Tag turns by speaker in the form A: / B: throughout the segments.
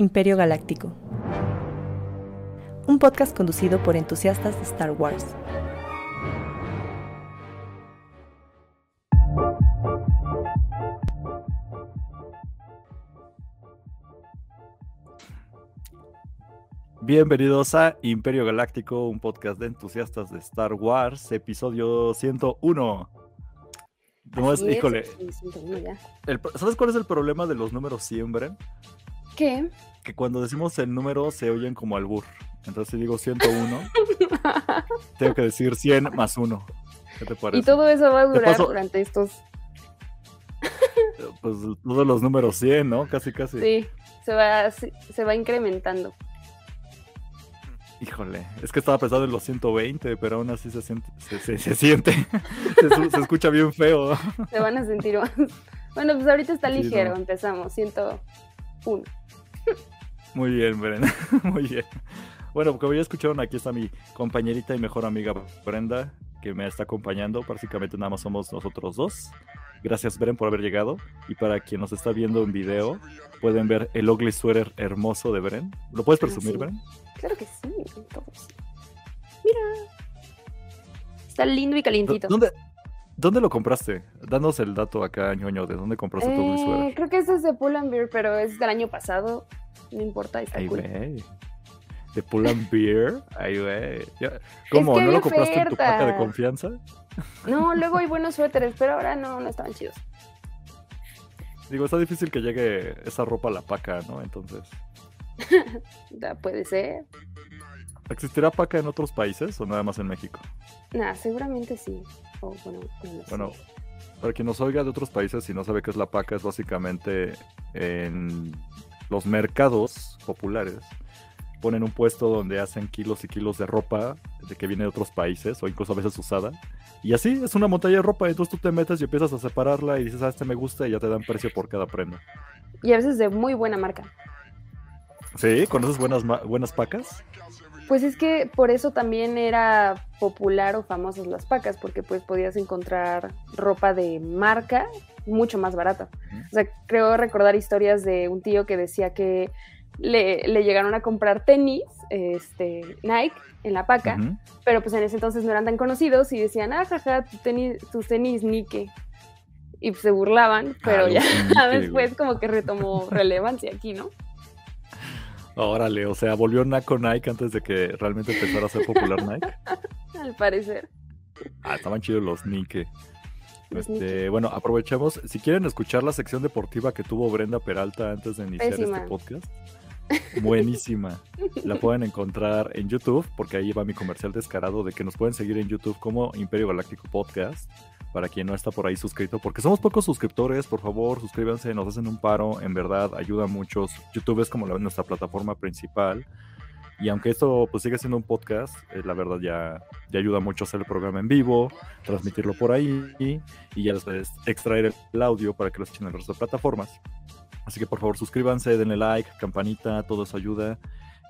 A: Imperio Galáctico. Un podcast conducido por entusiastas de Star Wars.
B: Bienvenidos a Imperio Galáctico, un podcast de entusiastas de Star Wars, episodio 101. No es,
C: es,
B: híjole,
C: sí, 101 ya.
B: el- ¿sabes cuál es el problema de los números siempre?
C: ¿Qué?
B: Que cuando decimos el número se oyen como albur. Entonces si digo 101, tengo que decir 100 más 1. ¿Qué te parece?
C: Y todo eso va a durar durante estos.
B: Pues todos los números 100, ¿no? Casi, casi.
C: Sí, se va, se, va incrementando.
B: Híjole, es que estaba pensando en los 120, pero aún así se siente. Se, se- se siente. se, escucha bien feo.
C: Se van a sentir más. Bueno, pues ahorita está
B: Sí,
C: ligero.
B: no.
C: Empezamos. 101.
B: Muy bien, Brenda. Muy bien. Bueno, como ya escucharon, aquí está mi compañerita y mejor amiga Brenda, que me está acompañando. Básicamente nada más somos nosotros dos. Gracias, Bren, por haber llegado. Y para quien nos está viendo en video, pueden ver el ugly sweater hermoso de Bren. ¿Lo puedes presumir,
C: sí.
B: Bren?
C: Claro que sí. todos. Mira. Está lindo y calientito.
B: ¿Dónde, ¿Dónde lo compraste? Danos el dato acá, ñoño, de dónde compraste tu
C: Eh,
B: sweater.
C: creo que este es de Pull and Beer, pero es del año pasado. No importa, está
B: Ay,
C: cool.
B: De Pull and Beer. Ay, güey. ¿Cómo?
C: que
B: ¿No lo compraste en tu paca de confianza?
C: No, luego hay buenos suéteres, pero ahora no, no estaban chidos.
B: Digo, está difícil que llegue esa ropa a la paca, ¿no? Entonces,
C: puede ser.
B: ¿Existirá paca en otros países o nada más en México?
C: Nah, seguramente sí. O bueno, no.
B: Bueno, para quien nos oiga de otros países y no sabe qué es la paca, es básicamente en los mercados populares ponen un puesto donde hacen kilos y kilos de ropa de que viene de otros países o incluso a veces usada. Y así es una montaña de ropa, entonces tú te metes y empiezas a separarla y dices, ah, este me gusta y ya te dan precio por cada prenda.
C: Y a veces de muy buena marca.
B: ¿Sí? ¿Conoces buenas, buenas pacas?
C: Pues es que por eso también era popular o famosas las pacas, porque pues podías encontrar ropa de marca mucho más barata. O sea, creo recordar historias de un tío que decía que le, le llegaron a comprar tenis, este, Nike, en la paca, pero pues en ese entonces no eran tan conocidos y decían, ah, jaja, tu tenis, tus tenis Nike. Y se burlaban, pero
B: Ah,
C: ya después como que retomó relevancia aquí, ¿no?
B: Órale, o sea, volvió Naco Nike antes de que realmente empezara a ser popular Nike.
C: Al parecer.
B: Ah, estaban chidos los Nike. Este, bueno, aprovechamos. Si quieren escuchar la sección deportiva que tuvo Brenda Peralta antes de iniciar
C: Pésima.
B: este podcast, buenísima. La pueden encontrar en YouTube, porque ahí va mi comercial descarado de que nos pueden seguir en YouTube como Imperio Galáctico Podcast. Para quien no está por ahí suscrito, porque somos pocos suscriptores, por favor, suscríbanse, nos hacen un paro, en verdad, ayuda a muchos. YouTube es como la- nuestra plataforma principal. Y aunque esto pues sigue siendo un podcast, eh, la verdad ya, ya ayuda mucho hacer el programa en vivo, transmitirlo por ahí y, ya después extraer el audio para que lo escuchen en el plataformas. Así que por favor suscríbanse, denle like, campanita, todo eso ayuda.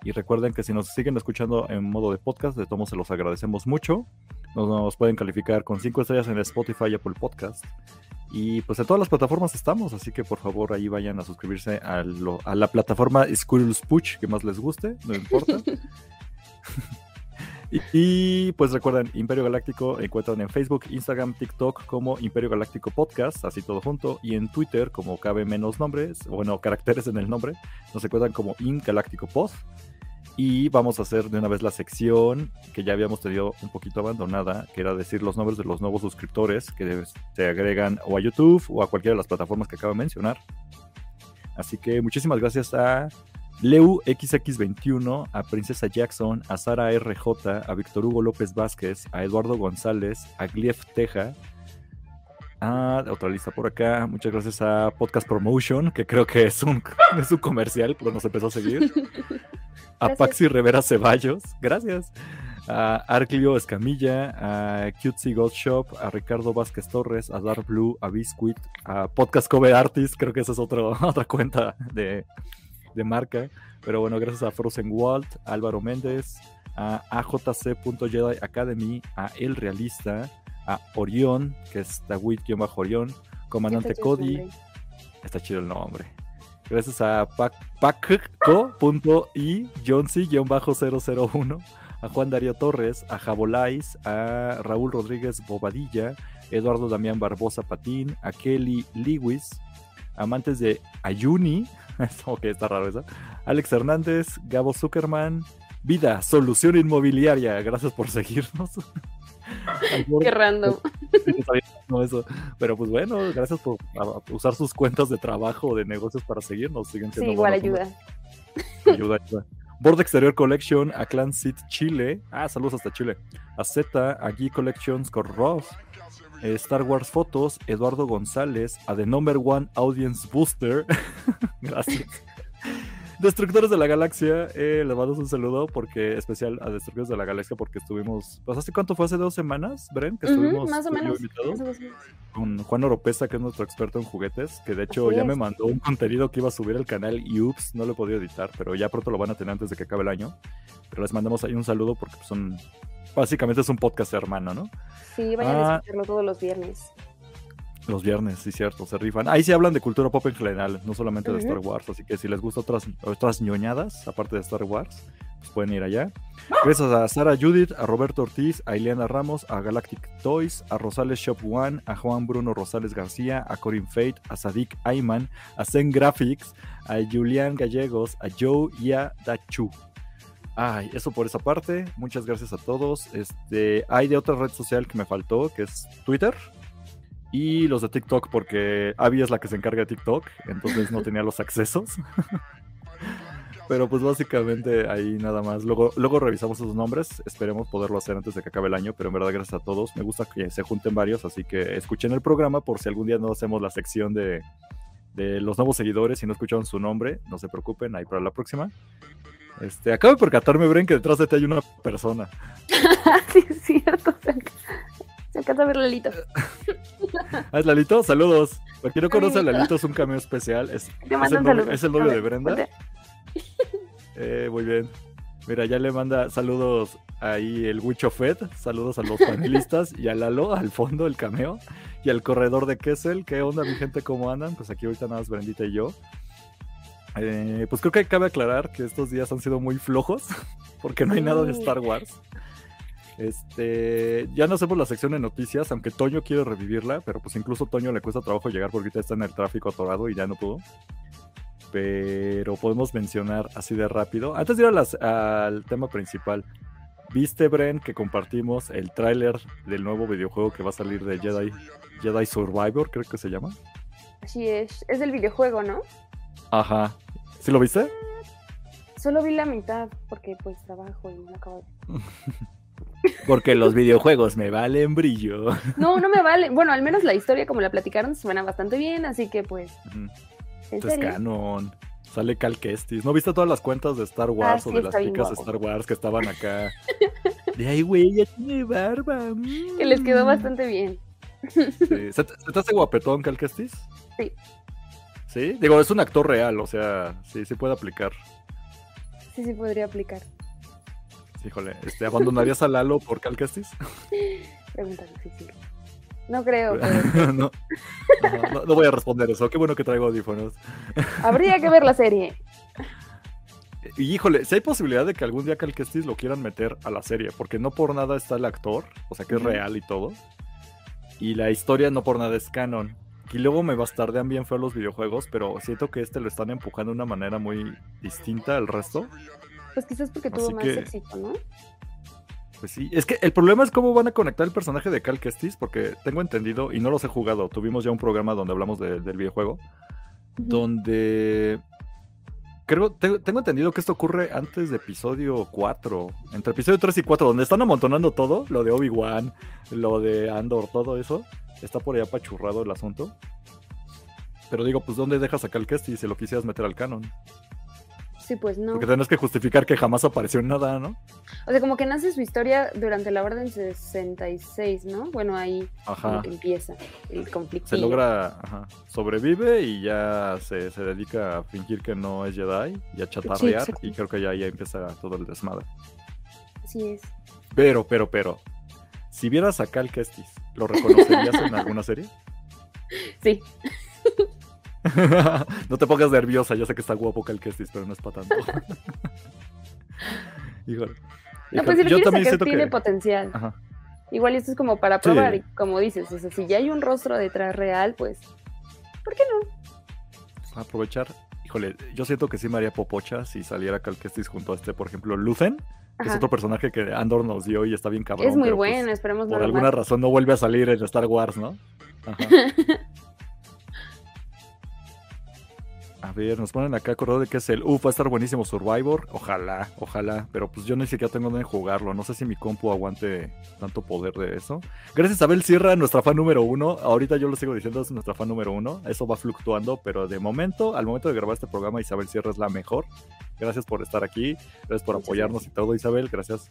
B: Y recuerden que si nos siguen escuchando en modo de podcast, de todos se los agradecemos mucho. Nos, nos pueden calificar con 5 estrellas en Spotify y Apple Podcast. Y pues en todas las plataformas estamos, así que por favor ahí vayan a suscribirse a, lo- a la plataforma Squirrel's que más les guste, no importa. y, y, pues recuerden, Imperio Galáctico encuentran en Facebook, Instagram, TikTok como Imperio Galáctico Podcast, así todo junto, y en Twitter como cabe menos nombres, bueno, caracteres en el nombre, nos encuentran como In Galáctico Pod. Y vamos a hacer de una vez la sección que ya habíamos tenido un poquito abandonada, que era decir los nombres de los nuevos suscriptores que se agregan o a YouTube o a cualquiera de las plataformas que acabo de mencionar. Así que muchísimas gracias a Leu XX21, a Princesa Jackson, a Sara RJ, a Víctor Hugo López Vázquez, a Eduardo González, a Glief Teja. Ah, otra lista por acá. Muchas gracias a Podcast Promotion, que creo que es un, es un comercial, pero nos empezó a seguir. A. Paxi Rivera Ceballos, gracias. A Arclio Escamilla, a Cutesy Gold Shop, a Ricardo Vázquez Torres, a Dark Blue, a Biscuit, a Podcast Cover Artist, creo que esa es otro, otra cuenta de, de marca. Pero bueno, gracias a Frozen Walt, a Álvaro Méndez, a AJC.Jedi Academy, a El Realista, a Orión, que es Dawid-Orión, Comandante Cody, está chido el nombre. Gracias a pacco.i, Johncy-001, a Juan Darío Torres, a Jabolais, a Raúl Rodríguez Bobadilla, Eduardo Damián Barbosa Patín, a Kelly Lewis, amantes de Ayuni, ok, está raro eso, Alex Hernández, Gabo Zuckerman, Vida, solución inmobiliaria, gracias por seguirnos.
C: Qué random.
B: eso. Pero pues bueno, gracias por usar sus cuentas de trabajo o de negocios para seguirnos. Siguen siendo
C: sí, igual ayuda.
B: Ayuda, ayuda. Board Exterior Collection, a Clan Seed Chile. Ah, saludos hasta Chile. A Z, a G Collections con Ross. Eh, Star Wars Fotos, Eduardo González, a The Number One Audience Booster. Gracias. Destructores de la Galaxia, eh, les mando un saludo porque especial a Destructores de la Galaxia porque estuvimos, pues hace cuánto fue, hace dos semanas, Bren, que estuvimos
C: más o menos,
B: con Juan Oropesa, que es nuestro experto en juguetes, que de hecho ya me mandó un contenido que iba a subir al canal y ups, no lo he podido editar, pero ya pronto lo van a tener antes de que acabe el año. Pero les mandamos ahí un saludo porque son, básicamente es un podcast hermano, ¿no?
C: Sí, vayan a ah. escucharlo todos los viernes.
B: Los viernes, sí, cierto, se rifan. Ahí sí hablan de cultura pop en general, no solamente de Star Wars. Así que si les gusta otras, otras ñoñadas, aparte de Star Wars, pues pueden ir allá. Gracias a Sara Judith, a Roberto Ortiz, a Ileana Ramos, a Galactic Toys, a Rosales Shop One, a Juan Bruno Rosales García, a Corin Fate, a Sadik Ayman, a Zen Graphics, a Julián Gallegos, a Joe y a Dachu. Ay, eso por esa parte. Muchas gracias a todos. Este, hay de otra red social que me faltó, que es Twitter. Y los de TikTok, porque Abby es la que se encarga de TikTok, entonces no tenía los accesos. Pero pues básicamente ahí nada más. Luego, luego revisamos sus nombres. Esperemos poderlo hacer antes de que acabe el año. Pero en verdad, gracias a todos. Me gusta que se junten varios. Así que escuchen el programa por si algún día no hacemos la sección de, de los nuevos seguidores y no escucharon su nombre. No se preocupen, ahí para la próxima. Este, acabo de percatarme, Bren, que detrás de ti hay una persona.
C: sí, es cierto. Se alcanza a ver Lalito.
B: ¿Ah, es Lalito? Saludos. Para quien no conoce a Lalito, es un cameo especial. Es, es, el, novio, es el, novio, de Brenda. Eh, muy bien. Mira, ya le manda saludos ahí el Wicho Fed, saludos a los panelistas y a Lalo al fondo, el cameo, y al corredor de Kessel. ¿Qué onda, mi gente? ¿Cómo andan? Pues aquí ahorita nada más Brendita y yo. Eh, pues creo que cabe aclarar que estos días han sido muy flojos, porque no hay nada de Star Wars. Este, ya no hacemos la sección de noticias, aunque Toño quiere revivirla, pero pues incluso Toño le cuesta trabajo llegar porque ahorita está en el tráfico atorado y ya no pudo. Pero podemos mencionar así de rápido. Antes de ir al tema principal, ¿viste, Bren, que compartimos el tráiler del nuevo videojuego que va a salir de Jedi, Jedi Survivor, creo que se llama?
C: Así es, es del videojuego, ¿no?
B: Ajá. ¿Sí lo viste?
C: Solo vi la mitad porque pues trabajo y no acabo de...
B: Porque los videojuegos me valen brillo.
C: No, no me vale. Bueno, al menos la historia, como la platicaron, suena bastante bien, así que pues.
B: Es canon. Sale Cal Kestis. ¿No viste todas las cuentas de Star Wars ah, o de las chicas de Star Wars que estaban acá? De ahí, güey, ya tiene barba.
C: Que les quedó mm. bastante bien.
B: Sí. ¿Se, te hace guapetón Cal Kestis?
C: Sí.
B: ¿Sí? Digo, es un actor real, o sea, sí, sí puede aplicar.
C: Sí, sí podría aplicar.
B: Híjole, este, ¿abandonarías a Lalo por Cal Kestis?
C: Pregunta difícil. No creo.
B: no, no, voy a responder eso. Qué bueno que traigo audífonos.
C: Habría que ver la serie.
B: Y híjole, si hay posibilidad de que algún día Cal Kestis lo quieran meter a la serie, porque no por nada está el actor, o sea que es real y todo. Y la historia no por nada es canon. Y luego me bastardean bien feo los videojuegos, pero siento que este lo están empujando de una manera muy distinta al resto.
C: Pues quizás porque tuvo más éxito, ¿no?
B: Pues sí, es que el problema es cómo van a conectar el personaje de Cal Kestis, porque tengo entendido, y no los he jugado, tuvimos ya un programa donde hablamos del videojuego, donde creo, tengo, entendido que esto ocurre antes de episodio 4, entre episodio 3 y 4, donde están amontonando todo, lo de Obi-Wan, lo de Andor, todo eso, está por allá apachurrado el asunto. Pero digo, pues ¿dónde dejas a Cal Kestis si lo quisieras meter al canon?
C: Sí, pues no.
B: Porque tienes que justificar que jamás apareció nada, ¿no?
C: O sea, como que nace su historia durante la Orden 66, ¿no? Bueno, ahí empieza el conflicto.
B: Se logra, ajá, sobrevive y ya se, dedica a fingir que no es Jedi y a chatarrear y creo que ya, ya empieza todo el desmadre.
C: Así es.
B: Pero, pero, pero, si vieras a Cal Kestis, ¿lo reconocerías en alguna serie?
C: Sí.
B: no te pongas nerviosa, yo sé que está guapo Cal Kestis, pero no es para tanto. Híjole.
C: No, pues si lo quieres sacar, tiene potencial. Ajá. Igual esto es como para probar, y como dices, o sea, si ya hay un rostro detrás real, pues, ¿por qué no?
B: Aprovechar. Híjole, yo siento que sí me haría popocha si saliera Cal Kestis junto a este, por ejemplo, Lucen, que es otro personaje que Andor nos dio y está bien cabrón.
C: Es muy pues, bueno, esperemos
B: Por alguna razón no vuelve a salir en Star Wars, ¿no? Ajá. A ver, nos ponen acá acordado de que es el. Uf, va a estar buenísimo Survivor. Ojalá, ojalá. Pero pues yo ni siquiera tengo dónde jugarlo. No sé si mi compu aguante tanto poder de eso. Gracias a Abel Sierra, nuestra fan número uno. Ahorita yo lo sigo diciendo, es nuestra fan número uno. Eso va fluctuando, pero de momento, al momento de grabar este programa, Isabel Sierra es la mejor. Gracias por estar aquí. Gracias por apoyarnos y todo, Isabel. Gracias.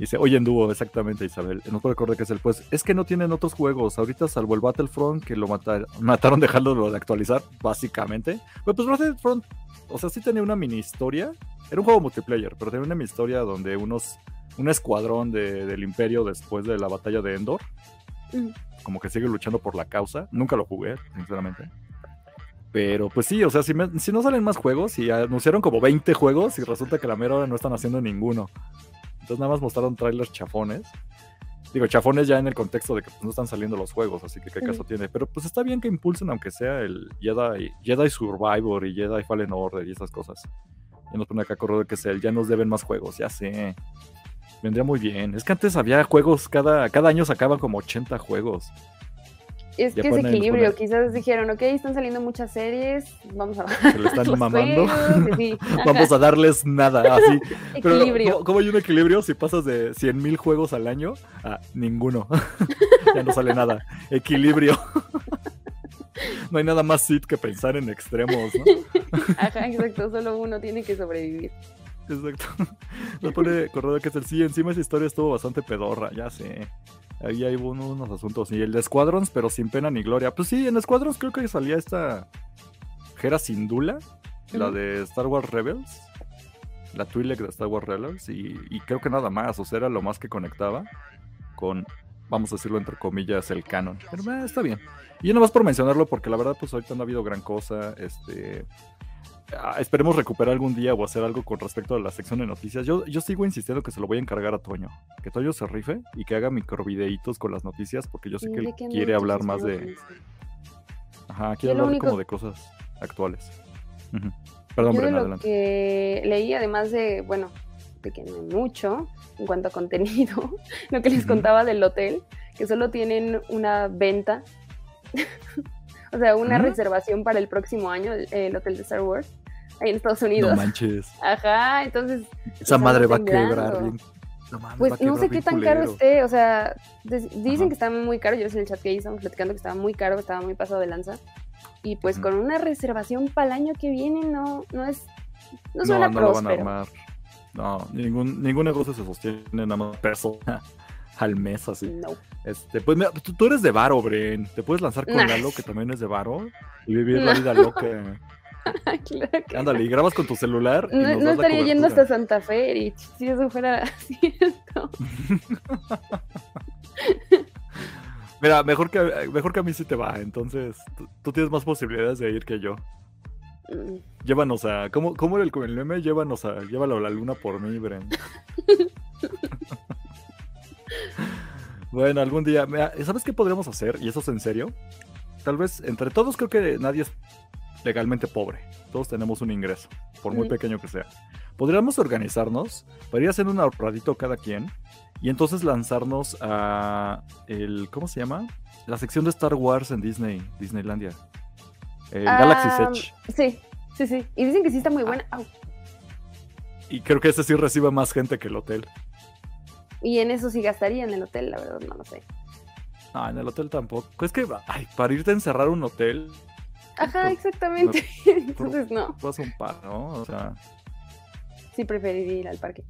B: Dice, oye en dúo, exactamente, Isabel. No puedo recordar que es el pues. Es que no tienen otros juegos. Ahorita, salvo el Battlefront, que lo mataron dejándolo de actualizar, básicamente. Pero pues Battlefront, o sea, sí tenía una mini historia. Era un juego multiplayer, pero tenía una mini historia donde unos. Un escuadrón del Imperio después de la batalla de Endor. Mm. Como que sigue luchando por la causa. Nunca lo jugué, sinceramente. Pero pues sí, o sea, si, si no salen más juegos, y anunciaron como 20 juegos y resulta que la mera hora no están haciendo ninguno. Entonces nada más mostraron trailers chafones. Digo, chafones ya en el contexto de que pues, no están saliendo los juegos, así que qué caso tiene. Pero pues está bien que impulsen, aunque sea el Jedi, Jedi Survivor y Jedi Fallen Order y esas cosas. Y nos pone acá corredor que es el, ya nos deben más juegos, ya sé. Vendría muy bien. Es que antes había juegos, cada, cada año sacaban como 80 juegos
C: es que es equilibrio. Quizás dijeron, ok, están saliendo muchas series, vamos a
B: Se están mamando. vamos a darles nada, así. equilibrio. ¿cómo, hay un equilibrio si pasas de 100 mil juegos al año a ninguno? ya no sale nada. Equilibrio. no hay nada más sit que pensar en extremos, ¿no?
C: Ajá, exacto. Solo uno tiene que sobrevivir.
B: Exacto. Nos pone corredor que es el sí, encima esa historia estuvo bastante pedorra, ya sé. Ahí hay unos, asuntos. Y el de Squadrons, pero sin pena ni gloria. Pues sí, en Squadrons creo que salía esta Hera Sindula, la de Star Wars Rebels. La Twi'lek de Star Wars Rebels. Y, creo que nada más. O sea, era lo más que conectaba con, vamos a decirlo entre comillas, el canon. Pero eh, está bien. Y nada más por mencionarlo, porque la verdad, pues ahorita no ha habido gran cosa. Este. Ah, esperemos recuperar algún día o hacer algo con respecto a la sección de noticias. Yo, yo sigo insistiendo que se lo voy a encargar a Toño. Que Toño se rife y que haga microvideitos con las noticias porque yo sé que él quiere hablar más de... Ajá, quiere hablar como de cosas actuales.
C: Perdón, yo lo que leí, además de, bueno, de que no hay mucho en cuanto a contenido, lo que les contaba del hotel, que solo tienen una venta o sea, una reservación para el próximo año, el, hotel de Star Wars en Estados Unidos.
B: No manches.
C: Ajá, entonces.
B: Esa madre va a quebrar
C: No pues no sé qué tan caro esté, o sea, dicen que está muy caro, yo sé en el chat que ahí estamos platicando que estaba muy caro, estaba muy pasado de lanza. Y pues con una reservación para el año que viene no, no es, no suena no, no Lo van a armar.
B: No, ningún, ningún negocio se sostiene nada más persona al mes así. No. Este, pues mira, tú, eres de Varo, Bren. Te puedes lanzar con Lalo, que también es de Varo, y vivir la vida loca. Ándale, y grabas con tu celular.
C: no, estaría yendo hasta Santa Fe, si eso fuera cierto.
B: Mira, mejor que, mejor que a mí sí te va, entonces tú, tienes más posibilidades de ir que yo. Mm. Llévanos a. ¿Cómo, cómo era el, el meme? Llévanos a. Llévalo a la luna por mí, Bren. bueno, algún día. ¿Sabes qué podríamos hacer? Y eso es en serio. Tal vez entre todos creo que nadie es legalmente pobre. Todos tenemos un ingreso, por muy pequeño que sea. Podríamos organizarnos para ir haciendo un ahorradito cada quien y entonces lanzarnos a el ¿cómo se llama? La sección de Star Wars en Disney, Disneylandia. El Galaxy ah, Edge.
C: Sí, sí, sí. Y dicen que sí está muy buena.
B: Y creo que ese sí recibe más gente que el hotel.
C: Y en eso sí gastaría en el hotel, la verdad, no lo sé.
B: No, en el hotel tampoco. Es que, ay, para irte a encerrar un hotel,
C: Ajá, exactamente. Entonces no.
B: Vas un par, ¿no? O sea.
C: Sí, preferiría ir al parque.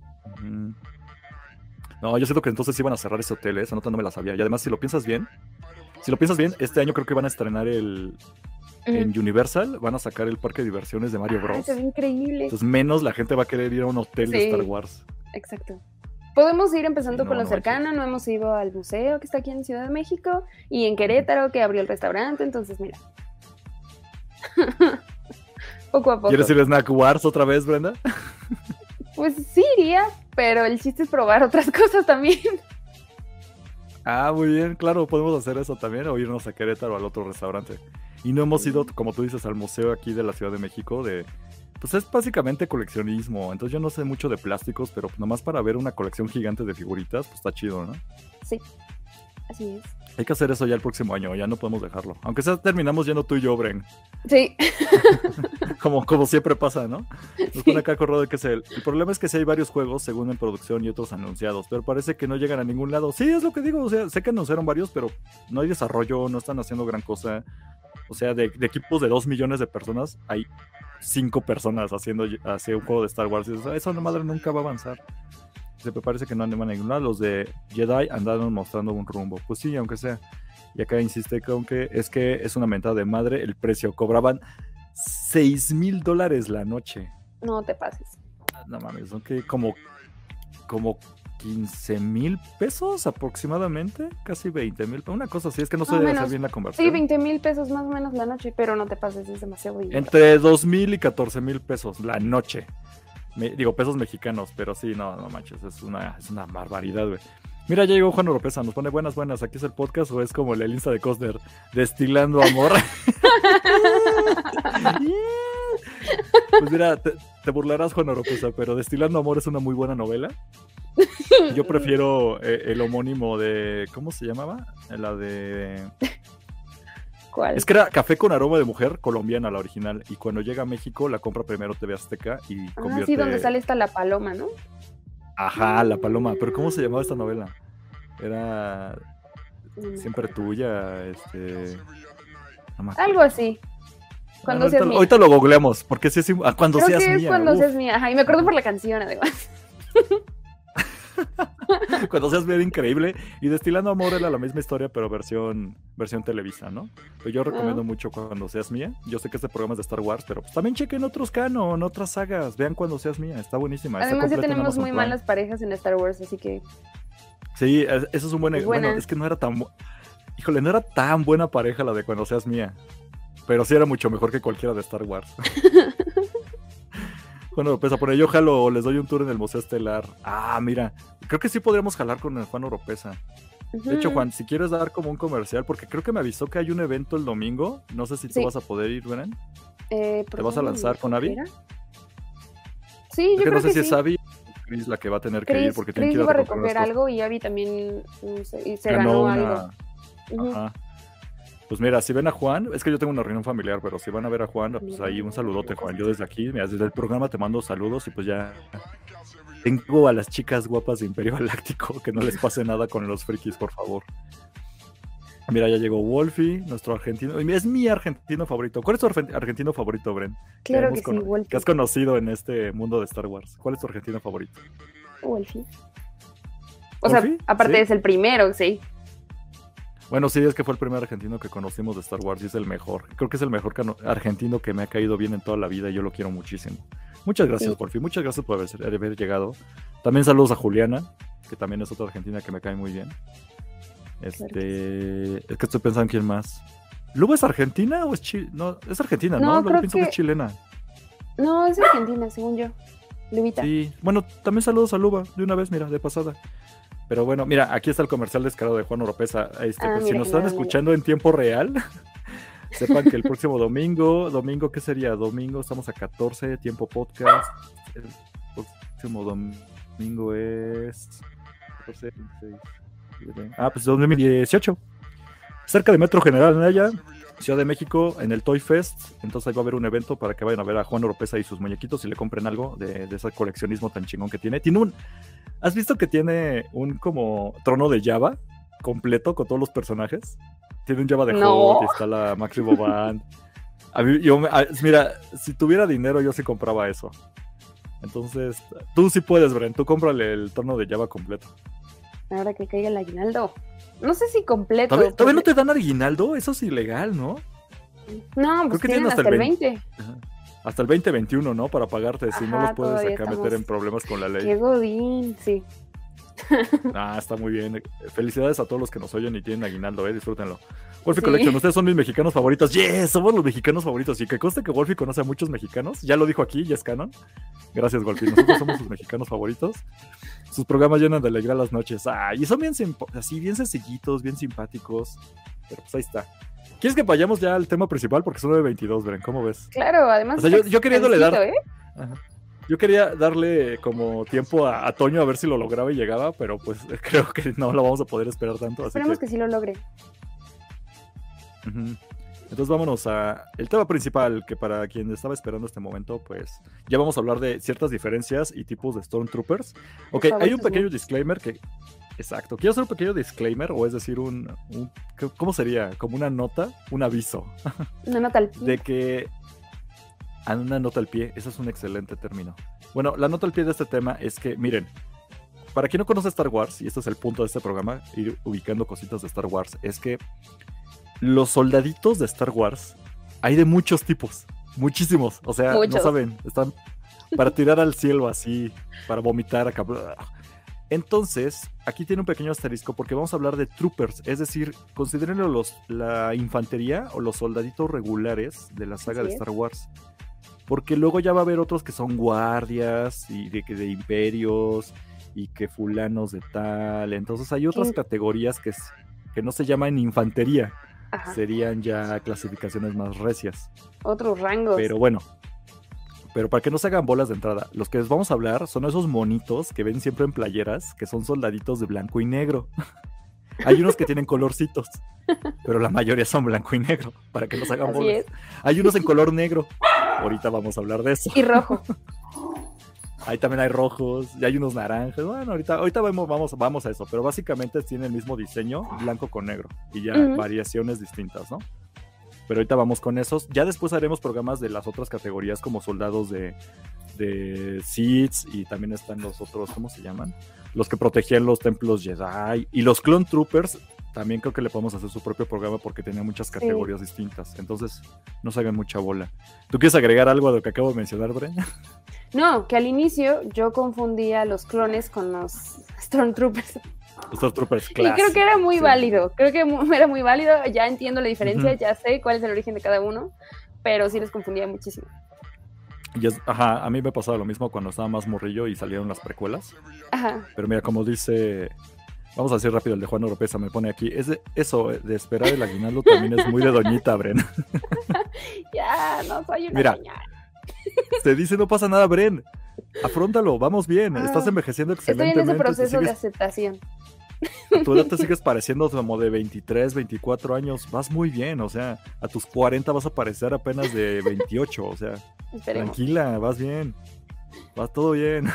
B: No, yo siento que entonces iban a cerrar ese hotel, ¿eh? esa nota no me la sabía. Y además, si lo piensas bien, si lo piensas bien, este año creo que van a estrenar el. En Universal van a sacar el parque de diversiones de Mario ah, Bros.
C: es increíble.
B: Entonces, menos la gente va a querer ir a un hotel de Star Wars.
C: Exacto. Podemos ir empezando con lo cercano, no hemos ido al museo que está aquí en Ciudad de México y en Querétaro que abrió el restaurante, entonces mira, poco a poco.
B: ¿Quieres ir a Snack Wars otra vez, Brenda?
C: Pues sí iría, pero el chiste es probar otras cosas también.
B: Ah, muy bien, claro, podemos hacer eso también o irnos a Querétaro al otro restaurante. Y no hemos ido, como tú dices, al museo aquí de la Ciudad de México de... Pues es básicamente coleccionismo, entonces yo no sé mucho de plásticos, pero nomás para ver una colección gigante de figuritas, pues está chido, ¿no?
C: Sí, así es.
B: Hay que hacer eso ya el próximo año, ya no podemos dejarlo. Aunque sea terminamos yendo tú y yo, Bren.
C: Sí.
B: como, como siempre pasa, ¿no? Nos pone acá corrado que es el. El problema es que sí hay varios juegos, según en producción y otros anunciados, pero parece que no llegan a ningún lado. Sí, es lo que digo. O sea, sé que anunciaron varios, pero no hay desarrollo, no están haciendo gran cosa. O sea, de, equipos de dos millones de personas, hay cinco personas haciendo, haciendo un juego de Star Wars. Eso no madre nunca va a avanzar se me parece que no andan a ningún. Los de Jedi andaron mostrando un rumbo. Pues sí, aunque sea. Y acá insiste con que es que es una mentada de madre el precio. Cobraban 6 mil dólares la noche.
C: No te pases.
B: No mames, son que como, como 15 mil pesos aproximadamente, casi 20 mil, una cosa así, es que no sé hacer bien la conversión.
C: Sí, 20 mil pesos más o menos la noche, pero no te pases, es demasiado
B: dinero. Entre 2 mil y 14 mil pesos la noche digo, pesos mexicanos, pero sí, no, no manches, es una, es una barbaridad, güey. Mira, ya llegó Juan Oropesa, nos pone buenas, buenas. ¿Aquí es el podcast o es como el Insta de Cosner? Destilando amor. pues mira, te, burlarás, Juan Oropesa, pero Destilando amor es una muy buena novela. Yo prefiero eh, el homónimo de. ¿Cómo se llamaba? La de. Es que era café con aroma de mujer colombiana, la original. Y cuando llega a México, la compra primero TV Azteca y
C: ah, sí, donde sale esta La Paloma, ¿no?
B: Ajá, La Paloma. Pero ¿cómo se llamaba esta novela? Era... Siempre tuya, este...
C: Algo así. Cuando
B: seas
C: mía.
B: Ahorita lo googleamos, porque si es... Ah, cuando
C: Creo
B: seas
C: que
B: es
C: cuando seas mía. Ajá, y me acuerdo por la canción, además.
B: Cuando seas bien increíble. Y Destilando Amor era la misma historia, pero versión, versión Televisa, ¿no? Pero yo recomiendo mucho Cuando seas mía. Yo sé que este programa es de Star Wars, pero pues también chequen otros canon, otras sagas. Vean Cuando seas mía. Está buenísima.
C: Además, ya tenemos muy malas parejas en Star Wars, así que.
B: Sí, eso es un buen. Bueno, es que no era tan. Híjole, no era tan buena pareja la de Cuando seas mía. Pero sí era mucho mejor que cualquiera de Star Wars. Juan Oropesa por yo jalo, les doy un tour en el Museo Estelar. Ah, mira, creo que sí podríamos jalar con el Juan Oropesa. De hecho, Juan, si quieres dar como un comercial, porque creo que me avisó que hay un evento el domingo. No sé si tú vas a poder ir, ¿verdad?
C: Eh,
B: ¿Te vas a lanzar con Avi?
C: Sí, yo creo
B: no sé
C: que
B: si
C: es
B: Avi Chris la que va a tener que ir porque
C: tiene
B: que ir
C: a, a recoger algo y Avi también se, ganó, algo.
B: Ajá. Pues mira, si ven a Juan, es que yo tengo una reunión familiar, pero si van a ver a Juan, pues ahí un saludote, Juan. Yo desde aquí, mira, desde el programa te mando saludos y pues ya tengo a las chicas guapas de Imperio Galáctico, que no les pase nada con los frikis, por favor. Mira, ya llegó Wolfie, nuestro argentino. Es mi argentino favorito. ¿Cuál es tu argentino favorito, Bren?
C: Claro que, sí, Wolfie.
B: Que has conocido en este mundo de Star Wars. ¿Cuál es tu argentino favorito?
C: Wolfie. O sea, aparte es el primero, sí.
B: Bueno, sí, es que fue el primer argentino que conocimos de Star Wars y es el mejor. Creo que es el mejor argentino que me ha caído bien en toda la vida y yo lo quiero muchísimo. Muchas gracias, por fin. Muchas gracias por haber, llegado. También saludos a Juliana, que también es otra argentina que me cae muy bien. Este, es que estoy pensando en quién más. ¿Luba es argentina o es chilena? No, es argentina, ¿no? Luego pienso que... es chilena.
C: No, es argentina, según yo. Lubita.
B: Sí, bueno, también saludos a Luba, de una vez, mira, de pasada. Pero bueno, mira, aquí está el comercial descarado de Juan Oropesa. Este, ah, pues, si nos están escuchando en tiempo real, sepan que el próximo domingo, domingo, ¿qué sería? Domingo, estamos a 14, tiempo podcast. El próximo domingo es... 14, 16, ah, pues 2018. Cerca de Metro General Naya, Ciudad de México, en el Toy Fest. Entonces ahí va a haber un evento para que vayan a ver a Juan Oropesa y sus muñequitos y le compren algo de, de ese coleccionismo tan chingón que tiene. Tiene un ¿Has visto que tiene un como trono de Java completo con todos los personajes? Tiene un Java de Hot y está la Maxi Band. A mí, yo, mira, si tuviera dinero yo sí compraba eso. Entonces, tú sí puedes, Bren, tú cómprale el trono de Java completo.
C: Ahora que caiga el aguinaldo. No sé si completo.
B: ¿Todavía, no te dan aguinaldo? Eso es ilegal, ¿no?
C: No, pues tienen hasta, el 20
B: hasta el 2021, ¿no? Para pagarte, si no los puedes acá meter en problemas con la ley.
C: Qué godín, sí.
B: ah, está muy bien. Felicidades a todos los que nos oyen y tienen aguinaldo, eh, disfrútenlo. Wolfie Collection, ustedes son mis mexicanos favoritos. Yes, somos los mexicanos favoritos. Y que conste que Wolfie conoce a muchos mexicanos. Ya lo dijo aquí, ya es canon. Gracias, Wolfie. Nosotros somos sus mexicanos favoritos. Sus programas llenan de alegría las noches. Ah, y son bien así, bien sencillitos, bien simpáticos. Pero pues ahí está. ¿Quieres que vayamos ya al tema principal? Porque son 9.22, Bren, ¿cómo ves?
C: Claro, además.
B: O sea, yo, yo queriéndole dar. ¿eh? Yo quería darle como tiempo a, Toño a ver si lo lograba y llegaba, pero pues creo que no lo vamos a poder esperar tanto.
C: Esperemos que... sí lo logre.
B: Entonces vámonos a el tema principal, que para quien estaba esperando este momento, pues ya vamos a hablar de ciertas diferencias y tipos de Stormtroopers. Ok, hay un pequeño disclaimer que... Exacto, quiero hacer un pequeño disclaimer, o es decir, un, ¿Cómo sería? Como una nota, un aviso.
C: Una nota al pie.
B: De que... A una nota al pie, eso es un excelente término. Bueno, la nota al pie de este tema es que, miren, para quien no conoce Star Wars, y este es el punto de este programa, ir ubicando cositas de Star Wars, es que los soldaditos de Star Wars hay de muchos tipos, muchísimos. O sea, no saben, están para tirar al cielo así, para vomitar acá. Entonces, aquí tiene un pequeño asterisco porque vamos a hablar de troopers, es decir, considérenlo los, la infantería o los soldaditos regulares de la saga de Star Wars. Porque luego ya va a haber otros que son guardias y de, de imperios y que fulanos de tal. Entonces hay otras categorías que, que no se llaman infantería, serían ya clasificaciones más recias.
C: Otros rangos.
B: Pero bueno, pero para que no se hagan bolas de entrada, los que les vamos a hablar son esos monitos que ven siempre en playeras, que son soldaditos de blanco y negro. Hay unos que tienen colorcitos, pero la mayoría son blanco y negro, para que no se hagan bolas. Hay unos en color negro. Ahorita vamos a hablar de eso.
C: Y rojo.
B: Ahí también hay rojos, y hay unos naranjas. Bueno, ahorita, ahorita vamos, vamos, vamos a eso, pero básicamente tiene el mismo diseño, blanco con negro, y ya variaciones distintas, ¿no? Pero ahorita vamos con esos. Ya después haremos programas de las otras categorías como soldados de, de Seeds y también están los otros, ¿cómo se llaman? Los que protegían los templos Jedi y los Clone Troopers. También creo que le podemos hacer su propio programa porque tenía muchas categorías distintas. Entonces, no se hagan mucha bola. ¿Tú quieres agregar algo a lo que acabo de mencionar, Bre?
C: No, que al inicio yo confundía los clones con los Stormtroopers.
B: Stormtroopers
C: Y creo que era muy válido, creo que era muy válido, ya entiendo la diferencia, ya sé cuál es el origen de cada uno, pero sí les confundía muchísimo.
B: Y ajá, a mí me pasaba lo mismo cuando estaba más morrillo y salieron las precuelas.
C: Ajá.
B: Pero mira, como dice, vamos a decir rápido, el de Juan Oropesa me pone aquí, es eso de esperar el aguinaldo también es muy de doñita, Bren.
C: ya, no soy una Mira,
B: te dice no pasa nada, Bren. Afróntalo, vamos bien, estás ah, envejeciendo excelentemente.
C: Estoy en ese proceso de aceptación.
B: A tu edad te sigues pareciendo como de 23, 24 años, vas muy bien, o sea, a tus 40 vas a parecer apenas de 28, o sea, tranquila, vas bien, vas todo bien.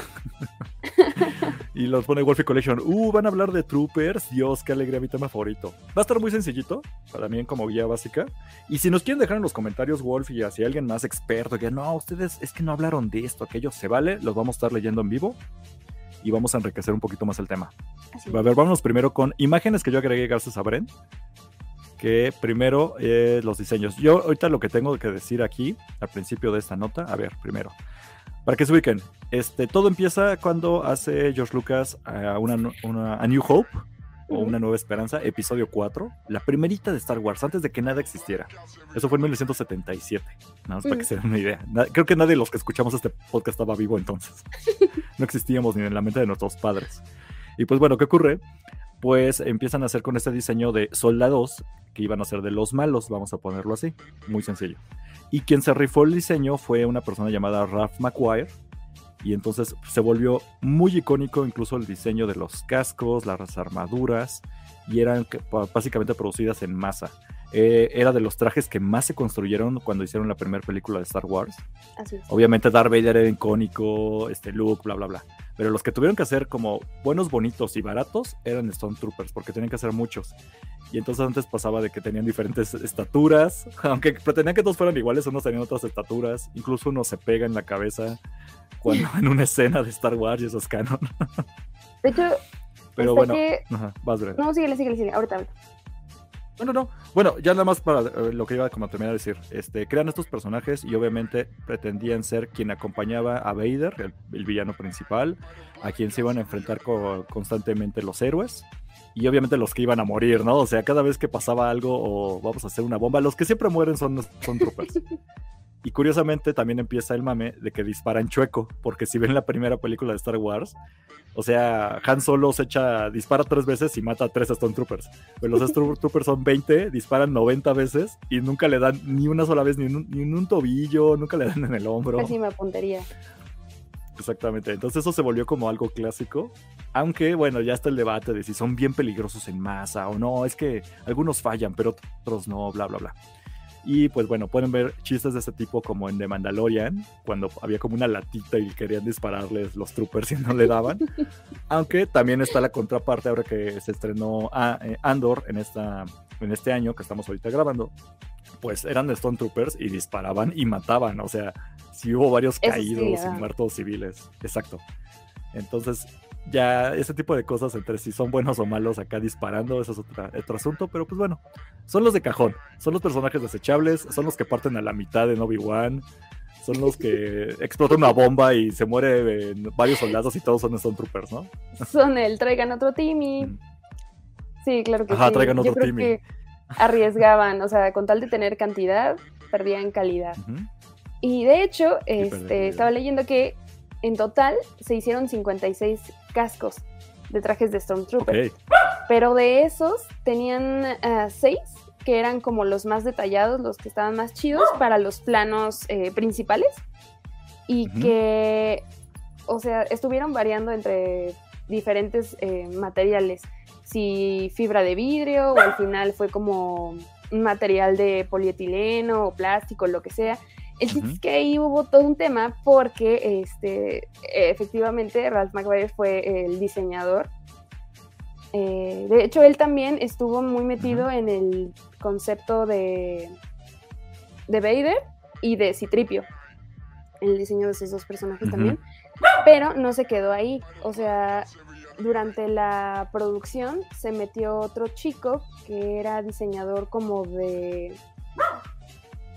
B: y los pone Wolfie Collection, uh, van a hablar de Troopers, Dios, qué alegría, mi tema favorito. Va a estar muy sencillito, para mí como guía básica. Y si nos quieren dejar en los comentarios, Wolf, y si alguien más experto, que no, ustedes es que no hablaron de esto, aquello, se vale, los vamos a estar leyendo en vivo y vamos a enriquecer un poquito más el tema. A ver, vámonos primero con imágenes que yo agregué gracias a Bren. Que primero eh, los diseños. Yo ahorita lo que tengo que decir aquí, al principio de esta nota, a ver, primero, para que se ubiquen, este, todo empieza cuando hace George Lucas a, una, a New Hope, o Una Nueva Esperanza, episodio 4, la primerita de Star Wars, antes de que nada existiera. Eso fue en 1977, nada más para que se den una idea. Creo que nadie de los que escuchamos este podcast estaba vivo entonces. No existíamos ni en la mente de nuestros padres. Y pues bueno, ¿qué ocurre? Pues empiezan a hacer con este diseño de soldados que iban a ser de los malos, vamos a ponerlo así, muy sencillo. Y quien se rifó el diseño fue una persona llamada Ralph McQuire, y entonces se volvió muy icónico incluso el diseño de los cascos, las armaduras, y eran básicamente producidas en masa. Eh, era de los trajes que más se construyeron cuando hicieron la primera película de Star Wars.
C: Así
B: Obviamente Darth Vader era icónico, este Luke, bla, bla, bla. Pero los que tuvieron que hacer como buenos, bonitos y baratos eran Stormtroopers, porque tenían que hacer muchos. Y entonces antes pasaba de que tenían diferentes estaturas, aunque pretendían que todos fueran iguales, unos tenían otras estaturas, incluso uno se pega en la cabeza cuando en una escena de Star Wars y eso es canon.
C: De hecho,
B: pero bueno,
C: No, síguele, síguele, síguele, ahorita, ahorita.
B: Bueno, no. Bueno, ya nada más para eh, lo que iba a como terminar de decir. Este, crean estos personajes y obviamente pretendían ser quien acompañaba a Vader, el, villano principal, a quien se iban a enfrentar constantemente los héroes. Y obviamente los que iban a morir, ¿no? O sea, cada vez que pasaba algo o vamos a hacer una bomba, los que siempre mueren son, son troopers. Y curiosamente también empieza el mame de que disparan chueco, porque si ven la primera película de Star Wars, o sea, Han Solo se echa, dispara tres veces y mata a tres Stormtroopers. Pero los Stormtroopers son 20, disparan 90 veces y nunca le dan ni una sola vez, ni en un, ni un tobillo, nunca le dan en el hombro.
C: Pésima puntería.
B: Exactamente, entonces eso se volvió como algo clásico, aunque bueno, ya está el debate de si son bien peligrosos en masa o no, es que algunos fallan, pero otros no, bla, bla, bla. Y pues bueno, pueden ver chistes de este tipo como en The Mandalorian, cuando había como una latita y querían dispararles los troopers y no le daban. Aunque también está la contraparte ahora que se estrenó a, eh, Andor en, esta, en este año que estamos ahorita grabando. Pues eran de Stone Troopers y disparaban y mataban. O sea, sí hubo varios caídos y muertos civiles. Exacto. Entonces, ya ese tipo de cosas entre si son buenos o malos acá disparando, eso es otro asunto, pero pues bueno, son los de cajón, son los personajes desechables, son los que parten a la mitad de Obi-Wan, son los que explotan una bomba y se muere varios soldados y todos son Stormtroopers, ¿no?
C: Son el traigan otro Timmy. Mm. Sí, claro que
B: Ajá,
C: sí.
B: traigan otro
C: Yo creo Que arriesgaban, o sea, con tal de tener cantidad, perdían calidad. Y de hecho, este, estaba leyendo que en total se hicieron 56 cascos de trajes de Stormtrooper. Pero de esos tenían 6 ah, que eran como los más detallados, los que estaban más chidos para los planos eh, principales. Y que, o sea, estuvieron variando entre diferentes eh, materiales. Si fibra de vidrio o al final fue como un material de polietileno o plástico, lo que sea. El chiste es que ahí hubo todo un tema porque este, efectivamente Ralph McGuire fue el diseñador. Eh, de hecho, él también estuvo muy metido en el concepto de, de Vader y de Citripio, el diseño de esos dos personajes también, pero no se quedó ahí. O sea, durante la producción se metió otro chico que era diseñador como de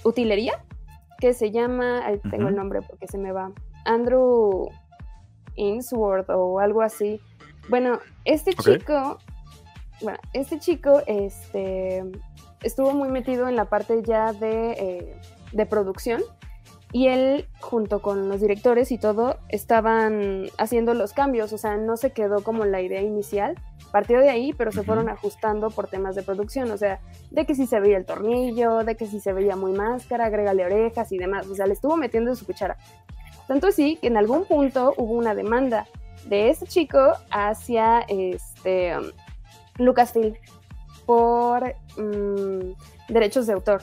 C: utilería que se llama, ahí tengo el nombre porque se me va, Andrew Insworth o algo así. Bueno, este chico, bueno, este chico este, estuvo muy metido en la parte ya de, eh, de producción y él junto con los directores y todo estaban haciendo los cambios, o sea, no se quedó como la idea inicial, partió de ahí, pero se fueron ajustando por temas de producción, o sea, de que si se veía el tornillo, de que si se veía muy máscara, agrégale orejas y demás, o sea, le estuvo metiendo su cuchara. Tanto así que en algún punto hubo una demanda de ese chico hacia este Lucasfilm por mm, derechos de autor.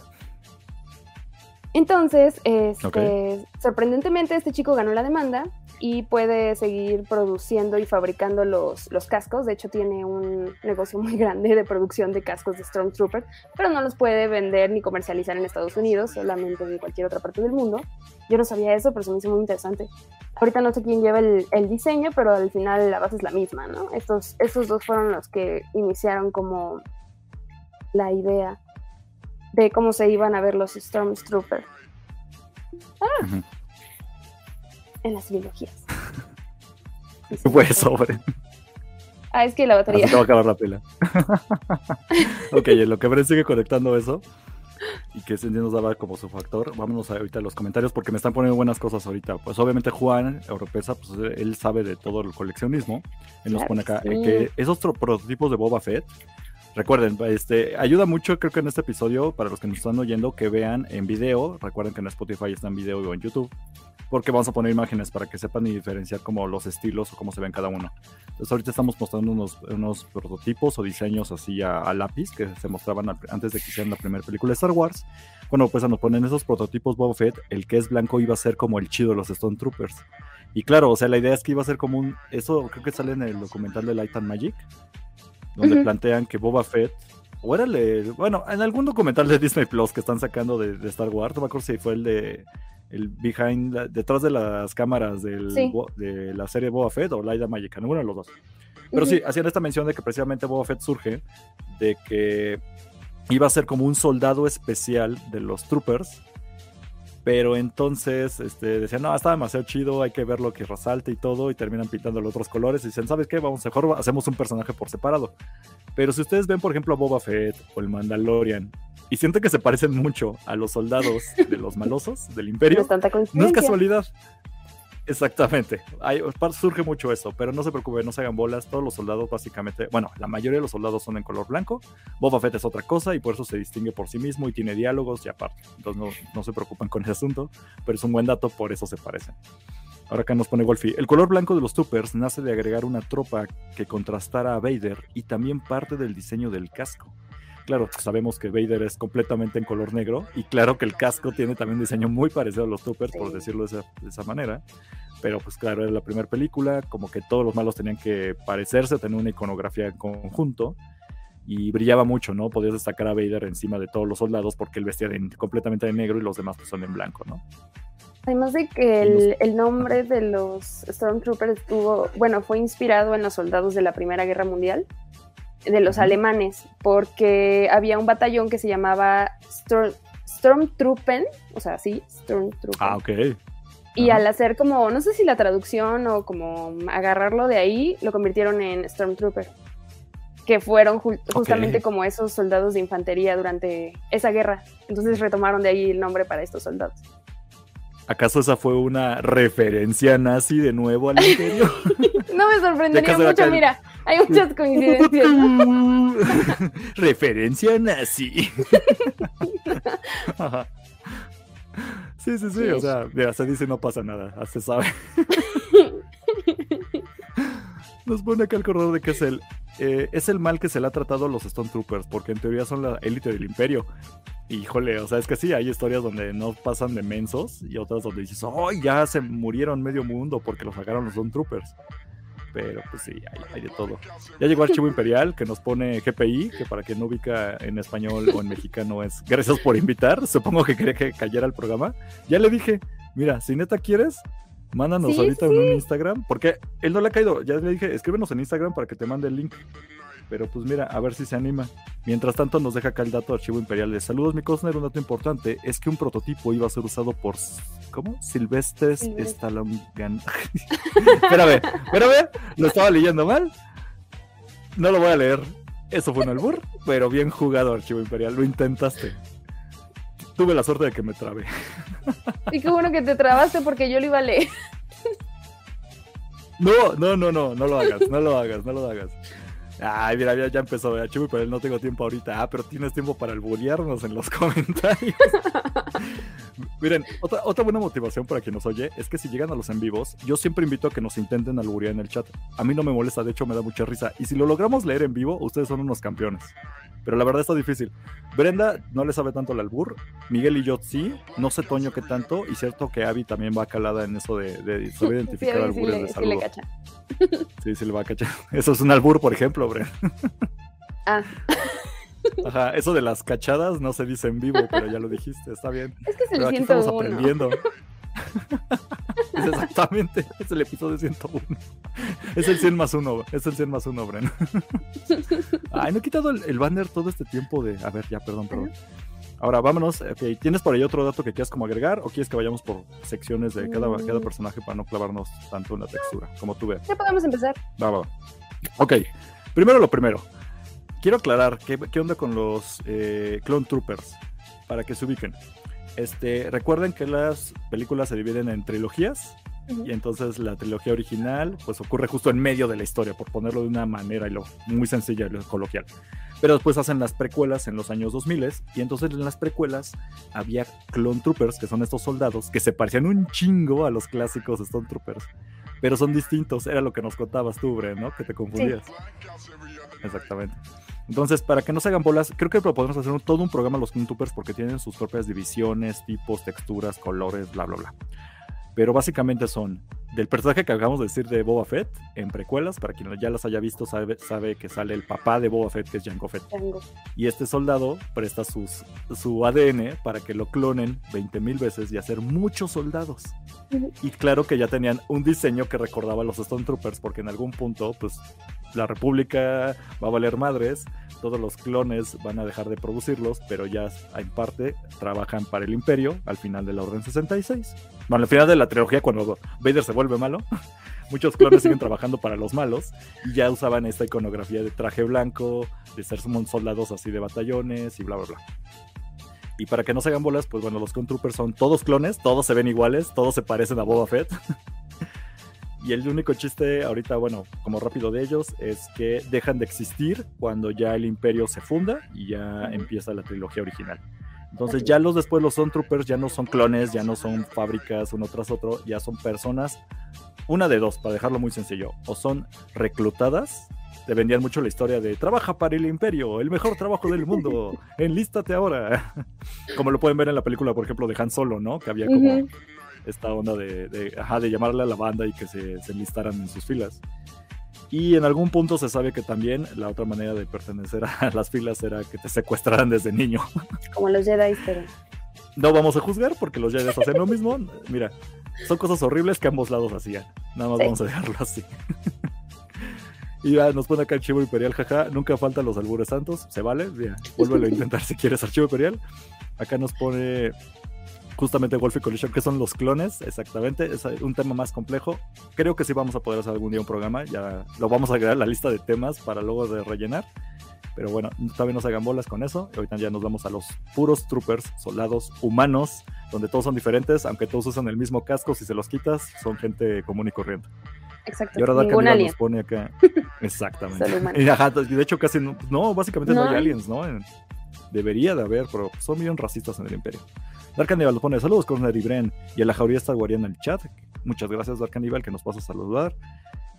C: Entonces, este, sorprendentemente, este chico ganó la demanda y puede seguir produciendo y fabricando los, los, cascos. De hecho, tiene un negocio muy grande de producción de cascos de Stormtrooper, pero no los puede vender ni comercializar en Estados Unidos, solamente en cualquier otra parte del mundo. Yo no sabía eso, pero se me hizo muy interesante. Ahorita no sé quién lleva el, el diseño, pero al final la base es la misma, ¿no? Estos, estos dos fueron los que iniciaron como la idea de cómo se iban a ver los Stormtroopers. Ah, en las biologías.
B: Pues sobre.
C: Ah, es que la batería.
B: Se va a acabar la pila. ok, en lo que Bren sigue conectando eso y que Cindy nos daba como su factor, vámonos ahorita a los comentarios porque me están poniendo buenas cosas ahorita. Pues obviamente Juan Europeza, pues él sabe de todo el coleccionismo. Él nos pone acá que esos prototipos de Boba Fett Recuerden, este, ayuda mucho, creo que en este episodio, para los que nos están oyendo, que vean en video. Recuerden que en Spotify está en video o en YouTube, porque vamos a poner imágenes para que sepan diferenciar como los estilos o cómo se ven cada uno. Entonces, ahorita estamos mostrando unos, unos prototipos o diseños así a, lápiz que se mostraban antes de que hicieran la primera película de Star Wars. Bueno, pues nos ponen esos prototipos Boba Fett. El que es blanco iba a ser como el chido de los Stone Troopers. Y claro, o sea, la idea es que iba a ser como un. Eso creo que sale en el documental de Light and Magic donde plantean que Boba Fett, o era el bueno, en algún documental de Disney Plus que están sacando de, Star Wars, no me acuerdo si fue el de el behind, detrás de las cámaras del, de la serie Boba Fett o Laida Magic, ninguno de los dos. Pero sí, hacían esta mención de que precisamente Boba Fett surge de que iba a ser como un soldado especial de los troopers pero entonces este, decían, no, está demasiado chido, hay que ver lo que resalte y todo, y terminan pintando otros colores. Y dicen, ¿sabes qué? Vamos, mejor hacemos un personaje por separado. Pero si ustedes ven, por ejemplo, a Boba Fett o el Mandalorian, y sienten que se parecen mucho a los soldados de los malosos del Imperio, no es casualidad. Exactamente. surge mucho eso, pero no se preocupen, no se hagan bolas. Todos los soldados, básicamente, bueno, la mayoría de los soldados son en color blanco. Boba Fett es otra cosa y por eso se distingue por sí mismo y tiene diálogos y aparte. Entonces no, no se preocupen con ese asunto, pero es un buen dato, por eso se parecen. Ahora acá nos pone Wolfie. El color blanco de los Troopers nace de agregar una tropa que contrastara a Vader y también parte del diseño del casco. Claro, sabemos que Vader es completamente en color negro y claro que el casco tiene también un diseño muy parecido a los Troopers, por decirlo de esa, manera. Pero pues claro, era la primera película, como que todos los malos tenían que parecerse, tener una iconografía en conjunto y brillaba mucho, ¿no? Podías destacar a Vader encima de todos los soldados porque él vestía completamente de negro y los demás pues, son en blanco, ¿no?
C: Además de que el, nombre de los Stormtroopers estuvo, bueno, fue inspirado en los soldados de la Primera Guerra Mundial de los alemanes, porque había un batallón que se llamaba Stormtruppen, o sea, sí, Stormtruppen.
B: Ah, ok.
C: Y al hacer como, no sé si la traducción o como agarrarlo de ahí, lo convirtieron en Stormtrooper, que fueron justamente como esos soldados de infantería durante esa guerra. Entonces retomaron de ahí el nombre para estos soldados.
B: ¿Acaso esa fue una referencia nazi de nuevo al imperio?
C: no me sorprendería mucho, mira, hay muchas coincidencias.
B: referencia nazi. Sí, sí, sí, o sea, mira, se dice no pasa nada, se sabe. Nos pone acá el corredor de que es el, eh, es el mal que se le ha tratado a los Stone Troopers, porque en teoría son la élite del imperio. Híjole, o sea, es que sí, hay historias donde no pasan de mensos y otras donde dices, ¡ay, ya se murieron medio mundo porque los sacaron los Stone Troopers! Pero pues sí, hay, de todo. Ya llegó Archivo Imperial que nos pone GPI, que para quien no ubica en español o en mexicano es gracias por invitar. Supongo que quería que cayera el programa. Ya le dije, mira, si neta quieres, Mándanos ahorita en un Instagram, porque él no le ha caído. Ya le dije, escríbenos en Instagram para que te mande el link. Pero pues mira, a ver si se anima. Mientras tanto, nos deja acá el dato de archivo imperial de saludos, mi Cosner. Un dato importante es que un prototipo iba a ser usado por. ¿Cómo? Silvestres Stallone. espérame, espérame, lo estaba leyendo mal. No lo voy a leer. Eso fue un albur, pero bien jugado, archivo imperial. Lo intentaste tuve la suerte de que me trabé.
C: Y qué bueno que te trabaste porque yo lo iba a leer.
B: No, no, no, no, no lo hagas, no lo hagas, no lo hagas. Ay, mira, ya, ya empezó, ya, Chuy, pero no tengo tiempo ahorita. Ah, pero tienes tiempo para alburearnos en los comentarios. Miren, otra, otra buena motivación para quien nos oye es que si llegan a los en vivos, yo siempre invito a que nos intenten alburear en el chat. A mí no me molesta, de hecho me da mucha risa. Y si lo logramos leer en vivo, ustedes son unos campeones pero la verdad está difícil. Brenda no le sabe tanto el albur, Miguel y yo sí, no sé Toño qué tanto, y cierto que Abby también va calada en eso de, de saber identificar albures de saludo. Sí, sí le va a cachar. Eso es un albur, por ejemplo, Brenda.
C: Ah.
B: Ajá, eso de las cachadas no se dice en vivo, pero ya lo dijiste, está bien.
C: Es que se
B: pero
C: aquí
B: estamos aprendiendo. exactamente, es el episodio 101. Es el 100 más 1, es el 100 más 1, Bren. Ay, no he quitado el, banner todo este tiempo de... A ver, ya, perdón, perdón. Ahora, vámonos. Okay. ¿Tienes por ahí otro dato que quieras como agregar o quieres que vayamos por secciones de cada, cada mm. personaje para no clavarnos tanto en la textura, como tú ves?
C: Ya podemos empezar.
B: Va, va. Ok, primero lo primero. Quiero aclarar qué, qué onda con los eh, Clone Troopers, para que se ubiquen. Este, recuerden que las películas se dividen en trilogías y entonces la trilogía original pues ocurre justo en medio de la historia, por ponerlo de una manera y lo muy sencilla y coloquial. Pero después hacen las precuelas en los años 2000 y entonces en las precuelas había Clone Troopers, que son estos soldados que se parecían un chingo a los clásicos Stone Troopers, pero son distintos, era lo que nos contabas tú, Bre, ¿no? Que te confundías. Exactamente. Entonces, para que no se hagan bolas, creo que podemos hacer todo un programa los Cloontroopers porque tienen sus propias divisiones, tipos, texturas, colores, bla, bla, bla. Pero básicamente son del personaje que acabamos de decir de Boba Fett en precuelas, para quien ya las haya visto, sabe, sabe que sale el papá de Boba Fett, que es Jango Fett. Y este soldado presta sus, su ADN para que lo clonen 20.000 veces y hacer muchos soldados. Y claro que ya tenían un diseño que recordaba a los Stone Troopers, porque en algún punto, pues la República va a valer madres, todos los clones van a dejar de producirlos, pero ya en parte trabajan para el Imperio al final de la Orden 66. Bueno, al final de la trilogía, cuando Vader se vuelve malo, muchos clones siguen trabajando para los malos y ya usaban esta iconografía de traje blanco, de ser soldados así de batallones y bla, bla, bla. Y para que no se hagan bolas, pues bueno, los Controopers son todos clones, todos se ven iguales, todos se parecen a Boba Fett. y el único chiste ahorita, bueno, como rápido de ellos, es que dejan de existir cuando ya el imperio se funda y ya empieza la trilogía original. Entonces ya los después los Troopers ya no son clones, ya no son fábricas uno tras otro, ya son personas, una de dos, para dejarlo muy sencillo, o son reclutadas te vendían mucho la historia de trabaja para el imperio, el mejor trabajo del mundo, enlístate ahora. Como lo pueden ver en la película, por ejemplo, de Han Solo, ¿no? Que había como esta onda de, de, ajá, de llamarle a la banda y que se, se enlistaran en sus filas. Y en algún punto se sabe que también la otra manera de pertenecer a las filas era que te secuestraran desde niño.
C: Como los Jedi, pero...
B: No vamos a juzgar porque los Jedi hacen lo mismo. Mira, son cosas horribles que ambos lados hacían. Nada más vamos a dejarlo así. Y ya nos pone acá Archivo Imperial, jaja. Nunca faltan los albures santos. Se vale. Ya, vuélvelo a intentar si quieres Archivo Imperial. Acá nos pone justamente Wolf y Collision, que son los clones, exactamente. Es un tema más complejo. Creo que sí vamos a poder hacer algún día un programa. Ya lo vamos a agregar a la lista de temas para luego de rellenar. Pero bueno, también nos hagan bolas con eso. Ahorita ya nos vamos a los puros troopers, soldados humanos, donde todos son diferentes, aunque todos usan el mismo casco. Si se los quitas, son gente común y corriente.
C: Exacto.
B: Y ahora Dark nos pone acá. Exactamente. y de hecho, casi no, no básicamente no, hay aliens, ¿no? Debería de haber, pero son bien racistas en el Imperio. Dark Cannibal nos pone saludos con y Bren y a la jauría está guariando en el chat. Muchas gracias, Dark Cannibal, que nos pasa a saludar.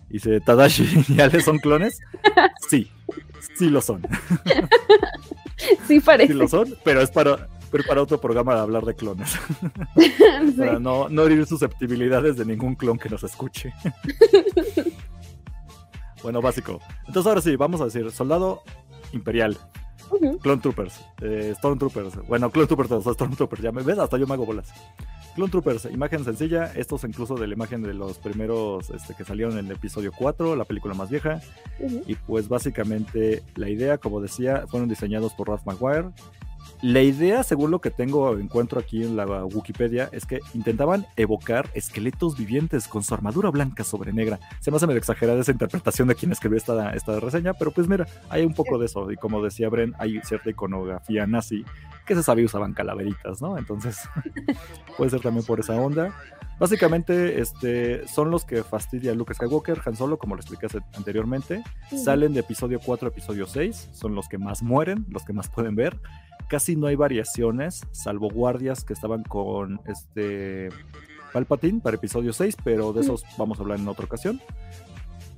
B: Dice, ¿Tadashi y Ale son clones? Sí, sí lo son.
C: Sí parece.
B: Sí lo son, pero es para, pero para otro programa de hablar de clones. Para no, no herir susceptibilidades de ningún clon que nos escuche. bueno, básico. Entonces ahora sí, vamos a decir, soldado imperial. Clone Troopers, eh, Stormtroopers, bueno, Clone Troopers, Stormtroopers, ya me ves, hasta yo me hago bolas. Clone Troopers, imagen sencilla, estos incluso de la imagen de los primeros este, que salieron en el episodio 4, la película más vieja. Y pues básicamente la idea, como decía, fueron diseñados por Ralph McGuire la idea, según lo que tengo, encuentro aquí en la Wikipedia, es que intentaban evocar esqueletos vivientes con su armadura blanca sobre negra. Se me hace medio exagerada esa interpretación de quien escribió esta, esta reseña, pero pues mira, hay un poco de eso. Y como decía Bren, hay cierta iconografía nazi que se sabía usaban calaveritas, ¿no? Entonces, puede ser también por esa onda. Básicamente, este, son los que fastidia a Luke Skywalker, Han Solo, como lo expliqué anteriormente. Salen de episodio 4 a episodio 6, son los que más mueren, los que más pueden ver casi no hay variaciones, salvo guardias que estaban con este Palpatine para episodio 6, pero de esos vamos a hablar en otra ocasión.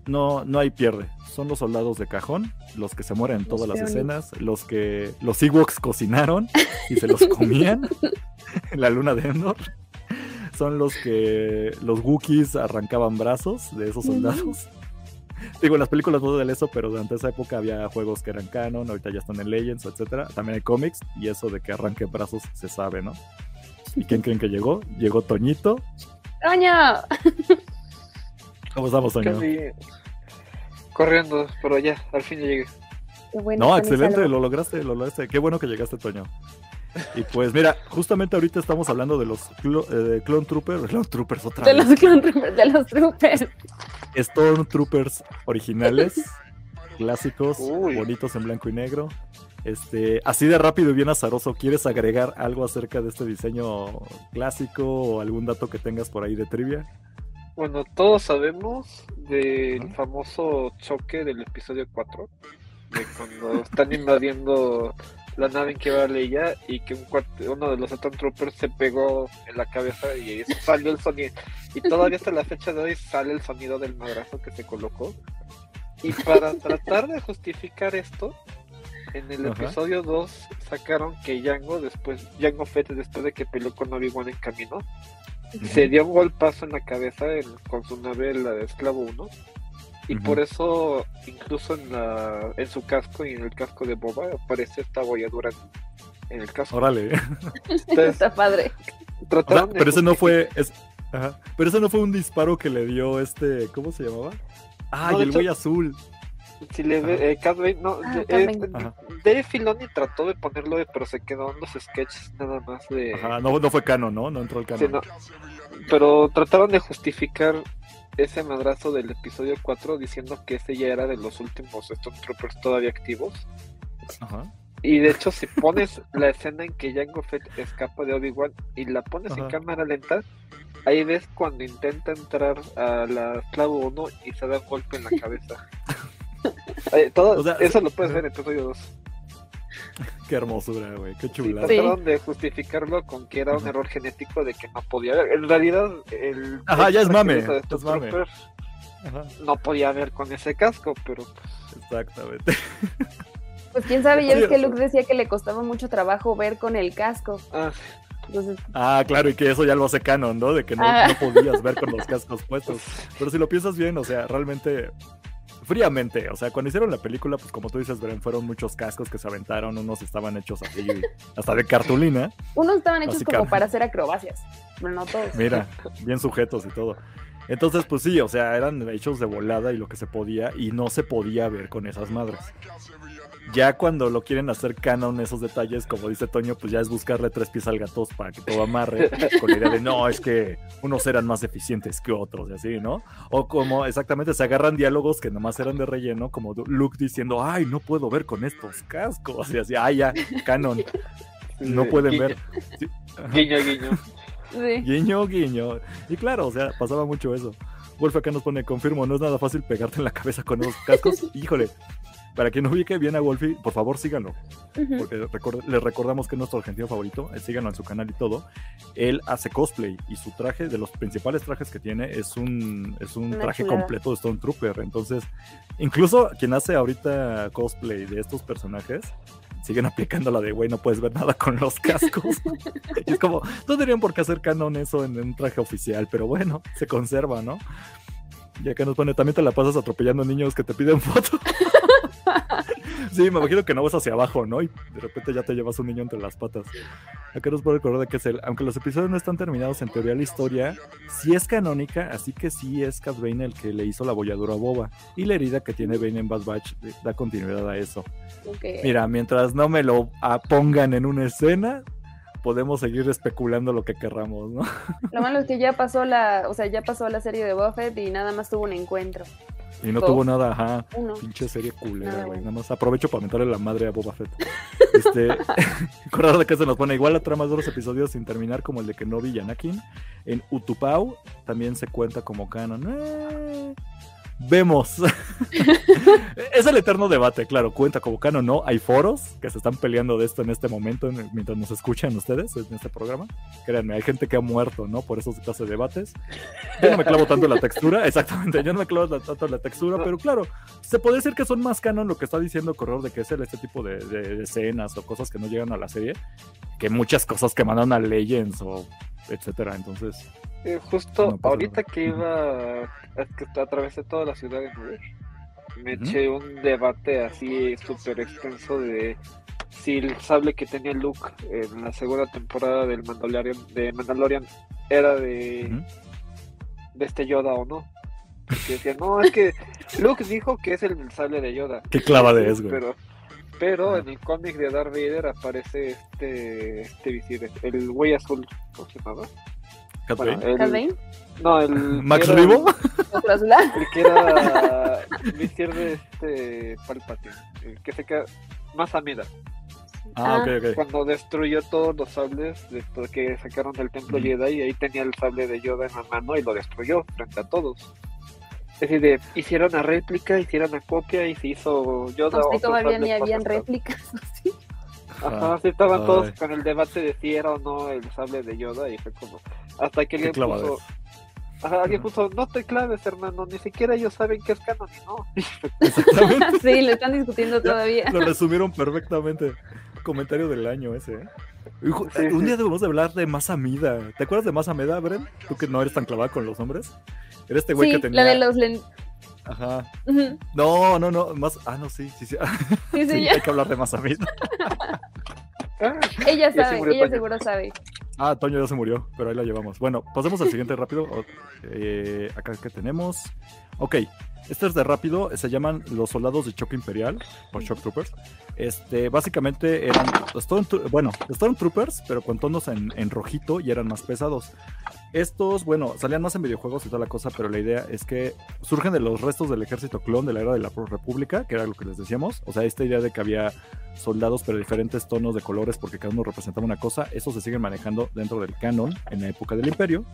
B: No, no hay pierde. Son los soldados de cajón, los que se mueren en todas las escenas, los que los Ewoks cocinaron y se los comían en la luna de Endor. Son los que los Wookiees arrancaban brazos de esos soldados. Digo, en las películas no de eso, pero durante esa época había juegos que eran canon, ahorita ya están en Legends, etcétera. También hay cómics, y eso de que arranque brazos se sabe, ¿no? ¿Y quién creen que llegó? Llegó Toñito.
C: ¡Toño!
B: ¿Cómo estamos, Toño?
D: Corriendo, pero ya, al fin ya llegué.
B: no, excelente, lo lograste, lo lograste. Qué bueno que llegaste, Toño. Y pues mira, justamente ahorita estamos hablando de los eh, Clone Troopers, Clone Troopers otra
C: de Los clone troopers, de los Troopers.
B: Stormtroopers originales, clásicos, bonitos en blanco y negro. Este, así de rápido y bien azaroso, ¿quieres agregar algo acerca de este diseño clásico o algún dato que tengas por ahí de trivia?
D: Bueno, todos sabemos del famoso choque del episodio 4, de cuando están invadiendo la nave en que va Leia y que un uno de los Stormtroopers se pegó en la cabeza y salió el sonido. Y todavía hasta la fecha de hoy sale el sonido del madrazo que se colocó. Y para tratar de justificar esto, en el episodio 2 sacaron que Jango, después, Jango Fett, después de que peleó con Obi-Wan en camino, se dio un golpazo en la cabeza con su nave, la de Esclavo 1 y por eso, incluso en, la, en su casco y en el casco de Boba, aparece esta bolladura en, el casco.
B: Órale.
C: Está padre.
B: pero ese no fue. Pero ese no fue un disparo que le dio este. ¿Cómo se llamaba? Ah, el güey azul.
D: si le ve, eh, no, ah, eh, Dave Filoni trató de ponerlo, pero se quedó en los sketches nada más de.
B: Ajá, no, no fue canon, ¿no? No entró el canon.
D: Pero trataron de justificar ese madrazo del episodio 4 diciendo que ese ya era de los últimos Stormtroopers todavía activos. Ajá. Y de hecho, si pones la escena en que Jango Fett escapa de Obi-Wan y la pones en cámara lenta, ahí ves cuando intenta entrar a la esclavo 1 y se da un golpe en la cabeza. todo, eso lo puedes ver en episodio 2.
B: Qué hermosura, güey, qué chulada.
D: trataron de justificarlo con que era un error genético de que no podía ver. En realidad, el.
B: Ajá, ya es mame.
D: No podía ver con ese casco, pero.
B: Pues, Exactamente.
C: Pues quién sabe, ya es que Luke decía que le costaba mucho trabajo ver con el casco.
D: Ah.
B: ah, claro, y que eso ya lo hace canon, ¿no? De que no, ah. no podías ver con los cascos puestos. Pero si lo piensas bien, o sea, realmente fríamente, o sea, cuando hicieron la película, pues como tú dices, Bren, fueron muchos cascos que se aventaron, unos estaban hechos así, hasta de cartulina.
C: Unos estaban hechos como para hacer acrobacias, pero no todos.
B: Mira, bien sujetos y todo. Entonces, pues sí, o sea, eran hechos de volada y lo que se podía, y no se podía ver con esas madres. Ya cuando lo quieren hacer canon esos detalles, como dice Toño, pues ya es buscarle tres pies al gato para que todo amarre, con la idea de no, es que unos eran más eficientes que otros, y así, ¿no? O como exactamente se agarran diálogos que nomás eran de relleno, como Luke diciendo, ay, no puedo ver con estos cascos, y así, ay, ya, canon. No pueden ver.
D: Guiño, guiño.
B: Guiño, guiño. Y claro, o sea, pasaba mucho eso. Wolf acá nos pone, confirmo, no es nada fácil pegarte en la cabeza con esos cascos. Híjole, para quien no ubique bien a Wolfie, por favor síganlo. Porque les recordamos que es nuestro argentino favorito. Eh, síganlo en su canal y todo. Él hace cosplay y su traje, de los principales trajes que tiene, es un, es un traje completo de Stone Trooper. Entonces, incluso quien hace ahorita cosplay de estos personajes, siguen aplicando la de, güey, no puedes ver nada con los cascos. y es como, no tendrían por qué hacer canon eso en un traje oficial, pero bueno, se conserva, ¿no? Y acá nos pone, también te la pasas atropellando niños que te piden foto. sí, me imagino que no vas hacia abajo, ¿no? Y de repente ya te llevas un niño entre las patas. Acá nos puede recordar que es el, aunque los episodios no están terminados, en teoría la historia sí es canónica, así que sí es Cat Bane el que le hizo la bolladura a Boba. Y la herida que tiene Bane en Bad Batch da continuidad a eso. Mira, mientras no me lo pongan en una escena, podemos seguir especulando lo que querramos, ¿no?
C: Lo malo es que ya pasó la, o sea, ya pasó la serie de Buffett y nada más tuvo un encuentro.
B: Y no tuvo nada, ajá. Pinche serie culera, güey. Nada más aprovecho para mentarle la madre a Boba Fett. este, de que se nos pone igual la trama de los episodios sin terminar como el de Kenobi y Anakin. En Utupau también se cuenta como canon. Eh, Vemos. es el eterno debate, claro, cuenta como canon no. Hay foros que se están peleando de esto en este momento, mientras nos escuchan ustedes en este programa. Créanme, hay gente que ha muerto, ¿no? Por esos clases de debates. Yo no me clavo tanto en la textura, exactamente, yo no me clavo tanto en la textura, pero claro, se puede decir que son más canon lo que está diciendo Corredor de que es el, este tipo de, de, escenas o cosas que no llegan a la serie, que muchas cosas que mandan a Legends o etcétera. Entonces,
D: eh, justo ahorita que iba a, que atravesé toda la ciudad de Nueva me eché un debate así súper extenso de si el sable que tenía Luke en la segunda temporada del Mandalorian, de Mandalorian era de, de este Yoda o no. Porque decían, no, es que Luke dijo que es el sable de Yoda.
B: Qué clava de es, güey.
D: Pero, pero en el cómic de Darth Vader aparece este, este visir, el güey azul, ¿cómo se llamaba?
C: El,
D: No, el.
B: ¿Max Ribo?
D: El que era visir de este Palpatine. El que se queda. Más amida.
B: Ah, ok, ok.
D: Cuando destruyó todos los sables después que sacaron del templo Jedi, y ahí tenía el sable de Yoda en la mano y lo destruyó frente a todos. Es decir, hicieron una réplica, hicieron una copia y se hizo Yoda.
C: Pues todavía ni habían réplicas así.
D: Ajá, sí estaban todos con el debate de si era o no el sable de Yoda y fue como hasta que alguien puso Ajá, alguien puso, no te claves, hermano, ni siquiera ellos saben qué es canon y no.
C: Exactamente. sí, lo están discutiendo todavía.
B: Lo resumieron perfectamente. Comentario del año ese, ¿eh? un día debemos de hablar de Masamida. ¿Te acuerdas de Masamida, Bren? Tú que no eres tan clavada con los nombres. Era este güey que tenía.
C: La de los
B: Ajá. No, no, no. Más. Ah, no, sí, sí, sí. sí, sí Hay que hablar de Masamida.
C: ella sabe, ella seguro sabe.
B: Ah, Toño ya se murió, pero ahí la llevamos. Bueno, pasemos al siguiente rápido. Eh, acá que tenemos. Ok, este es de rápido, se llaman los soldados de choque imperial, o shock troopers. Este, básicamente eran, bueno, Stormtroopers, pero con tonos en, en, rojito y eran más pesados. Estos, bueno, salían más en videojuegos y toda la cosa, pero la idea es que surgen de los restos del ejército clon de la era de la República, que era lo que les decíamos. O sea, esta idea de que había soldados, pero diferentes tonos de colores porque cada uno representaba una cosa, eso se sigue manejando dentro del canon en la época del Imperio.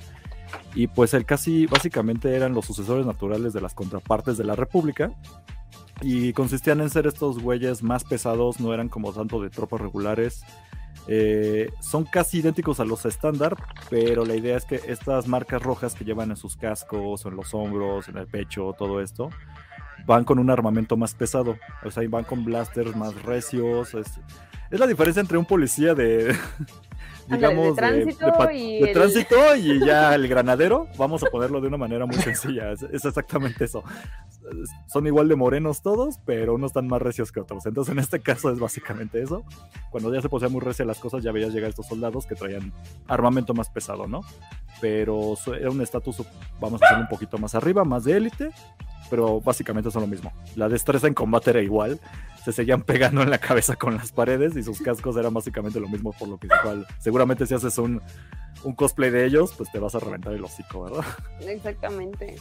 B: Y pues el casi básicamente eran los sucesores naturales de las contrapartes de la República. Y consistían en ser estos güeyes más pesados, no eran como tanto de tropas regulares. Eh, son casi idénticos a los estándar, pero la idea es que estas marcas rojas que llevan en sus cascos, en los hombros, en el pecho, todo esto, van con un armamento más pesado. O sea, van con blasters más recios. Es, es la diferencia entre un policía de, digamos, de tránsito, y, tránsito y ya el granadero, vamos a ponerlo de una manera muy sencilla, es, exactamente eso. Son igual de morenos todos, pero unos están más recios que otros. Entonces, en este caso es básicamente eso. Cuando ya se poseían muy recias las cosas, ya veías llegar estos soldados que traían armamento más pesado, ¿no? Pero era un estatus, vamos a hacer un poquito más arriba, más de élite, pero básicamente son lo mismo. La destreza en combate era igual, se seguían pegando en la cabeza con las paredes y sus cascos eran básicamente lo mismo, por lo que igual, seguramente si haces un, un cosplay de ellos, pues te vas a reventar el hocico, ¿verdad?
C: Exactamente.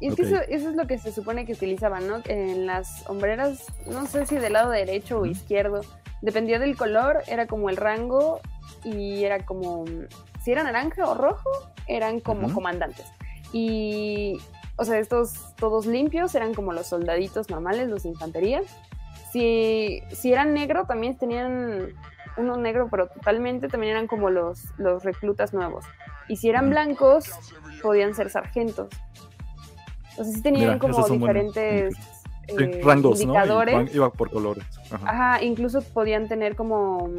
C: Y es que eso, eso, es lo que se supone que utilizaban, ¿no? En las hombreras, no sé si del lado derecho o izquierdo, dependía del color, era como el rango y era como, si era naranja o rojo, eran como comandantes. Y o sea, estos todos limpios eran como los soldaditos normales, los de infantería. Si, si eran negro, también tenían uno negro, pero totalmente también eran como los, los reclutas nuevos. Y si eran blancos, podían ser sargentos. O sea, sí tenían como diferentes
B: eh, rangos, indicadores. ¿no? Iba, por colores.
C: Ajá. incluso podían tener como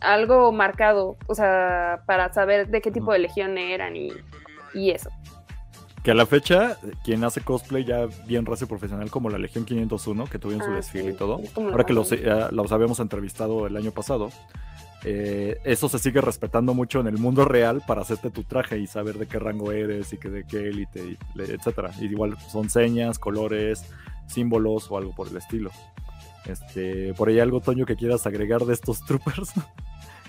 C: algo marcado, o sea, para saber de qué tipo de legión eran y, y eso.
B: Que a la fecha, quien hace cosplay ya bien racio profesional como la Legión 501, que tuvieron su ah, desfile y todo, ahora que los, los, habíamos entrevistado el año pasado, eh, eso se sigue respetando mucho en el mundo real para hacerte tu traje y saber de qué rango eres y que de qué élite, etcétera. Y igual son señas, colores, símbolos o algo por el estilo. Este, por ahí algo, Toño, que quieras agregar de estos troopers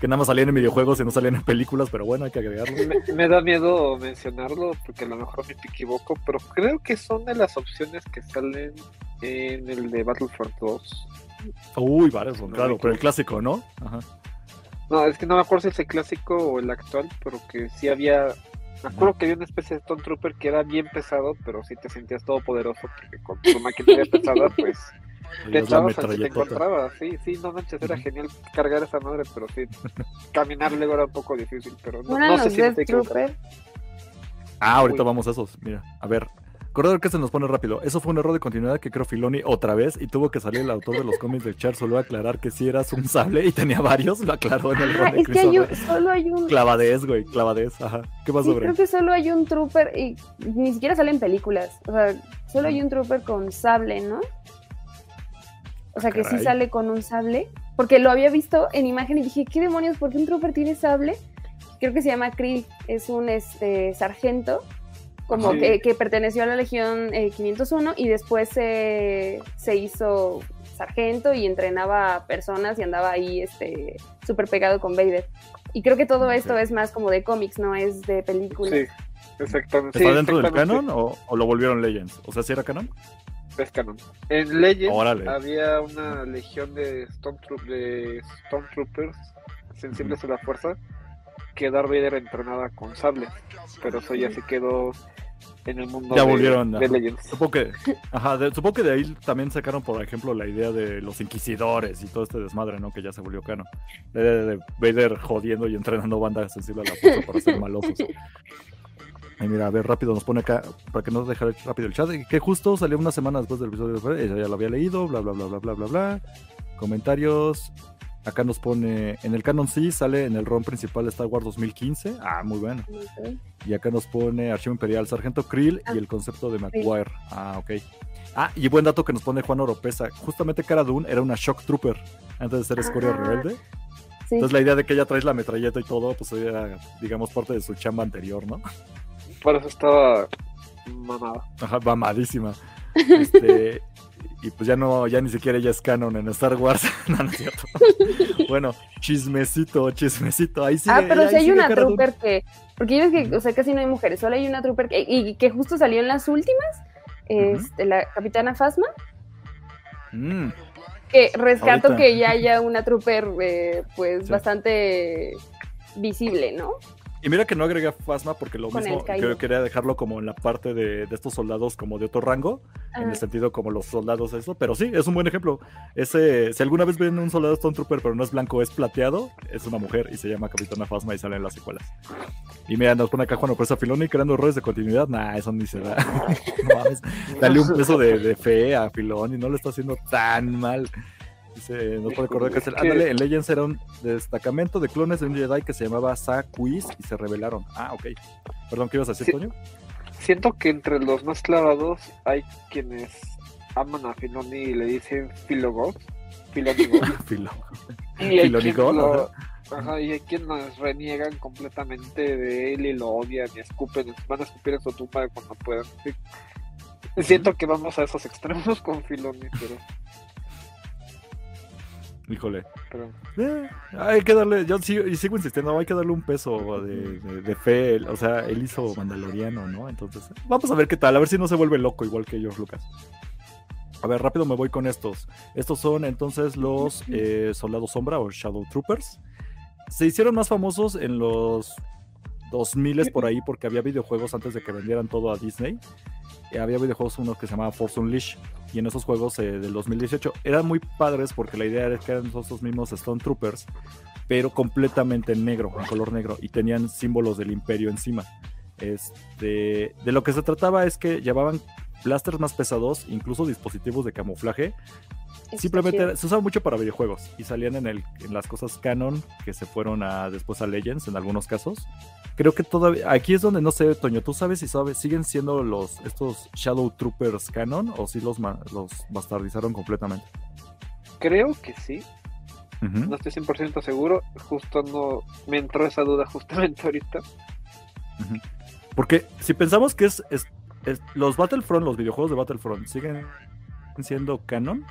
B: que nada más salían en videojuegos y no salían en películas, pero bueno, hay que agregarlo.
D: Me, da miedo mencionarlo porque a lo mejor me equivoco, pero creo que son de las opciones que salen en el de Battlefront 2.
B: Uy, varios son, claro, pero el clásico, ¿no? Ajá.
D: No, es que no me acuerdo si es el clásico o el actual, pero que sí había. Me acuerdo que había una especie de Stone Trooper que era bien pesado, pero sí te sentías todo poderoso porque con tu maquinaria pesada, pues te echabas te encontrabas, sí, sí, no manches, era genial cargar esa madre, pero sí, caminar luego era un poco difícil, pero no, no sé si te
B: Ah, ahorita vamos a esos, mira, a ver, Corredor que se nos pone rápido. Eso fue un error de continuidad que creo Filoni otra vez y tuvo que salir el autor de los cómics de Char solo a aclarar que si eras un sable y tenía varios, lo aclaró en el
C: ah, es que solo hay un
B: clavadez, güey, clavadez, ajá. ¿Qué pasó, sí,
C: Creo que solo hay un trooper y ni siquiera sale en películas. O sea, solo hay un trooper con sable, ¿no? O sea, que sí sale con un sable. Porque lo había visto en imagen y dije, ¿qué demonios? ¿Por qué un trooper tiene sable? Creo que se llama Krill, es un este, sargento, como que, perteneció a la Legión 501 eh, y después se hizo sargento y entrenaba a personas y andaba ahí este súper pegado con Vader. Y creo que todo esto es más como de cómics, no es de películas. Sí,
D: exactamente.
B: ¿Está dentro del canon o, o, lo volvieron Legends? O sea, ¿sí era canon?
D: Es canon. En Legends había una legión de Stormtroopers sensibles a la fuerza que Darth Vader entrenaba con sable, pero eso ya se quedó en el mundo
B: ya volvieron, de, Legends. Supongo que, ajá, de, supongo que de ahí también sacaron, por ejemplo, la idea de los inquisidores y todo este desmadre, ¿no? Que ya se volvió canon. La idea de Vader jodiendo y entrenando bandas sensibles a la fuerza para ser malosos. Mira, a ver, rápido nos pone acá, para que no dejara rápido el chat, que justo salió una semana después del episodio de ya lo había leído, bla, bla, bla, bla, bla, bla, bla. Comentarios. Acá nos pone, en el canon sí sale en el ROM principal de Star Wars 2015. Ah, muy bueno. Y acá nos pone Archivo Imperial, Sargento Krill y el concepto de McGuire. Ah, ok. Ah, y buen dato que nos pone Juan Oropesa. Justamente Cara Dune era una Shock Trooper antes de ser Escoria Rebelde. Entonces la idea de que ella trae la metralleta y todo, pues era, digamos, parte de su chamba anterior, ¿no?
D: Por eso estaba mamada.
B: Ajá, mamadísima. Este, y pues ya no, ya ni siquiera ella es canon en Star Wars. no, no es cierto. bueno, chismecito, chismecito. Ahí sí.
C: Ah, pero si hay una trooper que. Porque yo que, o sea, casi no hay mujeres, solo hay una trooper que, y que justo salió en las últimas. Este, la capitana Fasma. Mm. Que rescato que ya haya una trooper, eh, pues bastante visible, ¿no?
B: Y mira que no agregué Fasma porque lo mismo que quería dejarlo como en la parte de, estos soldados como de otro rango, en el sentido como los soldados eso, pero sí, es un buen ejemplo. Ese, si alguna vez ven un soldado Stone Trooper pero no es blanco, es plateado, es una mujer y se llama Capitana Fasma y sale en las secuelas. Y mira, nos pone acá Juan Opresa Filoni creando errores de continuidad, nah, eso ni se da. dale un peso de, de fe a Filoni, no lo está haciendo tan mal. Dice, no puede recordar que es el. Ándale, en Legends era un destacamento de clones de un Jedi que se llamaba Quiz y se rebelaron. Ah, ok. Perdón, ¿qué ibas a decir, Toño?
D: Siento que entre los más clavados hay quienes aman a Filoni y le dicen Filogos. Filonigos.
B: Filo.
D: y hay Ajá, y hay quienes reniegan completamente de él y lo odian y escupen, van a escupir en su tumba cuando puedan. Siento que vamos a esos extremos con Filoni, pero.
B: Híjole. Eh, hay que darle, yo sigo, y sigo insistiendo, hay que darle un peso de, fe. O sea, él hizo Mandaloriano, ¿no? Entonces, vamos a ver qué tal, a ver si no se vuelve loco igual que George Lucas. A ver, rápido me voy con estos. Estos son entonces los eh, Soldados Sombra o Shadow Troopers. Se hicieron más famosos en los 2000 por ahí porque había videojuegos antes de que vendieran todo a Disney. Eh, había videojuegos uno que se llamaba Force Unleashed y en esos juegos eh, del 2018 eran muy padres porque la idea era que eran esos mismos Stone Troopers pero completamente en negro, en color negro y tenían símbolos del imperio encima. Este, de lo que se trataba es que llevaban blasters más pesados, incluso dispositivos de camuflaje. Simplemente se usaba mucho para videojuegos y salían en, el, en las cosas canon que se fueron a, después a Legends en algunos casos creo que todavía aquí es donde no sé, Toño, tú sabes si sabes, siguen siendo los estos Shadow Troopers canon o si los los bastardizaron completamente.
D: Creo que sí. No estoy 100% seguro, justo no me entró esa duda justamente ahorita.
B: Porque si pensamos que es, es, los Battlefront, los videojuegos de Battlefront siguen siendo canon.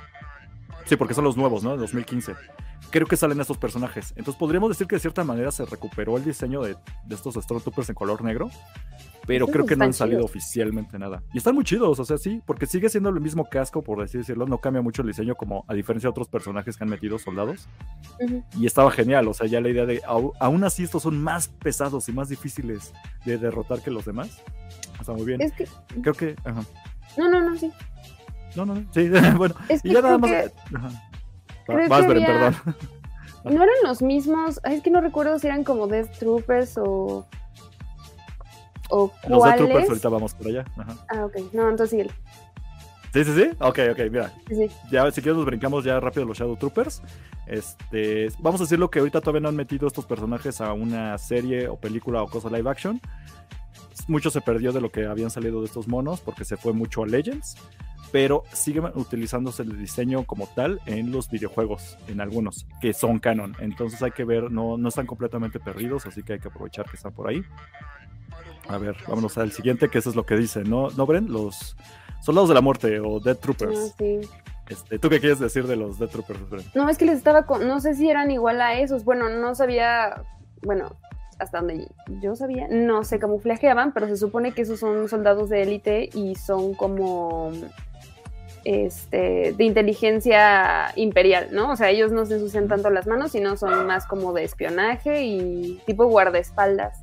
B: Sí, porque son los nuevos, ¿no? 2015 creo que salen estos personajes. Entonces podríamos decir que de cierta manera se recuperó el diseño de, estos Stormtroopers en color negro, pero creo que no han salido oficialmente nada. Y están muy chidos, o sea, sí, porque sigue siendo el mismo casco, por así decirlo, no cambia mucho el diseño como a diferencia de otros personajes que han metido soldados. Y estaba genial, o sea, ya la idea de, aún así estos son más pesados y más difíciles de derrotar que los demás. Está muy bien. Creo que...
C: No, no, no, sí.
B: No, no, sí, bueno. y ya nada más...
C: perdón. No eran los mismos. es que no recuerdo si eran como Death Troopers o. o
B: Los Death Troopers, ahorita vamos por allá.
C: Ah, ok. No, entonces sí.
B: Sí, sí, sí. Ok, ok, mira. Ya, si quieres, nos brincamos ya rápido los Shadow Troopers. Este, vamos a decir lo que ahorita todavía no han metido estos personajes a una serie o película o cosa live action. Mucho se perdió de lo que habían salido de estos monos porque se fue mucho a Legends pero sigue utilizándose el diseño como tal en los videojuegos, en algunos, que son canon. Entonces hay que ver, no, no están completamente perdidos, así que hay que aprovechar que están por ahí. A ver, vámonos al siguiente, que eso es lo que dice, ¿no, ¿No Bren? Los Soldados de la Muerte o Dead Troopers. Ah, este, ¿Tú qué quieres decir de los Dead Troopers, Bren?
C: No, es que les estaba, con, no sé si eran igual a esos, bueno, no sabía, bueno, hasta donde yo sabía, no se camuflajeaban, pero se supone que esos son soldados de élite y son como este, de inteligencia imperial, ¿no? O sea, ellos no se ensucian tanto las manos, sino son más como de espionaje y tipo guardaespaldas.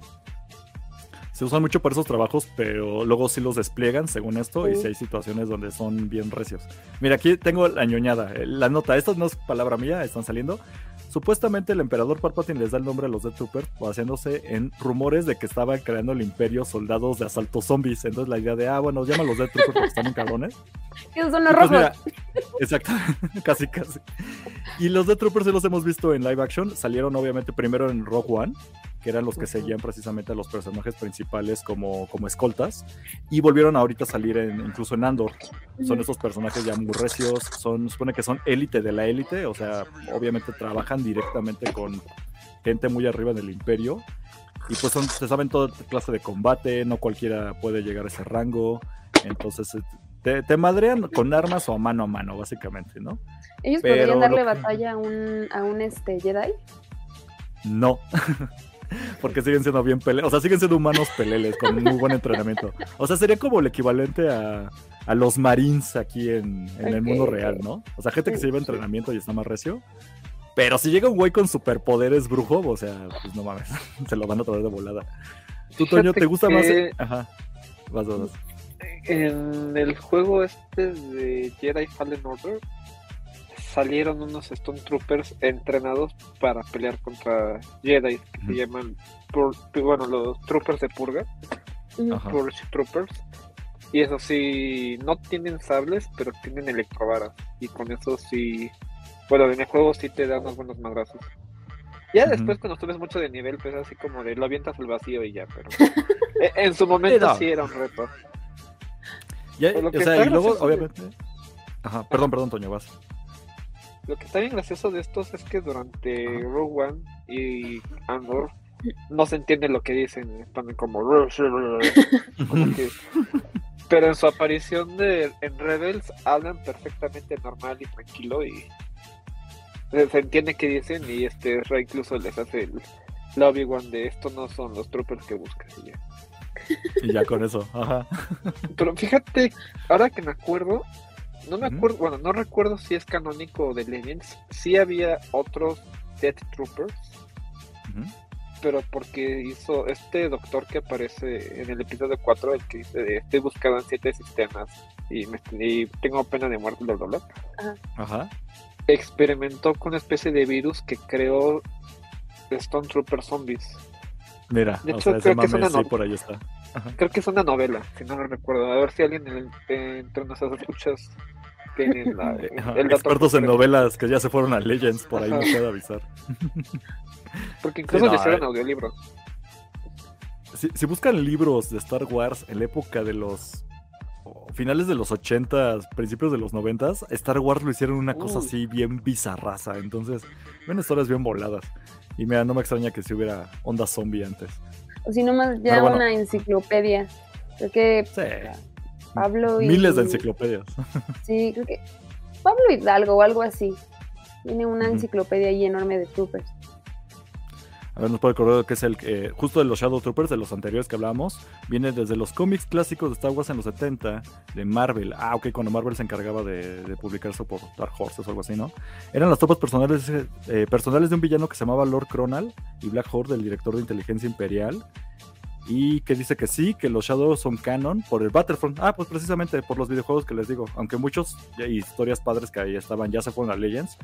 B: Se usan mucho para esos trabajos, pero luego sí los despliegan, según esto, y si hay situaciones donde son bien recios. Mira, aquí tengo la ñoñada, eh, la nota, esto no es palabra mía, están saliendo. Supuestamente el emperador Palpatine les da el nombre a los Death Troopers basándose en rumores de que estaban creando el imperio soldados de asalto zombies. Entonces la idea de, ah, bueno, llaman los Death Troopers porque están en cabrones.
C: Esos son los pues rojos.
B: exacto, casi, casi. Y los Death Troopers sí los hemos visto en live action. Salieron obviamente primero en Rogue One, que eran los que seguían precisamente a los personajes principales como, como escoltas. Y volvieron ahorita a salir en, incluso en Andor. Son estos personajes ya muy recios, son, supone que son élite de la élite, o sea, obviamente trabajan directamente con gente muy arriba del imperio. Y pues son, se saben toda clase de combate, no cualquiera puede llegar a ese rango. Entonces te, te madrean con armas o a mano a mano, básicamente, ¿no?
C: ¿Ellos podrían darle batalla a un, a un este, Jedi?
B: No. Porque siguen siendo bien peleles. O sea, siguen siendo humanos peleles con muy buen entrenamiento. O sea, sería como el equivalente a, a los Marines aquí en, en el mundo real, ¿no? O sea, gente que se lleva entrenamiento y está más recio. Pero si llega un güey con superpoderes brujo, o sea, pues no mames, se lo van a traer de volada. ¿Tú, Toño, te gusta más? Ajá, vas, vas.
D: En el juego este de Jedi Fallen Order, salieron unos Stone Troopers entrenados para pelear contra Jedi, que se llaman, bueno, los Troopers de Purga, Purge Troopers. Y eso sí, no tienen sables, pero tienen electrovaras. Y con eso sí, bueno, en el juego sí te dan unos buenos madrazos. Ya después, cuando subes mucho de nivel, pues así como de lo avientas al vacío y ya, pero e, en su momento sí era un reto.
B: o sea, y luego, obviamente. Ajá, perdón, perdón, Toño, vas.
D: Lo que está bien gracioso de estos es que durante Rogue One y Andor no se entiende lo que dicen, están como, pero en su aparición de, en Rebels hablan perfectamente normal y tranquilo y se, entiende que dicen y este Rey incluso les hace el lobby one de esto no son los troopers que buscas y ya.
B: Y ya con eso, ajá.
D: Pero fíjate, ahora que me acuerdo, no me acuerdo, bueno, no recuerdo si es canónico de Legends. Sí había otros Death Troopers. Pero porque hizo este doctor que aparece en el episodio 4, el que dice estoy buscando en siete sistemas y, me, tengo pena de muerte, bla, bla, bla.
B: Ajá.
D: Experimentó con una especie de virus que creó Stone Trooper Zombies.
B: Mira, de hecho, creo que es una por ahí está.
D: Creo que es una novela, si no lo recuerdo. A ver si alguien entre nuestras escuchas
B: Expertos en novelas que ya se fueron a Legends, por ahí no puedo avisar.
D: Porque incluso le hicieron eh. audiolibro.
B: Si, buscan libros de Star Wars en la época de los finales de los 80, principios de los 90, Star Wars lo hicieron una cosa así bien bizarraza. Entonces, ven historias bien voladas. Y mira, no me extraña que si hubiera onda zombie antes.
C: O si nomás ya una enciclopedia. Creo que Pablo y...
B: Miles de enciclopedias.
C: Sí, creo que Pablo Hidalgo o algo así. Tiene una enciclopedia ahí enorme de troopers.
B: A ver, nos puede acordar que es el eh, justo de los Shadow Troopers, de los anteriores que hablábamos. Viene desde los cómics clásicos de Star Wars en los 70, de Marvel. Ah, ok, cuando Marvel se encargaba de, de publicar eso por Dark Horses o algo así, ¿no? Eran las tropas personales, eh, personales de un villano que se llamaba Lord Cronal y Black Horde, el director de inteligencia imperial y que dice que sí, que los Shadows son canon por el Battlefront. Ah, pues precisamente por los videojuegos que les digo, aunque muchos historias padres que ahí estaban ya se fueron a Legends,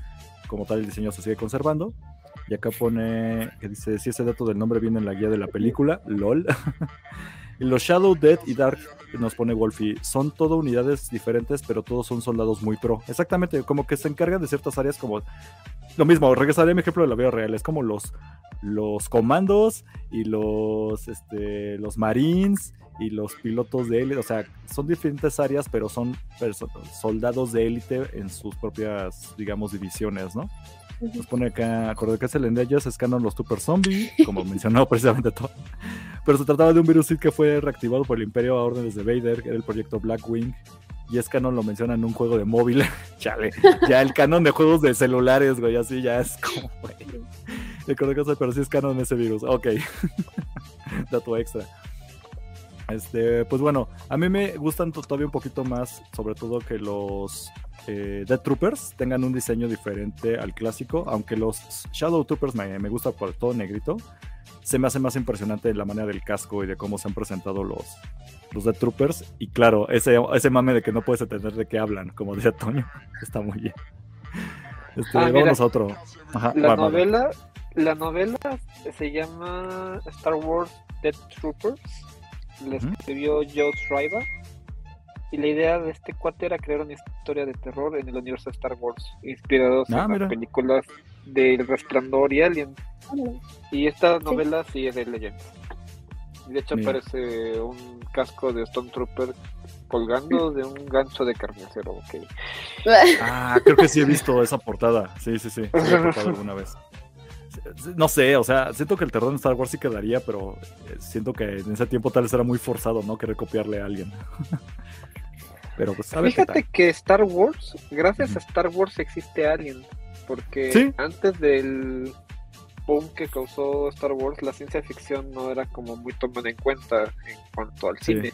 B: como tal el diseño se sigue conservando. Y acá pone que dice si ese dato del nombre viene en la guía de la película, lol. y los Shadow, Dead y Dark nos pone Wolfie, son todo unidades diferentes, pero todos son soldados muy pro. Exactamente, como que se encargan de ciertas áreas como lo mismo, regresaré a mi ejemplo de la vida real, es como los los comandos y los, este, los marines y los pilotos de élite, o sea, son diferentes áreas, pero son soldados de élite en sus propias, digamos, divisiones, ¿no? Nos pone acá, es el ellas es canon los Super Zombie, como mencionó precisamente todo. Pero se trataba de un virus que fue reactivado por el Imperio a órdenes de Vader, que era el proyecto Blackwing. Y es canon, lo menciona en un juego de móvil. Chale, ya el canon de juegos de celulares, güey, así ya es como, güey pero sí es canon ese virus. Ok. Dato extra. Este, pues bueno, a mí me gustan todavía un poquito más, sobre todo que los eh, Dead Troopers tengan un diseño diferente al clásico, aunque los Shadow Troopers me, me gusta por todo negrito, se me hace más impresionante la manera del casco y de cómo se han presentado los, los Dead Troopers. Y claro, ese, ese mame de que no puedes entender de qué hablan, como decía Toño, está muy bien. Este, ah, vamos a otro.
D: la novela la novela se llama Star Wars Dead Troopers. La escribió Joe Schreiber. Y la idea de este cuate era crear una historia de terror en el universo de Star Wars, inspirados ah, en las películas del Resplandor y Alien. Y esta novela sí, es de Legends. De hecho, aparece un casco de Stone Trooper colgando de un gancho de carnicero.
B: Ah, creo que sí he visto esa portada. Sí, sí, sí. alguna vez. No sé, o sea, siento que el terror en Star Wars sí quedaría, pero eh, siento que en ese tiempo tal vez era muy forzado, ¿no? Querer copiarle a alguien. pero pues,
D: Fíjate que Star Wars, gracias a Star Wars existe Alien, porque antes del boom que causó Star Wars, la ciencia ficción no era como muy tomada en cuenta en cuanto al cine.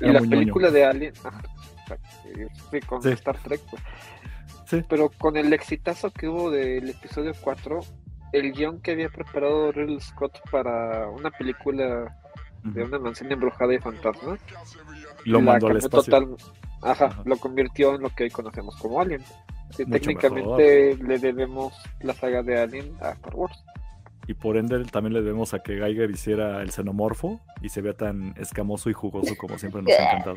D: Y la película de Alien, sí, con Star Trek, pues. Pero con el exitazo que hubo del episodio 4, el guion que había preparado Ridley Scott para una película de una mansión embrujada y fantasma,
B: lo mandó al espacio.
D: ajá, lo convirtió en lo que hoy conocemos como Alien. técnicamente le debemos la saga de Alien a Star Wars.
B: Y por ende también le debemos a que Geiger hiciera el xenomorfo y se vea tan escamoso y jugoso como siempre nos ha encantado.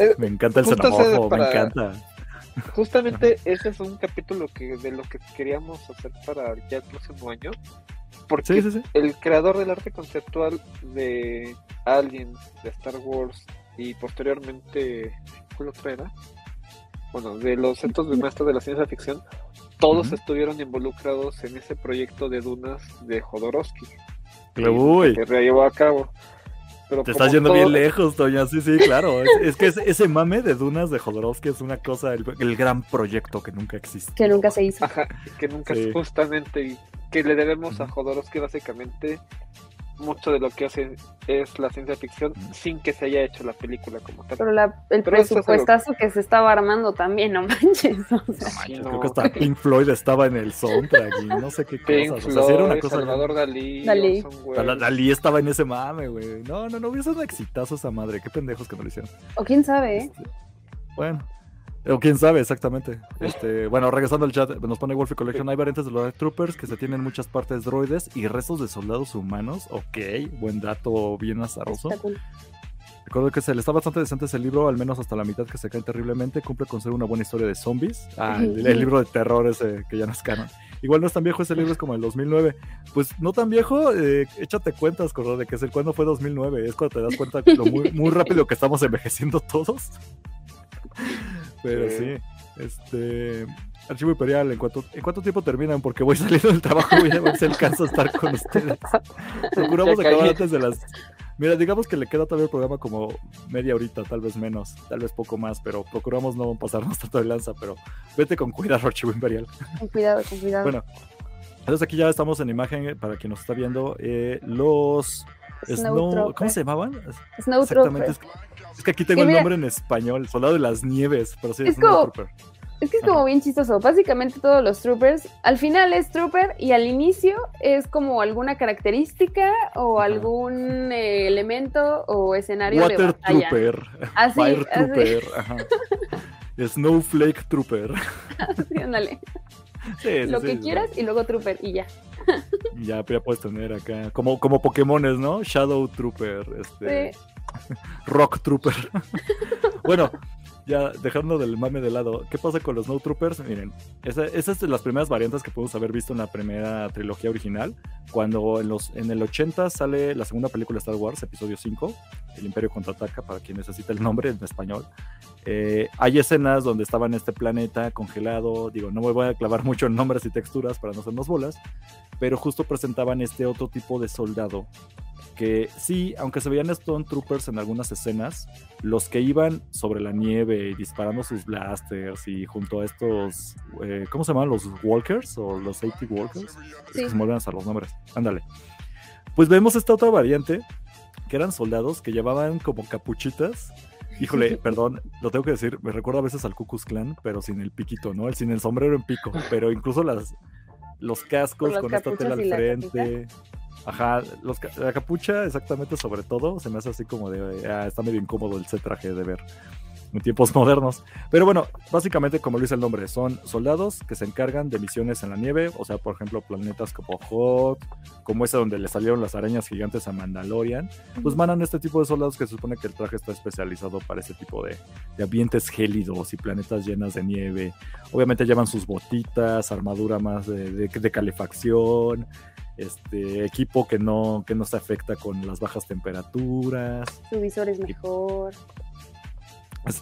B: Eh, me encanta el xenomorfo, me encanta.
D: Justamente ese es un capítulo que de lo que queríamos hacer para ya el próximo año. Porque el creador del arte conceptual de Alien, de Star Wars y posteriormente, ¿cuál era? Bueno, de los centros de maestros de la ciencia ficción, todos estuvieron involucrados en ese proyecto de dunas de Jodorowsky. Que, que llevó a cabo.
B: Te estás yendo bien lejos, Toña. Sí, sí, claro. Es, que ese mame de Dunas de Jodorowsky es una cosa, el, gran proyecto que nunca existe.
C: Que nunca se hizo.
D: Ajá, que nunca justamente, que le debemos a Jodorowsky básicamente mucho de lo que hace es la ciencia ficción sin que se haya hecho la película como tal.
C: Pero el presupuestazo que se estaba armando también, no manches.
B: Creo que hasta Pink Floyd estaba en el soundtrack y no sé qué cosas.
D: o sea, era una cosa Salvador Dalí.
C: Dalí.
B: Dalí estaba en ese mame, güey. No, no, no, hubiese un exitazo esa madre. Qué pendejos que no lo hicieron.
C: O quién sabe, ¿eh?
B: Este, bueno, o quién sabe, exactamente. Este, bueno, regresando al chat, nos pone Wolfie Collection. Hay variantes de los Troopers que se tienen muchas partes droides y restos de soldados humanos. Ok, buen dato, bien azaroso. Recuerdo que se le está bastante decente ese libro, al menos hasta la mitad que se cae terriblemente. Cumple con ser una buena historia de zombies. Ah, el, libro de terror ese que ya no es canon. Igual no es tan viejo ese libro, es como el 2009. Pues no tan viejo, eh, échate cuentas, Corro, de que es el cuándo fue 2009. Es cuando te das cuenta lo muy, muy rápido que estamos envejeciendo todos. Pero sí, este. Archivo Imperial, ¿en cuánto, ¿en cuánto tiempo terminan? Porque voy saliendo del trabajo y a ver si alcanzo a estar con ustedes. Procuramos acabar antes de las. Mira, digamos que le queda todavía el programa como media horita, tal vez menos, tal vez poco más, pero procuramos no pasarnos tanto de lanza, pero vete con cuidado, Archivo Imperial.
C: Con cuidado, con cuidado.
B: Bueno, entonces aquí ya estamos en imagen eh, para quien nos está viendo. Eh, los Snow, ¿Cómo se llamaban?
C: Snow Exactamente.
B: Es que aquí tengo el nombre en español, Soldado de las Nieves, pero sí
C: es, como, Es que es como bien chistoso. Básicamente todos los troopers, al final es trooper y al inicio es como alguna característica o algún eh, elemento o escenario
B: Water
C: de batalla.
B: Trooper,
C: así,
B: Fire Trooper, ajá. Snowflake Trooper.
C: Así, ándale. Lo que quieras y luego Trooper y ya.
B: ya, ya puedes tener acá, como, como Pokémones, ¿no? Shadow Trooper, este... Rock Trooper. bueno, ya dejando del mame de lado, ¿qué pasa con los No Troopers? Miren, esa, es de las primeras variantes que podemos haber visto en la primera trilogía original. Cuando en, los, en el 80 sale la segunda película de Star Wars, episodio 5, El Imperio contraataca, para quien necesita el nombre en español. Eh, hay escenas donde estaba en este planeta congelado. Digo, no me voy a clavar mucho en nombres y texturas para no hacernos bolas, pero justo presentaban este otro tipo de soldado que sí, aunque se veían Stone Troopers en algunas escenas, los que iban sobre la nieve y disparando sus blasters y junto a estos, eh, ¿cómo se llaman? ¿Los Walkers o los 80 Walkers? Sí. se me hasta los nombres. Ándale. Pues vemos esta otra variante, que eran soldados que llevaban como capuchitas. Híjole, perdón, lo tengo que decir, me recuerda a veces al Ku Clan, pero sin el piquito, ¿no? El, sin el sombrero en pico, pero incluso las, los cascos con esta tela al frente. Ajá, los, la capucha, exactamente, sobre todo, se me hace así como de, ah, está medio incómodo el traje de ver en tiempos modernos. Pero bueno, básicamente, como lo dice el nombre, son soldados que se encargan de misiones en la nieve, o sea, por ejemplo, planetas como Hot, como ese donde le salieron las arañas gigantes a Mandalorian, pues mandan este tipo de soldados que se supone que el traje está especializado para ese tipo de, ambientes gélidos y planetas llenas de nieve. Obviamente llevan sus botitas, armadura más de calefacción, este equipo que no, que no se afecta con las bajas temperaturas.
C: Su visor es mejor.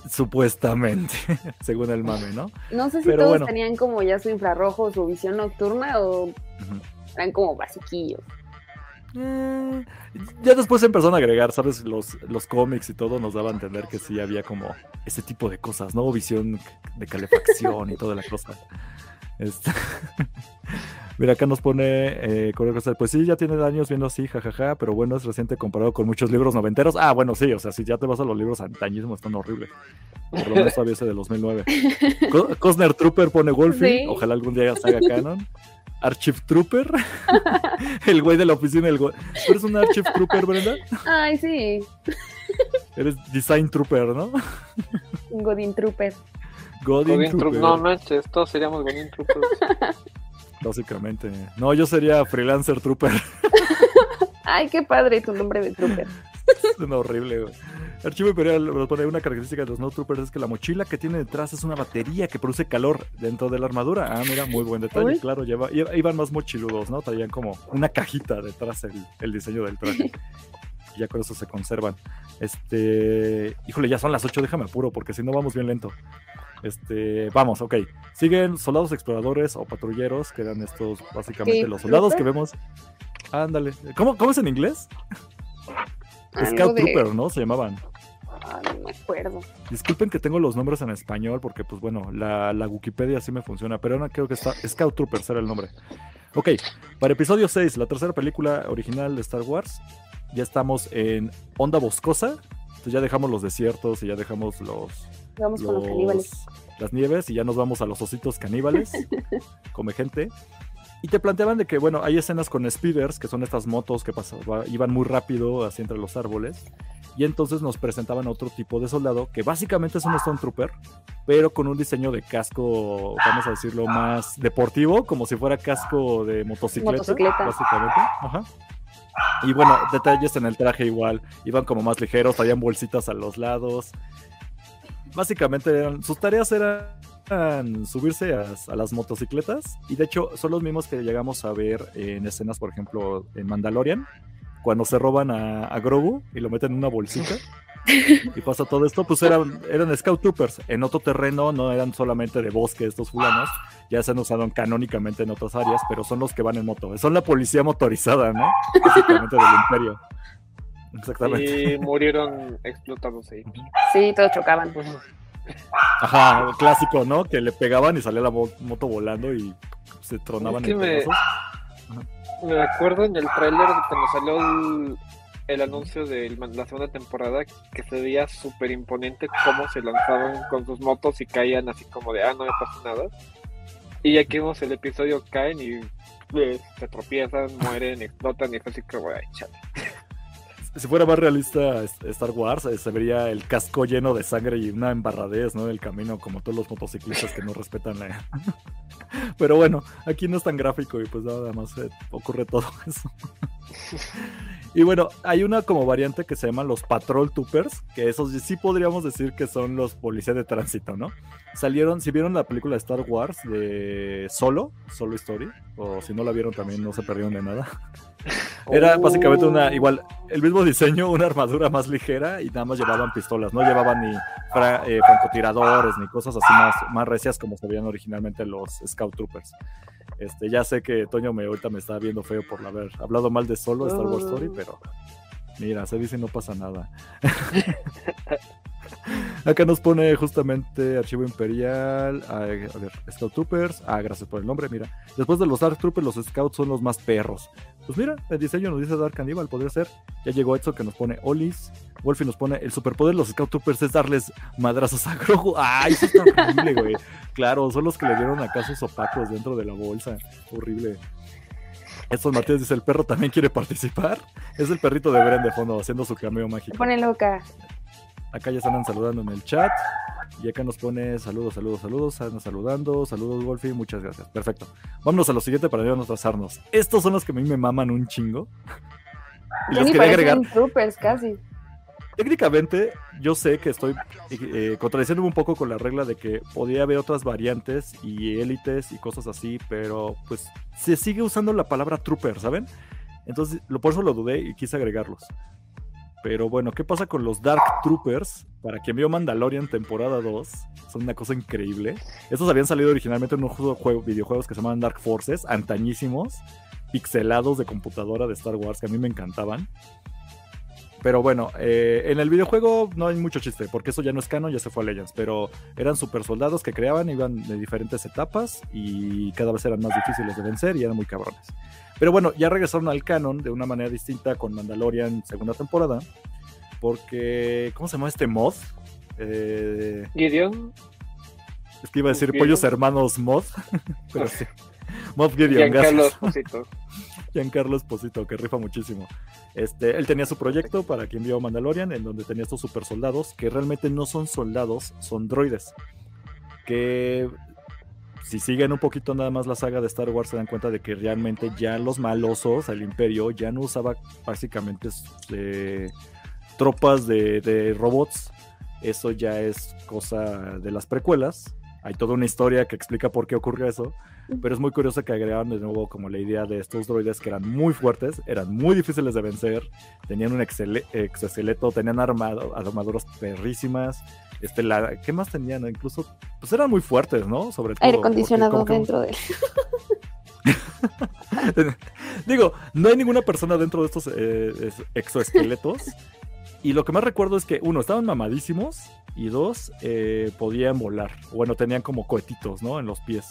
B: Supuestamente, según el mame, ¿no?
C: No sé si todos tenían como ya su infrarrojo, su visión nocturna o Eran como basiquillos.
B: Eh, ya después empezaron a agregar, ¿sabes? Los, los cómics y todo nos daba a entender que sí había como ese tipo de cosas, ¿no? Visión de calefacción y toda la cosa. Este... Mira, acá nos pone eh, pues sí, ya tiene años viendo así, jajaja, pero bueno, es reciente comparado con muchos libros noventeros. Ah, bueno, sí, o sea, si ya te vas a los libros antañismo, están horribles. Por lo menos todavía ese de 2009. Cosner Trooper pone Wolfie, ojalá algún día salga canon. Archive Trooper, el güey de la oficina del güey. ¿Eres un Archive Trooper, Brenda?
C: Ay, sí.
B: Eres Design Trooper, ¿no?
C: Godin Trooper.
D: Godin, Trooper. No manches, todos seríamos Godin Troopers.
B: Básicamente. No, yo sería Freelancer Trooper.
C: Ay, qué padre tu nombre de Trooper.
B: Es horrible, güey. Archivo Imperial pone una característica de los No Troopers es que la mochila que tiene detrás es una batería que produce calor dentro de la armadura. Ah, mira, muy buen detalle. Claro, lleva, iban más mochiludos, ¿no? Traían como una cajita detrás el, el diseño del traje. y ya con eso se conservan. Este, híjole, ya son las 8, déjame apuro porque si no vamos bien lento. Este, vamos, ok. Siguen soldados exploradores o patrulleros, que eran estos básicamente los soldados que vemos. Ándale. ¿Cómo, ¿Cómo es en inglés? Scout Trooper, ¿no? Se llamaban.
C: Ah, no me acuerdo.
B: Disculpen que tengo los nombres en español porque, pues bueno, la, la Wikipedia sí me funciona, pero ahora creo que está Scout Troopers era el nombre. Ok, para episodio 6, la tercera película original de Star Wars, ya estamos en Onda Boscosa. Entonces ya dejamos los desiertos y ya dejamos los,
C: Vamos con los caníbales.
B: Las nieves y ya nos vamos a los ositos caníbales. come gente. Y te planteaban de que, bueno, hay escenas con speeders, que son estas motos que pasaban, iban muy rápido así entre los árboles. Y entonces nos presentaban otro tipo de soldado, que básicamente es un Stone Trooper, pero con un diseño de casco, vamos a decirlo, más deportivo, como si fuera casco de motocicleta, motocicleta. básicamente. Ajá. Y bueno, detalles en el traje igual, iban como más ligeros, traían bolsitas a los lados básicamente sus tareas eran subirse a, las motocicletas y de hecho son los mismos que llegamos a ver en escenas, por ejemplo, en Mandalorian, cuando se roban a, Grogu y lo meten en una bolsita. y pasa todo esto, pues eran, eran Scout Troopers. En otro terreno no eran solamente de bosque estos fulanos, ya se han usado canónicamente en otras áreas, pero son los que van en moto. Son la policía motorizada, ¿no? Básicamente del imperio.
D: Exactamente. Y murieron explotados ahí.
C: Sí, todos chocaban.
B: Ajá, clásico, ¿no? Que le pegaban y salía la moto volando y se tronaban en
D: me... me acuerdo en el tráiler cuando salió el, anuncio de la segunda temporada que se veía súper imponente cómo se lanzaban con sus motos y caían así como de, ah, no me pasa nada. Y aquí vemos el episodio, caen y pues, se tropiezan, mueren, explotan y es así como, ay, chale
B: si fuera más realista Star Wars, eh, se vería el casco lleno de sangre y una embarradez, ¿no? Camino, como todos los motociclistas que no respetan la... Pero bueno, aquí no es tan gráfico y pues nada más eh, ocurre todo eso. y bueno, hay una como variante que se llama los Patrol Troopers, que esos sí podríamos decir que son los policías de tránsito, ¿no? Salieron, si vieron la película de Star Wars de Solo, Solo Story, o si no la vieron también no se perdieron de nada. Era básicamente una, oh. igual, el mismo diseño, una armadura más ligera y nada más llevaban pistolas, no llevaban ni eh, francotiradores ni cosas así más, más recias como se veían originalmente los Scout Troopers. Este, ya sé que Toño me ahorita me está viendo feo por haber hablado mal de solo Star Wars Story, oh. pero mira, se dice no pasa nada. Acá nos pone justamente Archivo Imperial. A, ver, Scout Troopers. Ah, gracias por el nombre. Mira, después de los Dark Troopers, los Scouts son los más perros. Pues mira, el diseño nos dice Dark Cannibal, podría ser. Ya llegó Edson que nos pone Olis. Wolfie nos pone el superpoder de los Scout Troopers es darles madrazos a Grogu. ¡Ay, eso está horrible, güey! Claro, son los que le dieron acá sus opacos dentro de la bolsa. Horrible. Estos Martínez dice: ¿el perro también quiere participar? Es el perrito de Bren de fondo haciendo su cameo mágico.
C: Pone loca.
B: Acá ya están saludando en el chat. Y acá nos pone saludos, saludos, saludos. Están saludando. Saludos, Wolfie. Muchas gracias. Perfecto. Vámonos a lo siguiente para no atrasarnos. Estos son los que a mí me maman un chingo.
C: y los quería agregar. Troopers, casi.
B: Técnicamente, yo sé que estoy eh, contradiciéndome un poco con la regla de que podría haber otras variantes y élites y cosas así, pero pues se sigue usando la palabra trooper, ¿saben? Entonces, por eso lo dudé y quise agregarlos. Pero bueno, ¿qué pasa con los Dark Troopers? Para quien vio Mandalorian temporada 2, son una cosa increíble. Estos habían salido originalmente en un juego, videojuegos que se llamaban Dark Forces, antañísimos. pixelados de computadora de Star Wars que a mí me encantaban. Pero bueno, eh, en el videojuego no hay mucho chiste, porque eso ya no es canon, ya se fue a Legends. Pero eran super soldados que creaban, iban de diferentes etapas y cada vez eran más difíciles de vencer y eran muy cabrones. Pero bueno, ya regresaron al canon de una manera distinta con Mandalorian segunda temporada. Porque, ¿cómo se llama este mod?
D: Eh, Gideon.
B: Es que iba a decir pollos hermanos mod, pero sí. Moff Gideon,
D: Giancarlo Esposito.
B: Giancarlo Esposito, que rifa muchísimo. Este, él tenía su proyecto para que envió Mandalorian, en donde tenía estos super soldados, que realmente no son soldados, son droides. Que si siguen un poquito nada más la saga de Star Wars, se dan cuenta de que realmente ya los malosos, el imperio, ya no usaba básicamente eh, tropas de, de robots. Eso ya es cosa de las precuelas. Hay toda una historia que explica por qué ocurrió eso. Pero es muy curioso que agregaron de nuevo como la idea de estos droides que eran muy fuertes, eran muy difíciles de vencer, tenían un exoesqueleto, tenían armado, armaduras perrísimas. Este, la, ¿Qué más tenían? Incluso, pues eran muy fuertes, ¿no?
C: Sobre todo. Aire acondicionado dentro de
B: Digo, no hay ninguna persona dentro de estos eh, exoesqueletos. Y lo que más recuerdo es que, uno, estaban mamadísimos y dos, eh, podían volar. Bueno, tenían como cohetitos, ¿no? En los pies.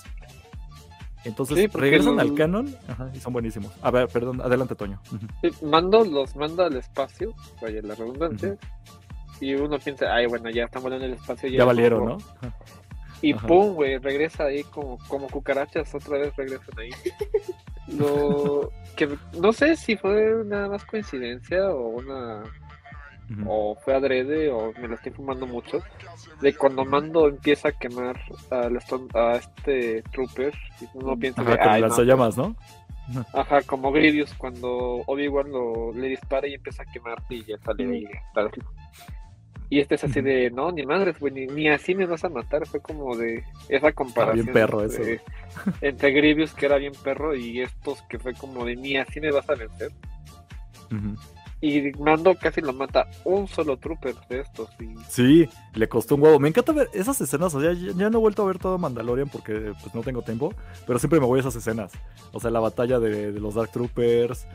B: Entonces regresan al canon y son buenísimos. A ver, perdón, adelante, Toño.
D: mando los manda al espacio, vaya la redundancia, y uno piensa, ay, bueno, ya están volando en el espacio.
B: Ya, valieron, ¿no?
D: Y pum, güey, regresa ahí como, como cucarachas, otra vez regresan ahí. Lo que no sé si fue nada más coincidencia o una o fue adrede o me lo estoy fumando mucho, de cuando Mando empieza a quemar a, a este trooper y uno piensa
B: Ajá, las llamas, ¿no?
D: Ajá, como Grievous cuando Obi-Wan le dispara y empieza a quemar y ya sale ahí. Y este es así de, no, ni madres, güey, ni, así me vas a matar. Fue como de esa comparación.
B: bien perro eso.
D: entre Grievous, que era bien perro, y estos que fue como de, ni así me vas a vencer. Y Mando casi lo mata un solo trooper de estos.
B: Sí, le costó un huevo. Me encanta ver esas escenas. O sea, ya, no he vuelto a ver todo Mandalorian porque pues no tengo tiempo. Pero siempre me voy a esas escenas. O sea, la batalla de los Dark Troopers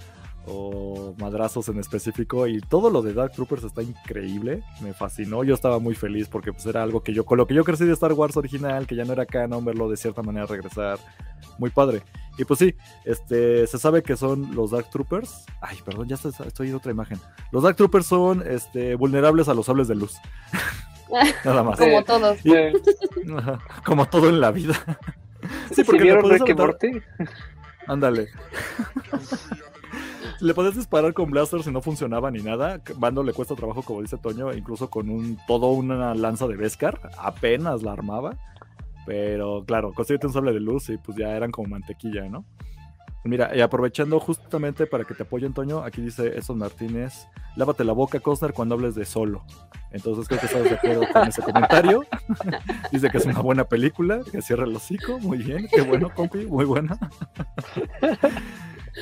B: o madrazos en específico y todo lo de Dark Troopers está increíble, me fascinó, yo estaba muy feliz porque pues era algo que yo, con lo que yo crecí de Star Wars original, que ya no era canon, verlo de cierta manera regresar, muy padre. Y pues sí, este, se sabe que son los Dark Troopers, ay, perdón, ya estoy en otra imagen, los Dark Troopers son este, vulnerables a los sables de luz. Nada más.
C: Como todos.
B: como todo en la vida.
D: sí, porque le
B: Ándale. le podías disparar con blasters y no funcionaba ni nada. Bando le cuesta trabajo, como dice Toño, incluso con un todo una lanza de Beskar, apenas la armaba. Pero claro, consiguiente un sable de luz y pues ya eran como mantequilla, ¿no? Mira, y aprovechando justamente para que te apoyen, Toño, aquí dice Eson Martínez, lávate la boca, Costner, cuando hables de solo. Entonces creo que estás de acuerdo con ese comentario. dice que es una buena película, que cierra el hocico, muy bien, qué bueno, compi, muy buena.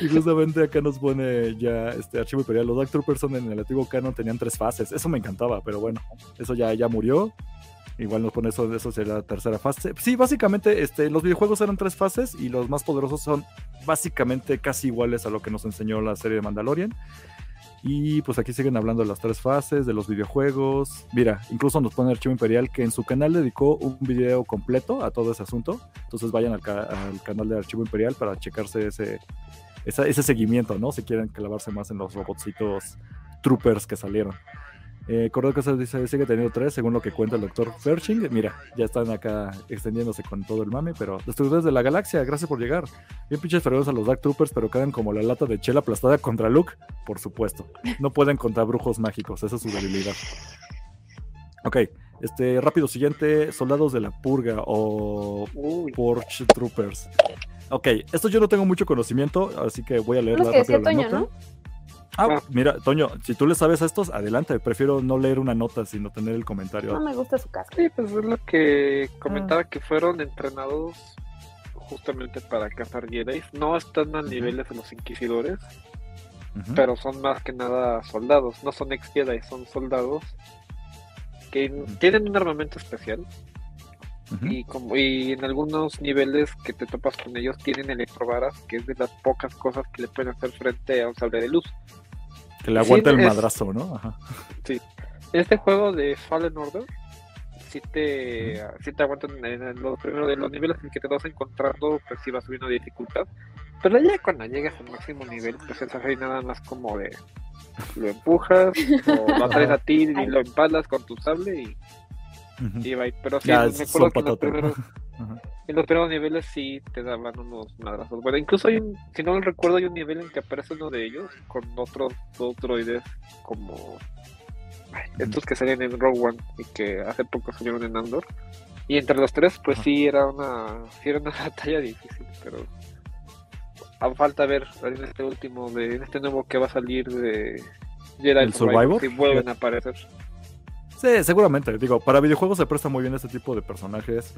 B: Y justamente acá nos pone ya este archivo imperial. Los Dark Troopers en el antiguo canon tenían tres fases. Eso me encantaba, pero bueno, eso ya, ya murió. Igual nos pone eso, eso sería la tercera fase. Sí, básicamente este, los videojuegos eran tres fases y los más poderosos son básicamente casi iguales a lo que nos enseñó la serie de Mandalorian. Y pues aquí siguen hablando de las tres fases, de los videojuegos. Mira, incluso nos pone Archivo Imperial que en su canal dedicó un video completo a todo ese asunto. Entonces vayan al, al canal de Archivo Imperial para checarse ese, ese seguimiento, ¿no? Si quieren clavarse más en los robotcitos troopers que salieron. Eh, que se dice, sigue teniendo tres, según lo que cuenta el doctor Ferching. Mira, ya están acá extendiéndose con todo el mame, pero destructores de la galaxia, gracias por llegar. Bien pinches feroces a los Dark Troopers, pero quedan como la lata de chela aplastada contra Luke, por supuesto. No pueden contra brujos mágicos, esa es su debilidad. Ok, este, rápido siguiente, soldados de la purga o Porsche Troopers. Ok, esto yo no tengo mucho conocimiento, así que voy a leer la rápido la nota. Ah, ah, mira, Toño, si tú le sabes a estos, adelante. Prefiero no leer una nota, sino tener el comentario.
C: No me gusta su casco.
D: Sí, pues es lo que comentaba, ah. que fueron entrenados justamente para cazar Jedi. No están a niveles de los inquisidores, pero son más que nada soldados. No son ex Jedi, son soldados que tienen un armamento especial y, como, y en algunos niveles que te topas con ellos tienen electrovaras, que es de las pocas cosas que le pueden hacer frente a un sable de luz.
B: Que le aguanta el madrazo, ¿no? Ajá.
D: Sí. Este juego de Fallen Order si te, si te aguantan en los primeros de los niveles en que te vas encontrando, pues si va subiendo dificultad. Pero ya cuando llegas al máximo nivel, pues es ahí nada más como de lo empujas o lo traes a ti y lo empalas con tu sable y, y va. Pero sí, me acuerdo que los, primeros, en los primeros niveles sí te daban unos madrazos. Bueno, incluso hay un, si no recuerdo, hay un nivel en que aparece uno de ellos con otros dos droides como estos que salían en Rogue One y que hace poco salieron en Andor. Y entre los tres, pues sí era una, sí era una batalla difícil, pero a falta ver en este último, de, en este nuevo que va a salir de
B: Jedi ¿El Survivor,
D: si vuelven a aparecer.
B: Sí, seguramente. Digo, para videojuegos se presta muy bien este tipo de personajes.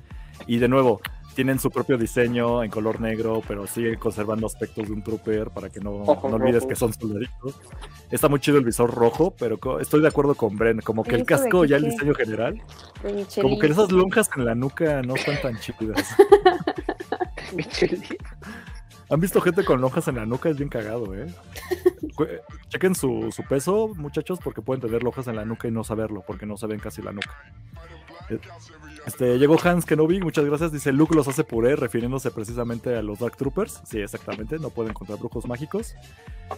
B: Y de nuevo, tienen su propio diseño en color negro, pero siguen conservando aspectos de un trooper para que no, no olvides que son soldaditos. Está muy chido el visor rojo, pero estoy de acuerdo con Bren. Como que el casco, ya el diseño general, como que esas lonjas en la nuca no están tan chidas. ¿Han visto gente con lonjas en la nuca? Es bien cagado, ¿eh? Chequen su, su, peso, muchachos, porque pueden tener lonjas en la nuca y no saberlo, porque no se ven casi la nuca. Este, llegó Hans Kenobi, muchas gracias. Dice Luke los hace puré, refiriéndose precisamente a los Dark Troopers. Sí, exactamente, no pueden encontrar brujos mágicos.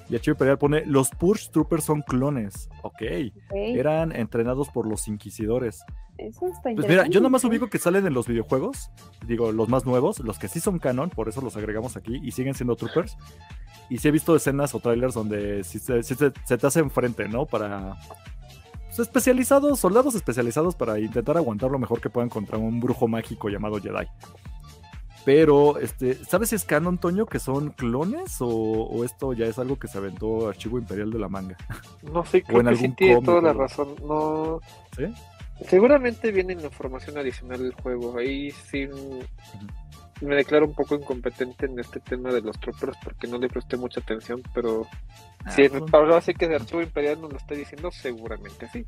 B: Y Chivo Imperial pone: Los Purge Troopers son clones. Ok, eran entrenados por los Inquisidores.
C: Eso está
B: pues mira, yo nomás ubico que salen en los videojuegos, digo, los más nuevos, los que sí son canon, por eso los agregamos aquí y siguen siendo troopers. Y sí he visto escenas o trailers donde sí, se, se, te hacen frente, ¿no? Para especializados, soldados especializados para intentar aguantar lo mejor que puedan contra un brujo mágico llamado Jedi. Pero, este, ¿sabes si es canon, Toño, que son clones o, esto ya es algo que se aventó Archivo Imperial de la manga?
D: No sé, creo que sí tiene toda la razón. No, ¿Sí? Seguramente viene la información adicional del juego. Ahí sí me declaro un poco incompetente en este tema de los troopers porque no le presté mucha atención, pero ah, si pues. ahora sí que de Archivo Imperial nos lo está diciendo, seguramente sí.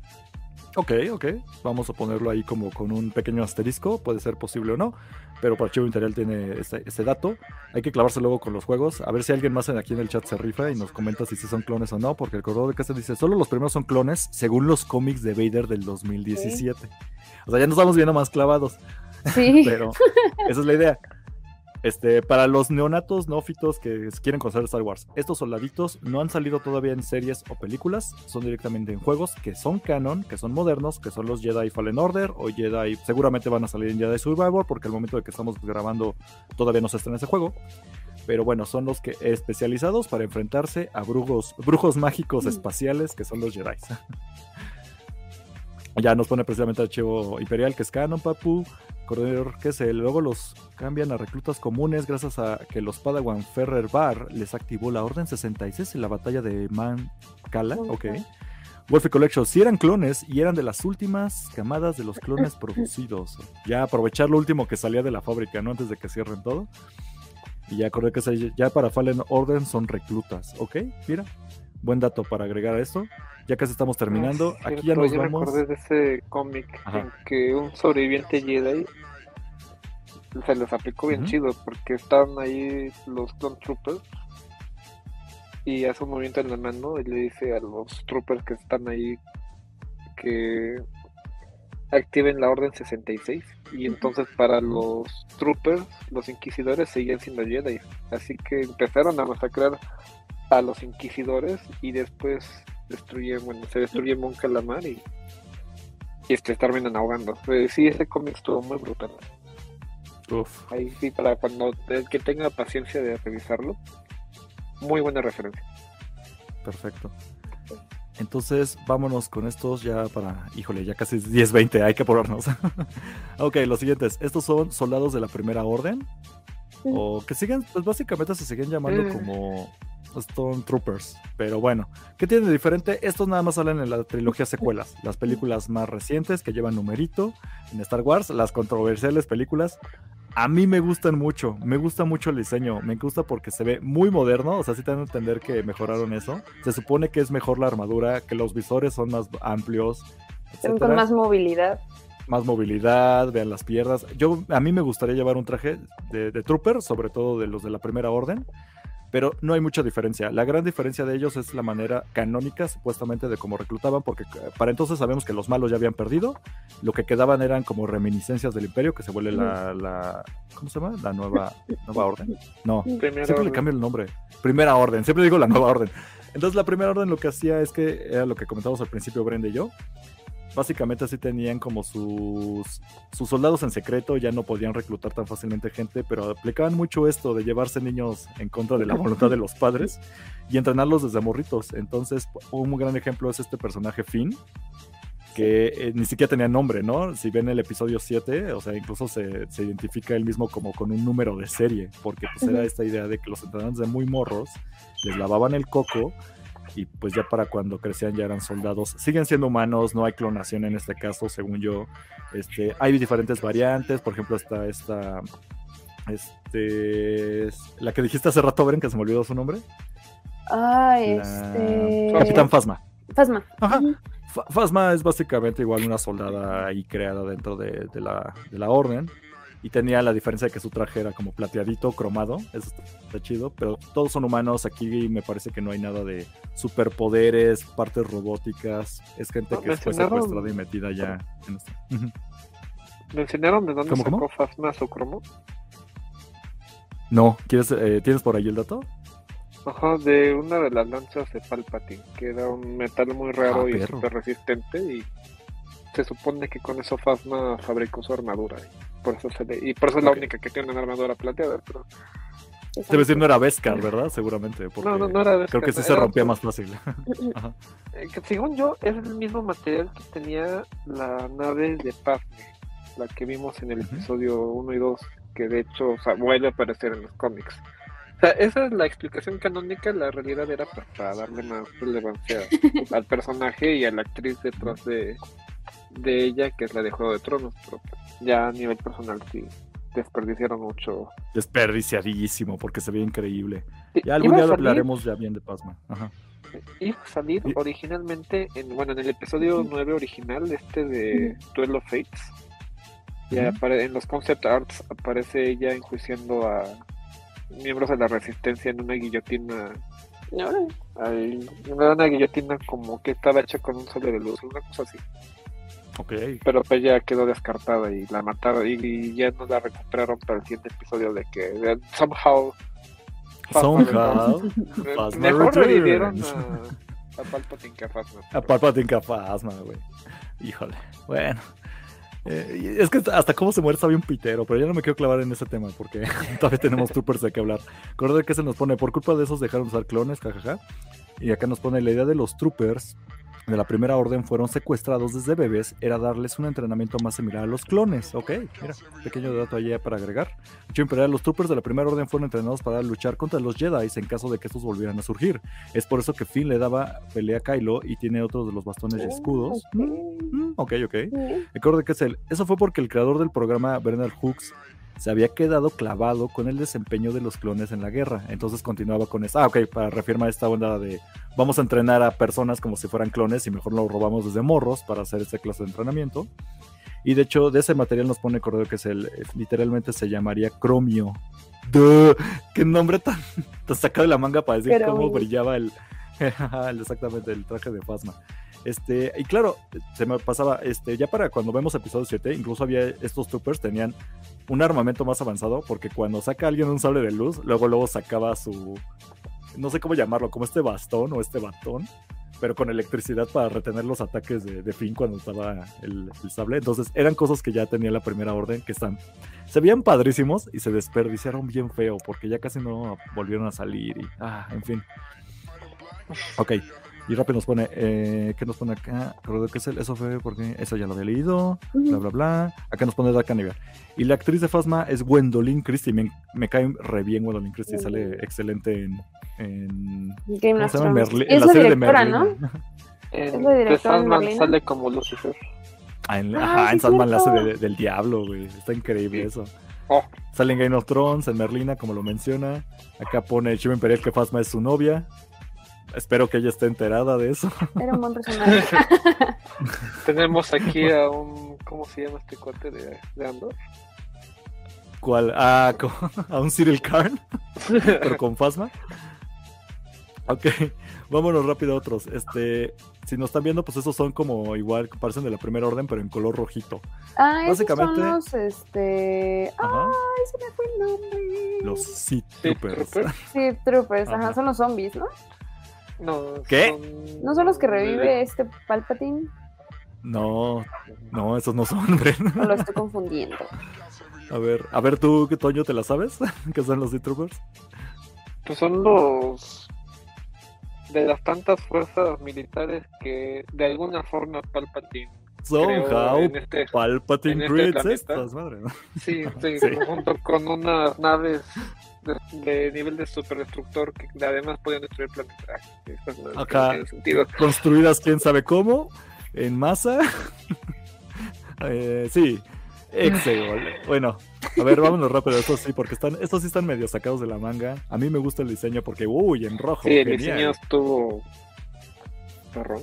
B: Ok, ok. Vamos a ponerlo ahí como con un pequeño asterisco, puede ser posible o no, pero para Archivo Imperial tiene ese, dato. Hay que clavarse luego con los juegos, a ver si alguien más aquí en el chat se rifa y nos comenta si sí son clones o no, porque el corredor de casa dice, solo los primeros son clones según los cómics de Vader del 2017. O sea, ya nos estamos viendo más clavados. Sí. pero esa es la idea. Este, para los neonatos neófitos que quieren conocer Star Wars, estos soldaditos no han salido todavía en series o películas, son directamente en juegos que son canon, que son modernos, que son los Jedi Fallen Order o Jedi, seguramente van a salir en Jedi Survivor, porque al momento de que estamos grabando todavía no se está en ese juego. Pero bueno, son los que especializados para enfrentarse a brujos, brujos mágicos mm. espaciales que son los Jedi. ya nos pone precisamente el archivo imperial que es canon, papu que se luego los cambian a reclutas comunes gracias a que los Padawan Ferrer Bar les activó la Orden 66 en la batalla de Mancala, ok. Wolfie Collection, si eran clones y eran de las últimas camadas de los clones producidos. Ya aprovechar lo último que salía de la fábrica, ¿no? Antes de que cierren todo. Y ya acordé que ya para Fallen Orden son reclutas, ¿ok? Mira, buen dato para agregar a esto. Ya casi estamos terminando. Aquí ya nos vamos.
D: Me acordé de ese cómic en que un sobreviviente Jedi se les aplicó bien chido porque estaban ahí los Clone Troopers y hace un movimiento en la mano y le dice a los troopers que están ahí que activen la orden 66 y entonces para los troopers los inquisidores seguían siendo Jedi. Así que empezaron a masacrar a los inquisidores y después destruyen bueno se destruye Mon Calamar y y este terminan ahogando pues, sí ese cómic estuvo muy brutal Ahí sí, para cuando el que tenga paciencia de revisarlo. Muy buena referencia.
B: Perfecto. Entonces, vámonos con estos ya para. Híjole, ya casi 10-20, hay que apurarnos. ok, los siguientes. Estos son soldados de la primera orden. O que siguen, pues básicamente se siguen llamando mm. como Stone Troopers. Pero bueno, ¿qué tiene de diferente? Estos nada más salen en la trilogía secuelas, las películas más recientes que llevan numerito en Star Wars, las controversiales películas. A mí me gustan mucho, me gusta mucho el diseño, me gusta porque se ve muy moderno, o sea, sí tengo que entender que mejoraron eso. Se supone que es mejor la armadura, que los visores son más amplios.
C: Con más movilidad.
B: más movilidad, vean las piernas. Yo, a mí me gustaría llevar un traje de, de trooper, sobre todo de los de la primera orden, pero no hay mucha diferencia. La gran diferencia de ellos es la manera canónica, supuestamente, de cómo reclutaban, porque eh, para entonces sabemos que los malos ya habían perdido, lo que quedaban eran como reminiscencias del imperio, que se vuelve la, la ¿cómo se llama? La nueva, nueva orden. No, siempre le cambio el nombre. Primera orden, siempre digo la nueva orden. Entonces la primera orden lo que hacía es que, era lo que comentamos al principio Brenda y yo, básicamente así tenían como sus, sus soldados en secreto, ya no podían reclutar tan fácilmente gente, pero aplicaban mucho esto de llevarse niños en contra de la voluntad de los padres y entrenarlos desde morritos. Entonces, un gran ejemplo es este personaje Finn, que eh, ni siquiera tenía nombre, ¿no? Si ven el episodio 7, o sea, incluso se, se, identifica él mismo como con un número de serie, porque pues era esta idea de que los entrenadores de muy morros les lavaban el coco y pues ya para cuando crecían ya eran soldados. Siguen siendo humanos, no hay clonación en este caso, según yo. Este, hay diferentes variantes, por ejemplo está esta, este, la que dijiste hace rato, Bren, que se me olvidó su nombre.
C: Ah, este...
B: Capitán Fasma.
C: Fasma.
B: Ajá. Fasma es básicamente igual una soldada ahí creada dentro de, la, de la orden y tenía la diferencia de que su traje era como plateadito, cromado, eso está chido, pero todos son humanos, aquí me parece que no hay nada de superpoderes, partes robóticas, es gente que fue secuestrada y metida ya en esto.
D: ¿Me enseñaron de dónde sacó Fasma su cromo?
B: No, ¿quieres, eh, ¿tienes por ahí el dato?
D: Ajá, de una de las lanzas de Palpatine, que era un metal muy raro ah, y súper resistente y se supone que con eso Fasma fabricó su armadura. Y por eso, se le, y por eso es la única que tiene una armadura plateada. Pero...
B: Debe decir no era Beskar, ¿verdad? Seguramente.
D: no, no, no era Beskar.
B: Creo que sí se rompía más fácil.
D: Eh, según yo, es el mismo material que tenía la nave de Padme, la que vimos en el episodio 1 y 2, que de hecho o sea, vuelve a aparecer en los cómics. O sea, esa es la explicación canónica, la realidad era para darle más relevancia al personaje y a la actriz detrás de, de ella, que es la de Juego de Tronos, pero ya a nivel personal sí desperdiciaron mucho.
B: Desperdiciadísimo, porque se ve increíble. Ya algún día hablaremos ya bien de Pasma. Ajá.
D: Iba a salir originalmente, en, bueno, en el episodio 9 original, este de Duel of Fates. Ya en los concept arts aparece ella enjuiciando a miembros de la resistencia en una guillotina. una guillotina como que estaba hecha con un sable de luz, una cosa así. Pero pues ya quedó descartada y la mataron y, ya no la recuperaron para el siguiente episodio de que somehow
B: somehow
D: mejor revivieron a, a Palpatine que a Phasma.
B: A Palpatine que a Phasma, güey. Híjole. Bueno. Eh, es que hasta cómo se muere está bien pitero, pero ya no me quiero clavar en ese tema porque todavía tenemos troopers de que hablar. Recuerda que se nos pone, por culpa de esos dejaron de usar clones, jajaja. Y acá nos pone la idea de los troopers de la primera orden fueron secuestrados desde bebés era darles un entrenamiento más similar a los clones. Ok, mira, pequeño dato allá para agregar. Hecho imperial, los troopers de la primera orden fueron entrenados para luchar contra los Jedi en caso de que estos volvieran a surgir. Es por eso que Finn le daba pelea a Kylo y tiene otros de los bastones y escudos. Mm, mm, ok, ok. Recuerde que es el. Eso fue porque el creador del programa, Bernard Hooks, se había quedado clavado con el desempeño de los clones en la guerra. Entonces continuaba con eso. Ah, ok, para reafirmar esta onda de vamos a entrenar a personas como si fueran clones y mejor lo robamos desde morros para hacer esta clase de entrenamiento. Y de hecho, de ese material nos pone correo que es el, literalmente se llamaría cromio. ¡Qué nombre tan, sacado de la manga para decir cómo brillaba el, exactamente el traje de Phasma. Este, y claro, se me pasaba, este, ya para cuando vemos episodio 7, incluso había estos troopers tenían un armamento más avanzado, porque cuando saca alguien un sable de luz, luego luego sacaba su, no sé cómo llamarlo, como este bastón o este batón, pero con electricidad para retener los ataques de, de cuando estaba el, sable. Entonces eran cosas que ya tenía la primera orden, que están, se veían padrísimos y se desperdiciaron bien feo, porque ya casi no volvieron a salir y, ah, en fin. Ok, y rápido nos pone, eh, ¿qué nos pone acá? Recuerdo que es el, eso fue porque eso ya lo había leído, bla, bla, bla. Acá nos pone Dark Caniver. Y la actriz de Fasma es Gwendolyn Christie. Me, me cae re bien Gwendolyn Christie, sale excelente en, en
C: Game of Thrones. Es la serie directora, de ¿no?
D: es la directora de sale como Lucifer.
B: Ah, en, ah, ajá, en Sandman la hace del diablo, güey. Está increíble eso. Oh. Sale en Game of Thrones, en Merlina, como lo menciona. Acá pone Chivo Imperial que Fasma es su novia. Espero que ella esté enterada de eso.
C: Era un buen personaje.
D: Tenemos aquí a un, ¿cómo se llama este cuate de, de Andor?
B: ¿Cuál? Ah, a un Cyril Karn, pero con Fasma. Ok, vámonos rápido a otros. Este, si nos están viendo, pues esos son como igual, parecen de la primera orden, pero en color rojito.
C: Ah, Básicamente, son los, este... Ay, se me fue el nombre.
B: Los Sith Troopers.
C: Sith Troopers, ajá. son los zombies, ¿no?
D: No.
B: ¿Qué?
C: ¿No son los que revive este Palpatine?
B: No, no, esos no son, Bren.
C: No lo estoy confundiendo.
B: A ver, a ver tú, ¿qué Toño te la sabes? ¿Qué son los Sith Troopers?
D: Pues son los de las tantas fuerzas militares que de alguna forma Palpatine
B: Somehow este, Palpatine este creates estas, madre.
D: Sí, sí, junto con unas naves de, nivel de superdestructor que además podían destruir planetas.
B: Acá, construidas quién sabe cómo, en masa. eh, sí, Exegol. Bueno, a ver, vámonos rápido. Estos sí, porque están, estos sí están medio sacados de la manga. A mí me gusta el diseño porque, uy, en rojo.
D: Sí, el diseño estuvo. Perrón.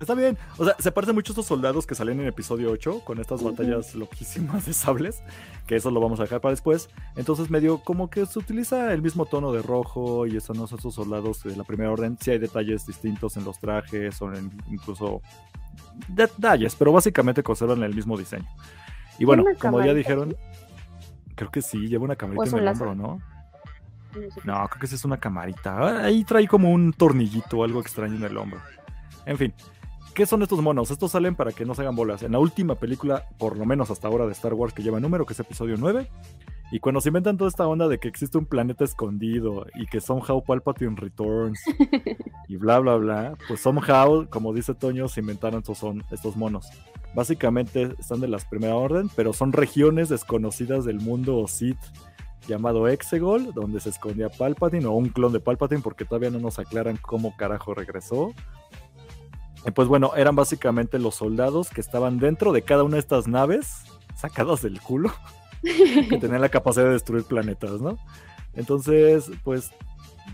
B: Está bien. O sea, se parecen mucho a estos soldados que salen en episodio 8 con estas batallas loquísimas de sables. Que eso lo vamos a dejar para después. Entonces, medio como que se utiliza el mismo tono de rojo y son esos soldados de la primera orden. Sí hay detalles distintos en los trajes o en incluso detalles, pero básicamente conservan el mismo diseño. Y bueno, como ya dijeron, creo que sí, lleva una camarita en el hombro, ¿no? No, creo que sí es una camarita. Ahí trae como un tornillito o algo extraño en el hombro. En fin, ¿qué son estos monos? Estos salen para que no se hagan bolas. En la última película, por lo menos hasta ahora de Star Wars, que lleva número, que es episodio 9. Y cuando se inventan toda esta onda de que existe un planeta escondido y que somehow Palpatine returns y bla bla bla, pues somehow, como dice Toño, se inventaron estos, son, estos monos. Básicamente están de las primera orden, pero son regiones desconocidas del mundo Sith llamado Exegol, donde se escondía Palpatine o un clon de Palpatine, porque todavía no nos aclaran cómo carajo regresó. Y pues bueno, eran básicamente los soldados que estaban dentro de cada una de estas naves, sacadas del culo, que tenían la capacidad de destruir planetas, ¿no? Entonces, pues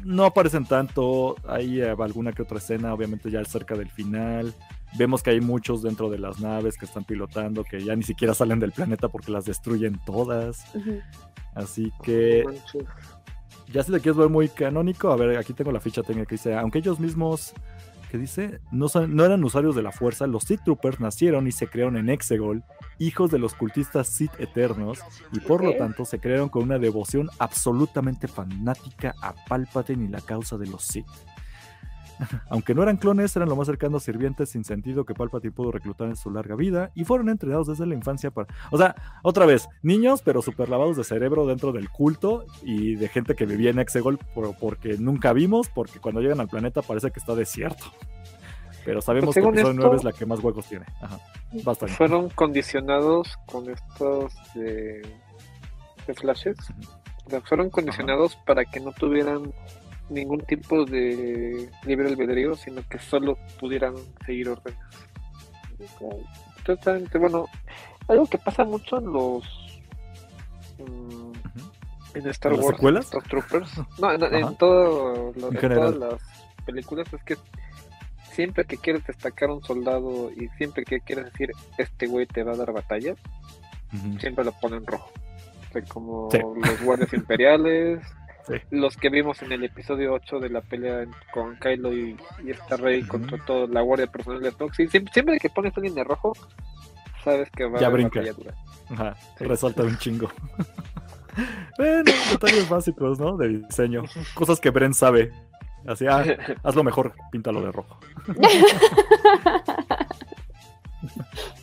B: no aparecen tanto, hay eh, alguna que otra escena, obviamente ya cerca del final. Vemos que hay muchos dentro de las naves que están pilotando, que ya ni siquiera salen del planeta porque las destruyen todas. Así que... Ya si te quieres ver muy canónico, a ver, aquí tengo la ficha técnica que dice, aunque ellos mismos que dice, no, no eran usuarios de la fuerza, los Sith Troopers nacieron y se crearon en Exegol, hijos de los cultistas Sith eternos, y por lo tanto se crearon con una devoción absolutamente fanática a Palpatine y la causa de los Sith. Aunque no eran clones, eran lo más cercanos sirvientes sin sentido que Palpatine pudo reclutar en su larga vida y fueron entrenados desde la infancia para... O sea, otra vez, niños pero super lavados de cerebro dentro del culto y de gente que vivía en Exegol porque nunca vimos, porque cuando llegan al planeta parece que está desierto. Pero sabemos pues que el 9 es la que más huecos tiene. Ajá. Bastante.
D: Fueron condicionados con estos de, flashes. fueron condicionados para que no tuvieran ningún tipo de libre albedrío, sino que solo pudieran seguir órdenes. Totalmente, bueno, algo que pasa mucho en los mm, en Star Wars,
B: secuelas?
D: Troopers, no, en, todo todas las películas es que siempre que quieres destacar un soldado y siempre que quieres decir este güey te va a dar batalla, siempre lo ponen rojo. como los guardias imperiales, los que vimos en el episodio 8 de la pelea con Kylo y, esta Rey contra toda la guardia personal de Toxi. Siempre, que pones a alguien de rojo, sabes que va
B: a haber brinca. dura. Ajá, resalta un chingo. bueno, detalles básicos, ¿no? De diseño. Cosas que Bren sabe. Así, ah, hazlo mejor, píntalo de rojo.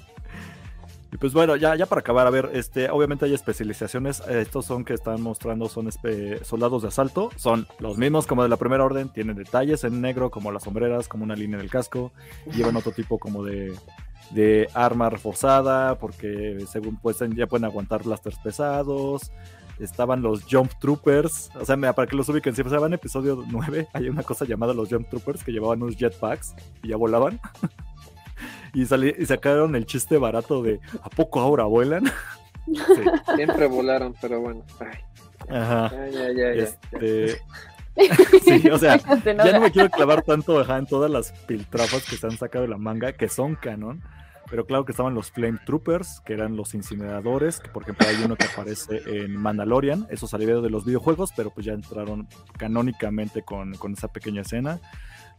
B: Y pues bueno, ya, ya para acabar, a ver, este, obviamente hay especializaciones. Estos son que están mostrando, son soldados de asalto. Son los mismos como de la primera orden. Tienen detalles en negro, como las sombreras, como una línea del casco. Llevan otro tipo como de, de arma reforzada, porque según pues ya pueden aguantar blasters pesados. Estaban los Jump Troopers, o sea, para que los ubiquen, si pasaban episodio 9, hay una cosa llamada los Jump Troopers que llevaban unos jetpacks y ya volaban. y, y sacaron el chiste barato de ¿a poco ahora vuelan?
D: Siempre volaron, pero bueno.
B: Ajá. este, sí, o sea, ya no me quiero clavar tanto en todas las piltrafas que se han sacado de la manga, que son canon. Pero claro que estaban los Flame Troopers, que eran los incineradores, que por ejemplo hay uno que aparece en Mandalorian, eso salió de los videojuegos, pero pues ya entraron canónicamente con, con esa pequeña escena.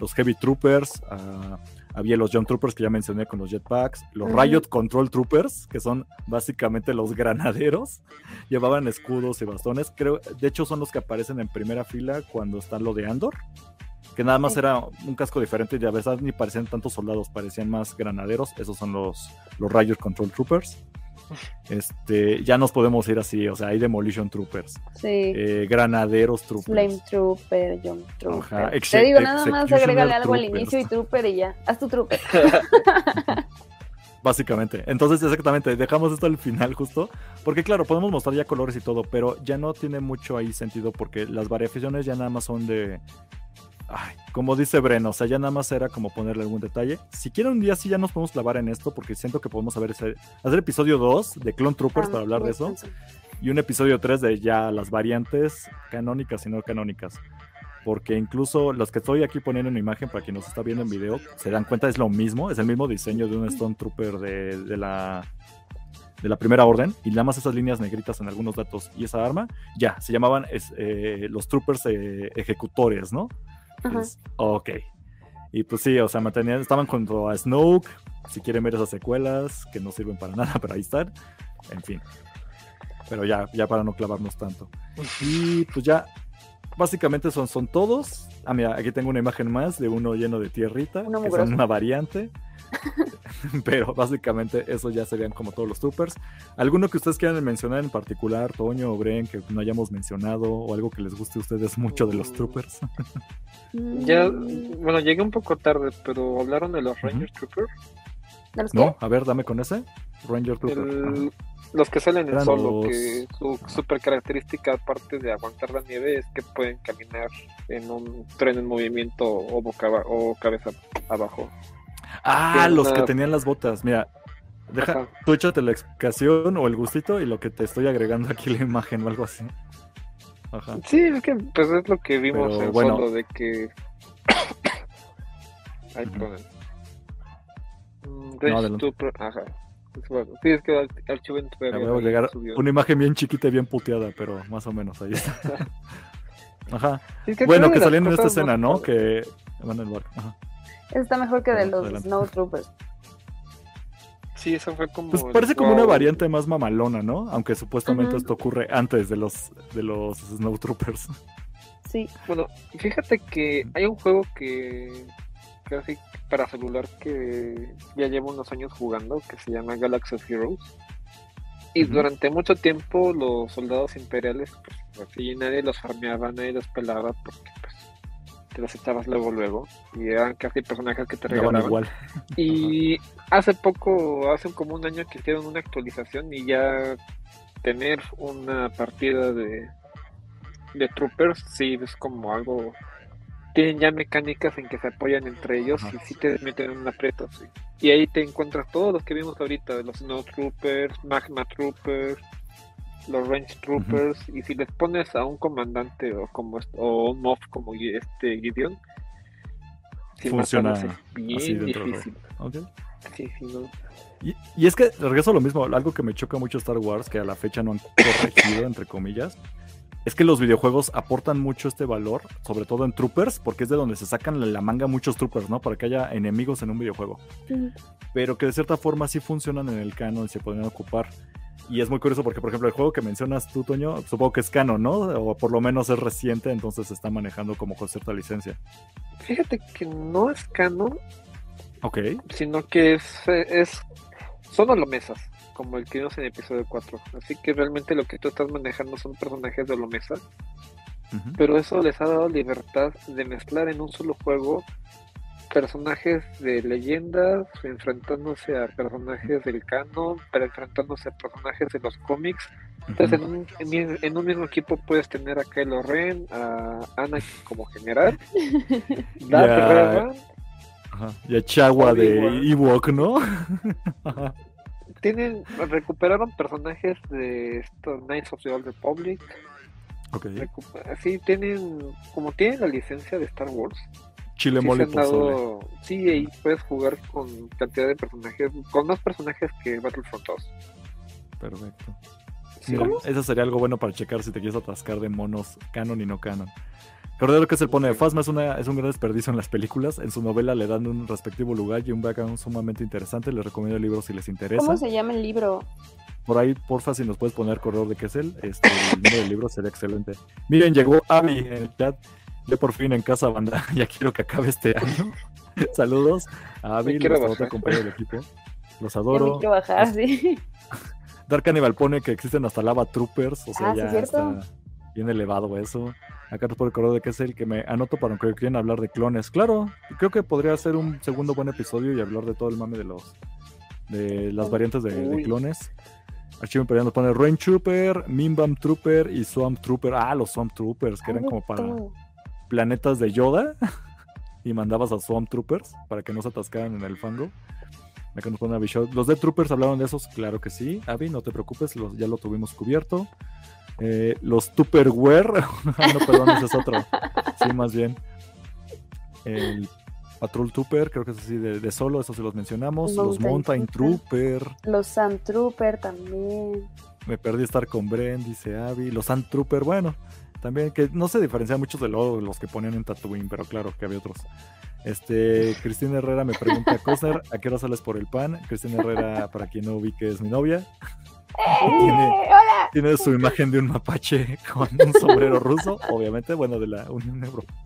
B: Los Heavy Troopers, uh, había los Young Troopers que ya mencioné con los jetpacks, los Riot Control Troopers, que son básicamente los granaderos, llevaban escudos y bastones, creo, de hecho son los que aparecen en primera fila cuando está lo de Andor, que nada más era un casco diferente y a veces ni parecían tantos soldados, parecían más granaderos, esos son los, los Riot Control Troopers. Este, ya nos podemos ir así, o sea, hay Demolition Troopers, eh, Granaderos Troopers,
C: Flame Trooper, Young Trooper. Te digo, nada más agrégale algo al inicio y Trooper y ya, haz tu Trooper.
B: Básicamente. Entonces, exactamente, dejamos esto al final justo, porque claro, podemos mostrar ya colores y todo, pero ya no tiene mucho ahí sentido porque las variaciones ya nada más son de como dice Breno, o sea, ya nada más era como ponerle algún detalle. Si quieren un día sí ya nos podemos clavar en esto, porque siento que podemos hacer, hacer episodio 2 de Clone Troopers ah, para hablar de eso. Y un episodio 3 de ya las variantes canónicas y no canónicas. Porque incluso los que estoy aquí poniendo en imagen para quien nos está viendo en video, se dan cuenta, es lo mismo, es el mismo diseño de un Stone Trooper de, la de la primera orden y nada más esas líneas negritas en algunos datos y esa arma, ya, se llamaban eh, los troopers eh, ejecutores, ¿no? Ok. Y pues sí, o sea, mantenían, estaban junto a Snoke. Si quieren ver esas secuelas, que no sirven para nada, pero ahí están. En fin. Pero ya, ya para no clavarnos tanto. Y pues ya, básicamente son, son todos. Ah, mira, aquí tengo una imagen más de uno lleno de tierrita, que son una variante. Pero básicamente eso ya serían como todos los troopers. ¿Alguno que ustedes quieran mencionar en particular, Toño o Bren, que no hayamos mencionado o algo que les guste a ustedes mucho de los troopers?
D: ya, bueno, llegué un poco tarde, pero hablaron de los Ranger Troopers.
B: no, a ver, dame con ese. Ranger Trooper.
D: los que salen en solo, que su super característica, aparte de aguantar la nieve, es que pueden caminar en un tren en movimiento o, boca o cabeza abajo.
B: Ah, los que tenían las botas. Mira, deja, tú échate la explicación o el gustito y lo que te estoy agregando aquí la imagen o algo así.
D: Ajá. Sí, es que pues es lo que vimos en bueno, solo de que. Ay, perdón. Mm, ajá. Pues sí, es que archivo en
B: una imagen bien chiquita y bien puteada, pero más o menos ahí está. Ajá. bueno, que salían en esta escena, ¿no? Que van el barco. Ajá
C: está mejor que de los Snow Troopers.
D: Sí, eso fue como.
B: Pues parece como una variante más mamalona, ¿no? Aunque supuestamente esto ocurre antes de los de los Snow Troopers.
C: Sí.
D: Bueno, fíjate que hay un juego que casi para celular que ya llevo unos años jugando que se llama Galaxy of Heroes. Y durante mucho tiempo los soldados imperiales, pues así nadie los farmeaba, nadie los pelaba porque pues te las echabas luego, luego, y eran casi personajes que te regalaban. Igual. Y hace poco, hace como un año que hicieron una actualización y ya tener una partida de, de troopers, sí, es como algo... Tienen ya mecánicas en que se apoyan entre ellos y sí te meten en un aprieto, sí. Y ahí te encuentras todos los que vimos ahorita, los Snow Troopers, Magma Troopers, los Range Troopers, y si les pones a un comandante o como o un mob como este Gideon,
B: funciona bien difícil. Sí, sí, no. y, y, es que regreso a lo mismo, algo que me choca mucho Star Wars, que a la fecha no han corregido, entre comillas, es que los videojuegos aportan mucho este valor, sobre todo en troopers, porque es de donde se sacan la manga muchos troopers, ¿no? Para que haya enemigos en un videojuego. Pero que de cierta forma sí funcionan en el canon y se pueden ocupar. Y es muy curioso porque, por ejemplo, el juego que mencionas tú, Toño, supongo que es canon, ¿no? O por lo menos es reciente, entonces se está manejando como con cierta licencia.
D: Fíjate que no es canon.
B: Ok.
D: Sino que es, es son holomesas, como el que vimos en el episodio 4. Así que realmente lo que tú estás manejando son personajes de holomesa. Pero eso les ha dado libertad de mezclar en un solo juego personajes de leyendas enfrentándose a personajes del canon, pero enfrentándose a personajes de los cómics. Entonces, en, un, mismo equipo puedes tener a Kylo Ren, a Ana como general,
B: Darth y a Chagua de Ewok, ¿no?
D: Tienen, recuperaron personajes de estos Knights of the Old Republic. Okay. Sí, tienen, como tienen la licencia de Star Wars.
B: Chile
D: sí
B: mole
D: Sí, ahí puedes jugar con cantidad de personajes, con más personajes que Battlefront 2.
B: Perfecto. eso sería algo bueno para checar si te quieres atascar de monos canon y no canon. Recordar que es el pone de Fasma es, una, es un gran desperdicio en las películas. En su novela le dan un respectivo lugar y un background sumamente interesante. Les recomiendo el libro si les interesa.
C: ¿Cómo se llama el libro?
B: Por ahí, porfa, si nos puedes poner corredor de qué es él. Este, el nombre del libro sería excelente. Miren, llegó Abby en el chat. Ya por fin en casa, banda. Ya quiero que acabe este año. Saludos a Abby, los otra compañera del equipo. Los adoro.
C: quiero bajar, sí.
B: Dark Cannibal pone que existen hasta lava troopers. O sea, ah, ya está bien elevado eso. Acá te puedo recordar de que es el que me anoto para que quieren hablar de clones. Claro, creo que podría ser un segundo buen episodio y hablar de todo el mame de los de las variantes de, clones. Archivo Imperial nos pone Rain Trooper, Mimbam Trooper y Swamp Trooper. Ah, los Swamp Troopers, que eran como para planetas de Yoda. y mandabas a Swamp Troopers para que no se atascaran en el fango. Acá nos pone ¿Los de Troopers hablaron de esos? Claro que sí. Avi, no te preocupes, ya lo tuvimos cubierto. Eh, los Tupperware, no, perdón, ese es otro. Sí, más bien. El Patrol Trooper, creo que es así de, solo, eso se los mencionamos. los Mountain Trooper.
C: Los Sand Trooper también.
B: Me perdí estar con Bren, dice Abby. Los Sand Trooper, bueno, también que no se diferencian mucho de los que ponían en Tatooine, pero claro que había otros. Este, Cristina Herrera me pregunta, Cosner, ¿a qué hora sales por el pan? Cristina Herrera, para quien no vi que es mi novia. Tiene, su imagen de un mapache con un sombrero ruso, obviamente, bueno, de la Unión Europea.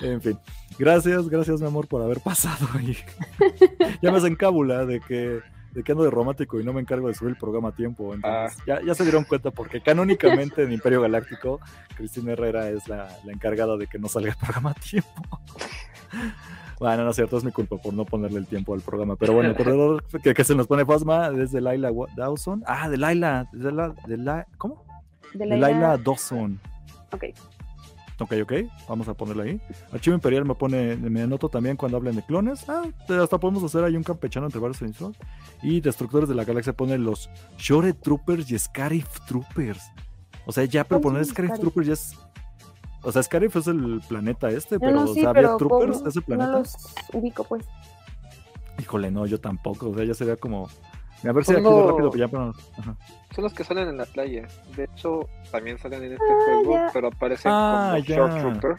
B: En fin, gracias, gracias, mi amor, por haber pasado. Y ya me hacen cábula de que, de que ando de romántico y no me encargo de subir el programa a tiempo. Entonces, ah. ya, se dieron cuenta, porque canónicamente en Imperio Galáctico, Cristina Herrera es la, la encargada de que no salga el programa a tiempo. Bueno, no es cierto, es mi culpa por no ponerle el tiempo al programa. Pero bueno, corredor que, se nos pone Fasma desde Laila Dawson. Ah, de Laila. De la, de la, ¿Cómo? De Laila, Dawson.
C: Ok.
B: Ok, ok, vamos a ponerla ahí. Archivo Imperial me pone, me anoto también cuando hablen de clones. Ah, hasta podemos hacer ahí un campechano entre varios ediciones. Y Destructores de la Galaxia pone los Shore Troopers y Scarif Troopers. O sea, ya, pero poner Scarif Troopers ya es o sea, Scarif es el planeta este, pero no, había troopers de ese planeta.
C: No los ubico, pues.
B: Híjole, no, yo tampoco. O sea, ya sería como. A ver si aquí de rápido, ya, pero...
D: Son los que salen en la playa. De hecho, también salen en este ah, juego, pero aparecen ah, como Short Trooper.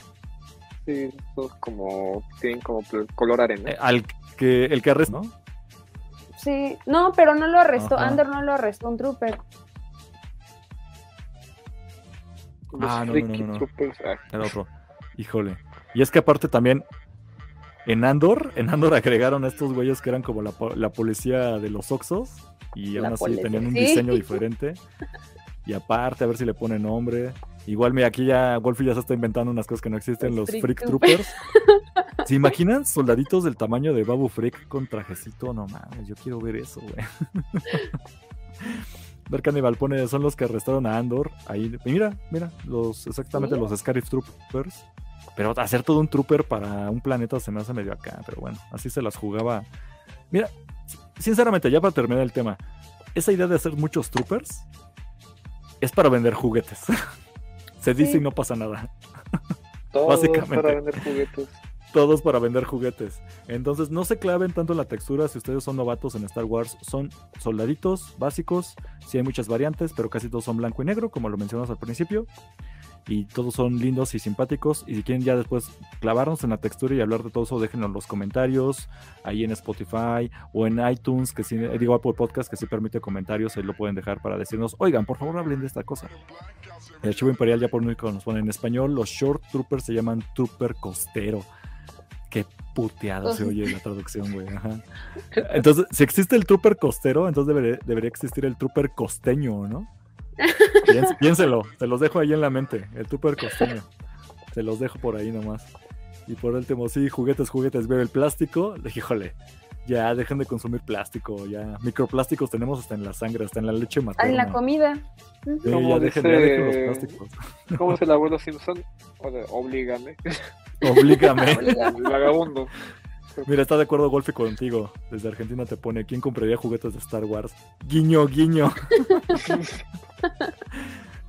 D: Sí, como. Tienen como color arena.
B: Eh, al que, el que arrestó, ¿no?
C: Sí, no, pero no lo arrestó. Ander no lo arrestó, un trooper.
B: Ah, no, no, no, Era otro. Híjole. Y es que aparte también en Andor, en Andor agregaron a estos güeyes que eran como la, la policía de los Oxos y aún así tenían un diseño diferente. Y aparte, a ver si le ponen nombre. Igual, mira, aquí ya Wolfie ya se está inventando unas cosas que no existen, los, Freak, Troopers. ¿Se imaginan soldaditos del tamaño de Babu Freak con trajecito? No mames, yo quiero ver eso, güey. Ver Cannibal pone, son los que arrestaron a Andor. Ahí, mira, mira, los, exactamente los Scarif Troopers. Pero hacer todo un trooper para un planeta se me hace medio acá. Pero bueno, así se las jugaba. Mira, sinceramente, ya para terminar el tema, esa idea de hacer muchos troopers es para vender juguetes. se dice y no pasa nada.
D: Básicamente. para vender juguetes
B: todos para vender juguetes. Entonces no se claven tanto en la textura si ustedes son novatos en Star Wars. Son soldaditos básicos, sí hay muchas variantes, pero casi todos son blanco y negro, como lo mencionamos al principio. Y todos son lindos y simpáticos. Y si quieren ya después clavarnos en la textura y hablar de todo eso, déjenlo en los comentarios, ahí en Spotify o en iTunes, que sí, digo Apple Podcast, que sí permite comentarios, ahí lo pueden dejar para decirnos, oigan, por favor hablen de esta cosa. El archivo imperial ya por único nos pone en español, los short troopers se llaman trooper costero. Qué puteado se oye la traducción, güey. Entonces, si existe el trooper costero, entonces debería, existir el trooper costeño, ¿no? piénselo, se los dejo ahí en la mente, el trooper costeño. Se los dejo por ahí nomás. Y por último, sí, juguetes, juguetes, veo el plástico. Híjole, ya dejen de consumir plástico, ya. Microplásticos tenemos hasta en la sangre, hasta en la leche materna.
C: En la comida.
B: Sí, ya, dejen, de los plásticos.
D: ¿Cómo es el abuelo Simpson? Oblígame.
B: Oblígame.
D: vagabundo.
B: Mira, está de acuerdo Golfi contigo. Desde Argentina te pone, ¿quién compraría juguetes de Star Wars? Guiño, guiño.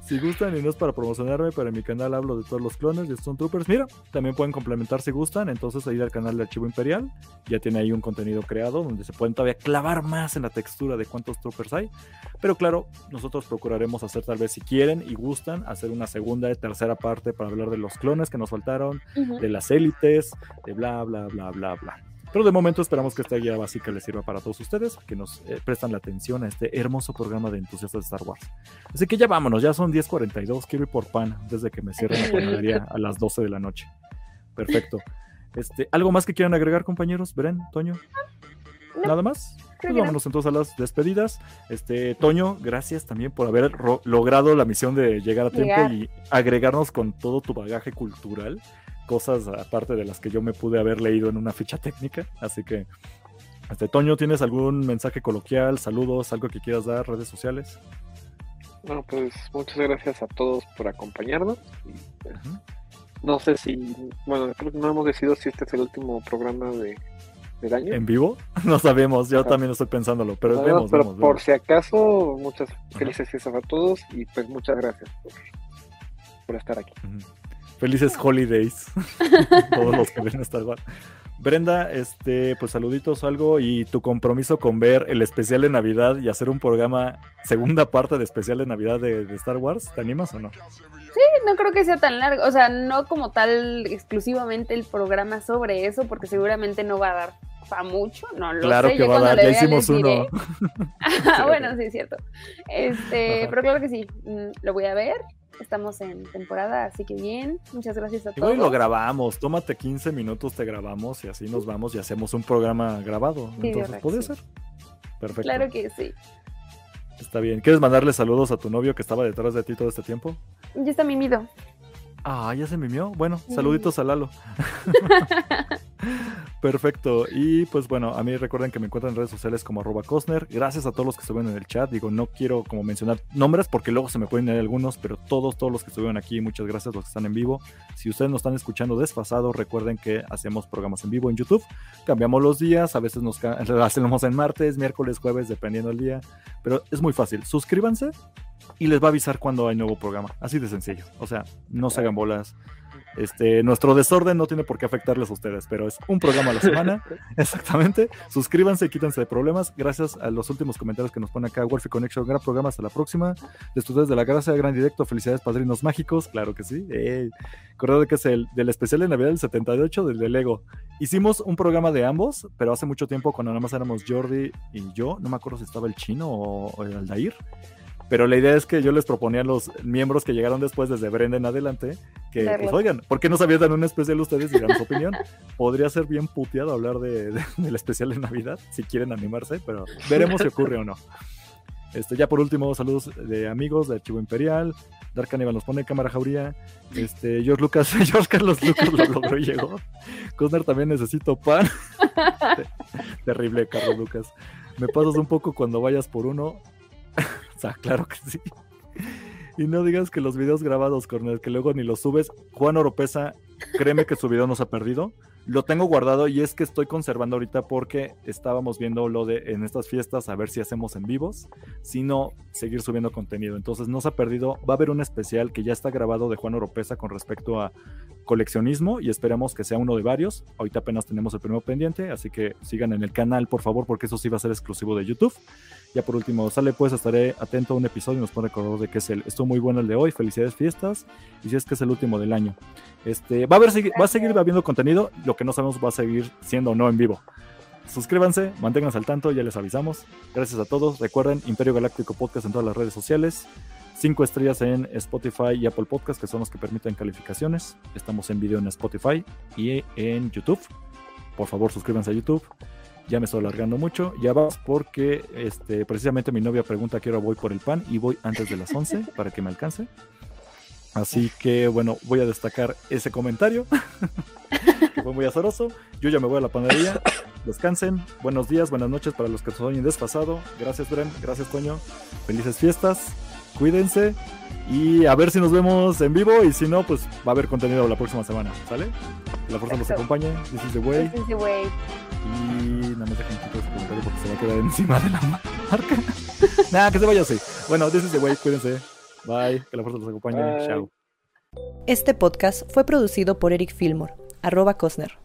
B: Si gustan y no es para promocionarme, pero en mi canal hablo de todos los clones de Stone Troopers. Mira, también pueden complementar si gustan. Entonces, ir al canal de Archivo Imperial. Ya tiene ahí un contenido creado donde se pueden todavía clavar más en la textura de cuántos Troopers hay. Pero claro, nosotros procuraremos hacer, tal vez si quieren y gustan, hacer una segunda y tercera parte para hablar de los clones que nos faltaron, de las élites, de bla, bla, bla, bla, bla. Pero de momento esperamos que esta guía básica les sirva para todos ustedes, que nos eh, prestan la atención a este hermoso programa de entusiastas de Star Wars. Así que ya vámonos, ya son 10.42, quiero ir por pan desde que me cierren la panadería a las 12 de la noche. Perfecto. Este, ¿Algo más que quieran agregar, compañeros? Bren, Toño. ¿Nada más? Pues vámonos entonces a las despedidas. Este, Toño, gracias también por haber logrado la misión de llegar a tiempo y agregarnos con todo tu bagaje cultural cosas aparte de las que yo me pude haber leído en una ficha técnica. Así que, este, Toño, ¿tienes algún mensaje coloquial, saludos, algo que quieras dar, redes sociales?
D: Bueno, pues muchas gracias a todos por acompañarnos. Pues, no sé si, bueno, creo que no hemos decidido si este es el último programa de, del año.
B: ¿En vivo? No sabemos, yo también estoy pensándolo, pero vemos,
D: pero por si acaso, muchas felices fiestas a todos y pues muchas gracias por, estar aquí.
B: Felices holidays. Todos los que ven Star Wars. Brenda, este, pues saluditos algo y tu compromiso con ver el especial de Navidad y hacer un programa, segunda parte de especial de Navidad de, Star Wars, ¿te animas o no?
C: Sí, no creo que sea tan largo, o sea, no como tal exclusivamente el programa sobre eso, porque seguramente no va a dar para mucho, no lo
B: claro que va a dar, ya hicimos uno.
C: bueno, sí, es cierto. Este, pero claro que sí, mm, lo voy a ver Estamos en temporada, así que bien. Muchas gracias a todos.
B: Y lo grabamos. Tómate 15 minutos, te grabamos y así nos vamos y hacemos un programa grabado. Entonces, ¿puede ser?
C: Perfecto. Claro que sí.
B: Está bien. ¿Quieres mandarle saludos a tu novio que estaba detrás de ti todo este tiempo?
C: Ya está mimido.
B: Ah, ya se mimió. Bueno, saluditos a Lalo. Perfecto. Y pues bueno, a mí recuerden que me encuentran en redes sociales como arroba Cosner. Gracias a todos los que estuvieron en el chat. Digo, no quiero como mencionar nombres porque luego se me pueden ir algunos, pero todos, todos los que estuvieron aquí, muchas gracias los que están en vivo. Si ustedes nos están escuchando desfasado, recuerden que hacemos programas en vivo en YouTube. Cambiamos los días, a veces nos hacemos en martes, miércoles, jueves, dependiendo del día. Pero es muy fácil. Suscríbanse y les va a avisar cuando hay nuevo programa. Así de sencillo. O sea, no se hagan bolas. Este, nuestro desorden no tiene por qué afectarles a ustedes, pero es un programa a la semana. Exactamente. Suscríbanse y quítense de problemas. Gracias a los últimos comentarios que nos pone acá Wolfie Connection. Gran programa. Hasta la próxima. Estudiantes de la Gracia, gran directo. Felicidades, padrinos mágicos. Claro que sí. Eh, que es el del especial de Navidad del 78 del de Lego. Hicimos un programa de ambos, pero hace mucho tiempo cuando nada más éramos Jordi y yo. No me acuerdo si estaba el chino o el Aldair. Pero la idea es que yo les proponía a los miembros que llegaron después, desde Brenda en adelante, que, pues oigan, ¿por qué no sabían dar un especial ustedes? Digan su opinión. Podría ser bien puteado hablar de, del especial de Navidad, si quieren animarse, pero veremos si ocurre o no. Este, ya por último, saludos de amigos de Archivo Imperial. Dark Cannibal nos pone cámara jauría. Este, George Lucas, George Carlos Lucas lo logró y llegó. Cosner también necesito pan. Terrible, Carlos Lucas. Me pasas un poco cuando vayas por uno. o sea, claro que sí. Y no digas que los videos grabados, Cornel, que luego ni los subes. Juan Oropesa, créeme que su video nos ha perdido. Lo tengo guardado y es que estoy conservando ahorita porque estábamos viendo lo de en estas fiestas a ver si hacemos en vivos, sino seguir subiendo contenido. Entonces no se ha perdido. Va a haber un especial que ya está grabado de Juan Oropesa con respecto a coleccionismo y esperamos que sea uno de varios. Ahorita apenas tenemos el primero pendiente, así que sigan en el canal por favor porque eso sí va a ser exclusivo de YouTube. Ya por último, sale pues, estaré atento a un episodio y nos pone recordar de que es el, estuvo muy bueno el de hoy, felicidades fiestas, y si es que es el último del año. Este, va a haber, va a seguir habiendo contenido, lo que no sabemos va a seguir siendo o no en vivo. Suscríbanse, manténganse al tanto, ya les avisamos. Gracias a todos. Recuerden, Imperio Galáctico Podcast en todas las redes sociales. Cinco estrellas en Spotify y Apple Podcast, que son los que permiten calificaciones. Estamos en video en Spotify y en YouTube. Por favor, suscríbanse a YouTube ya me estoy alargando mucho. Ya vas porque este, precisamente mi novia pregunta a qué hora voy por el pan y voy antes de las 11 para que me alcance. Así que bueno, voy a destacar ese comentario, que fue muy azaroso. Yo ya me voy a la panadería. Descansen. Buenos días, buenas noches para los que se oyen desfasado. Gracias, Bren. Gracias, Toño. Felices fiestas. Cuídense. Y a ver si nos vemos en vivo. Y si no, pues va a haber contenido la próxima semana. ¿Sale? Que la fuerza nos acompañe. This is the way.
C: This is the way.
B: Y nada más dejen quitar ese comentario porque se va a quedar encima de la marca. nada, que se vaya así. Bueno, this is the way. Cuídense. Bye, que la fuerza los acompañe. Chao.
A: Este podcast fue producido por Eric Fillmore, arroba Cosner.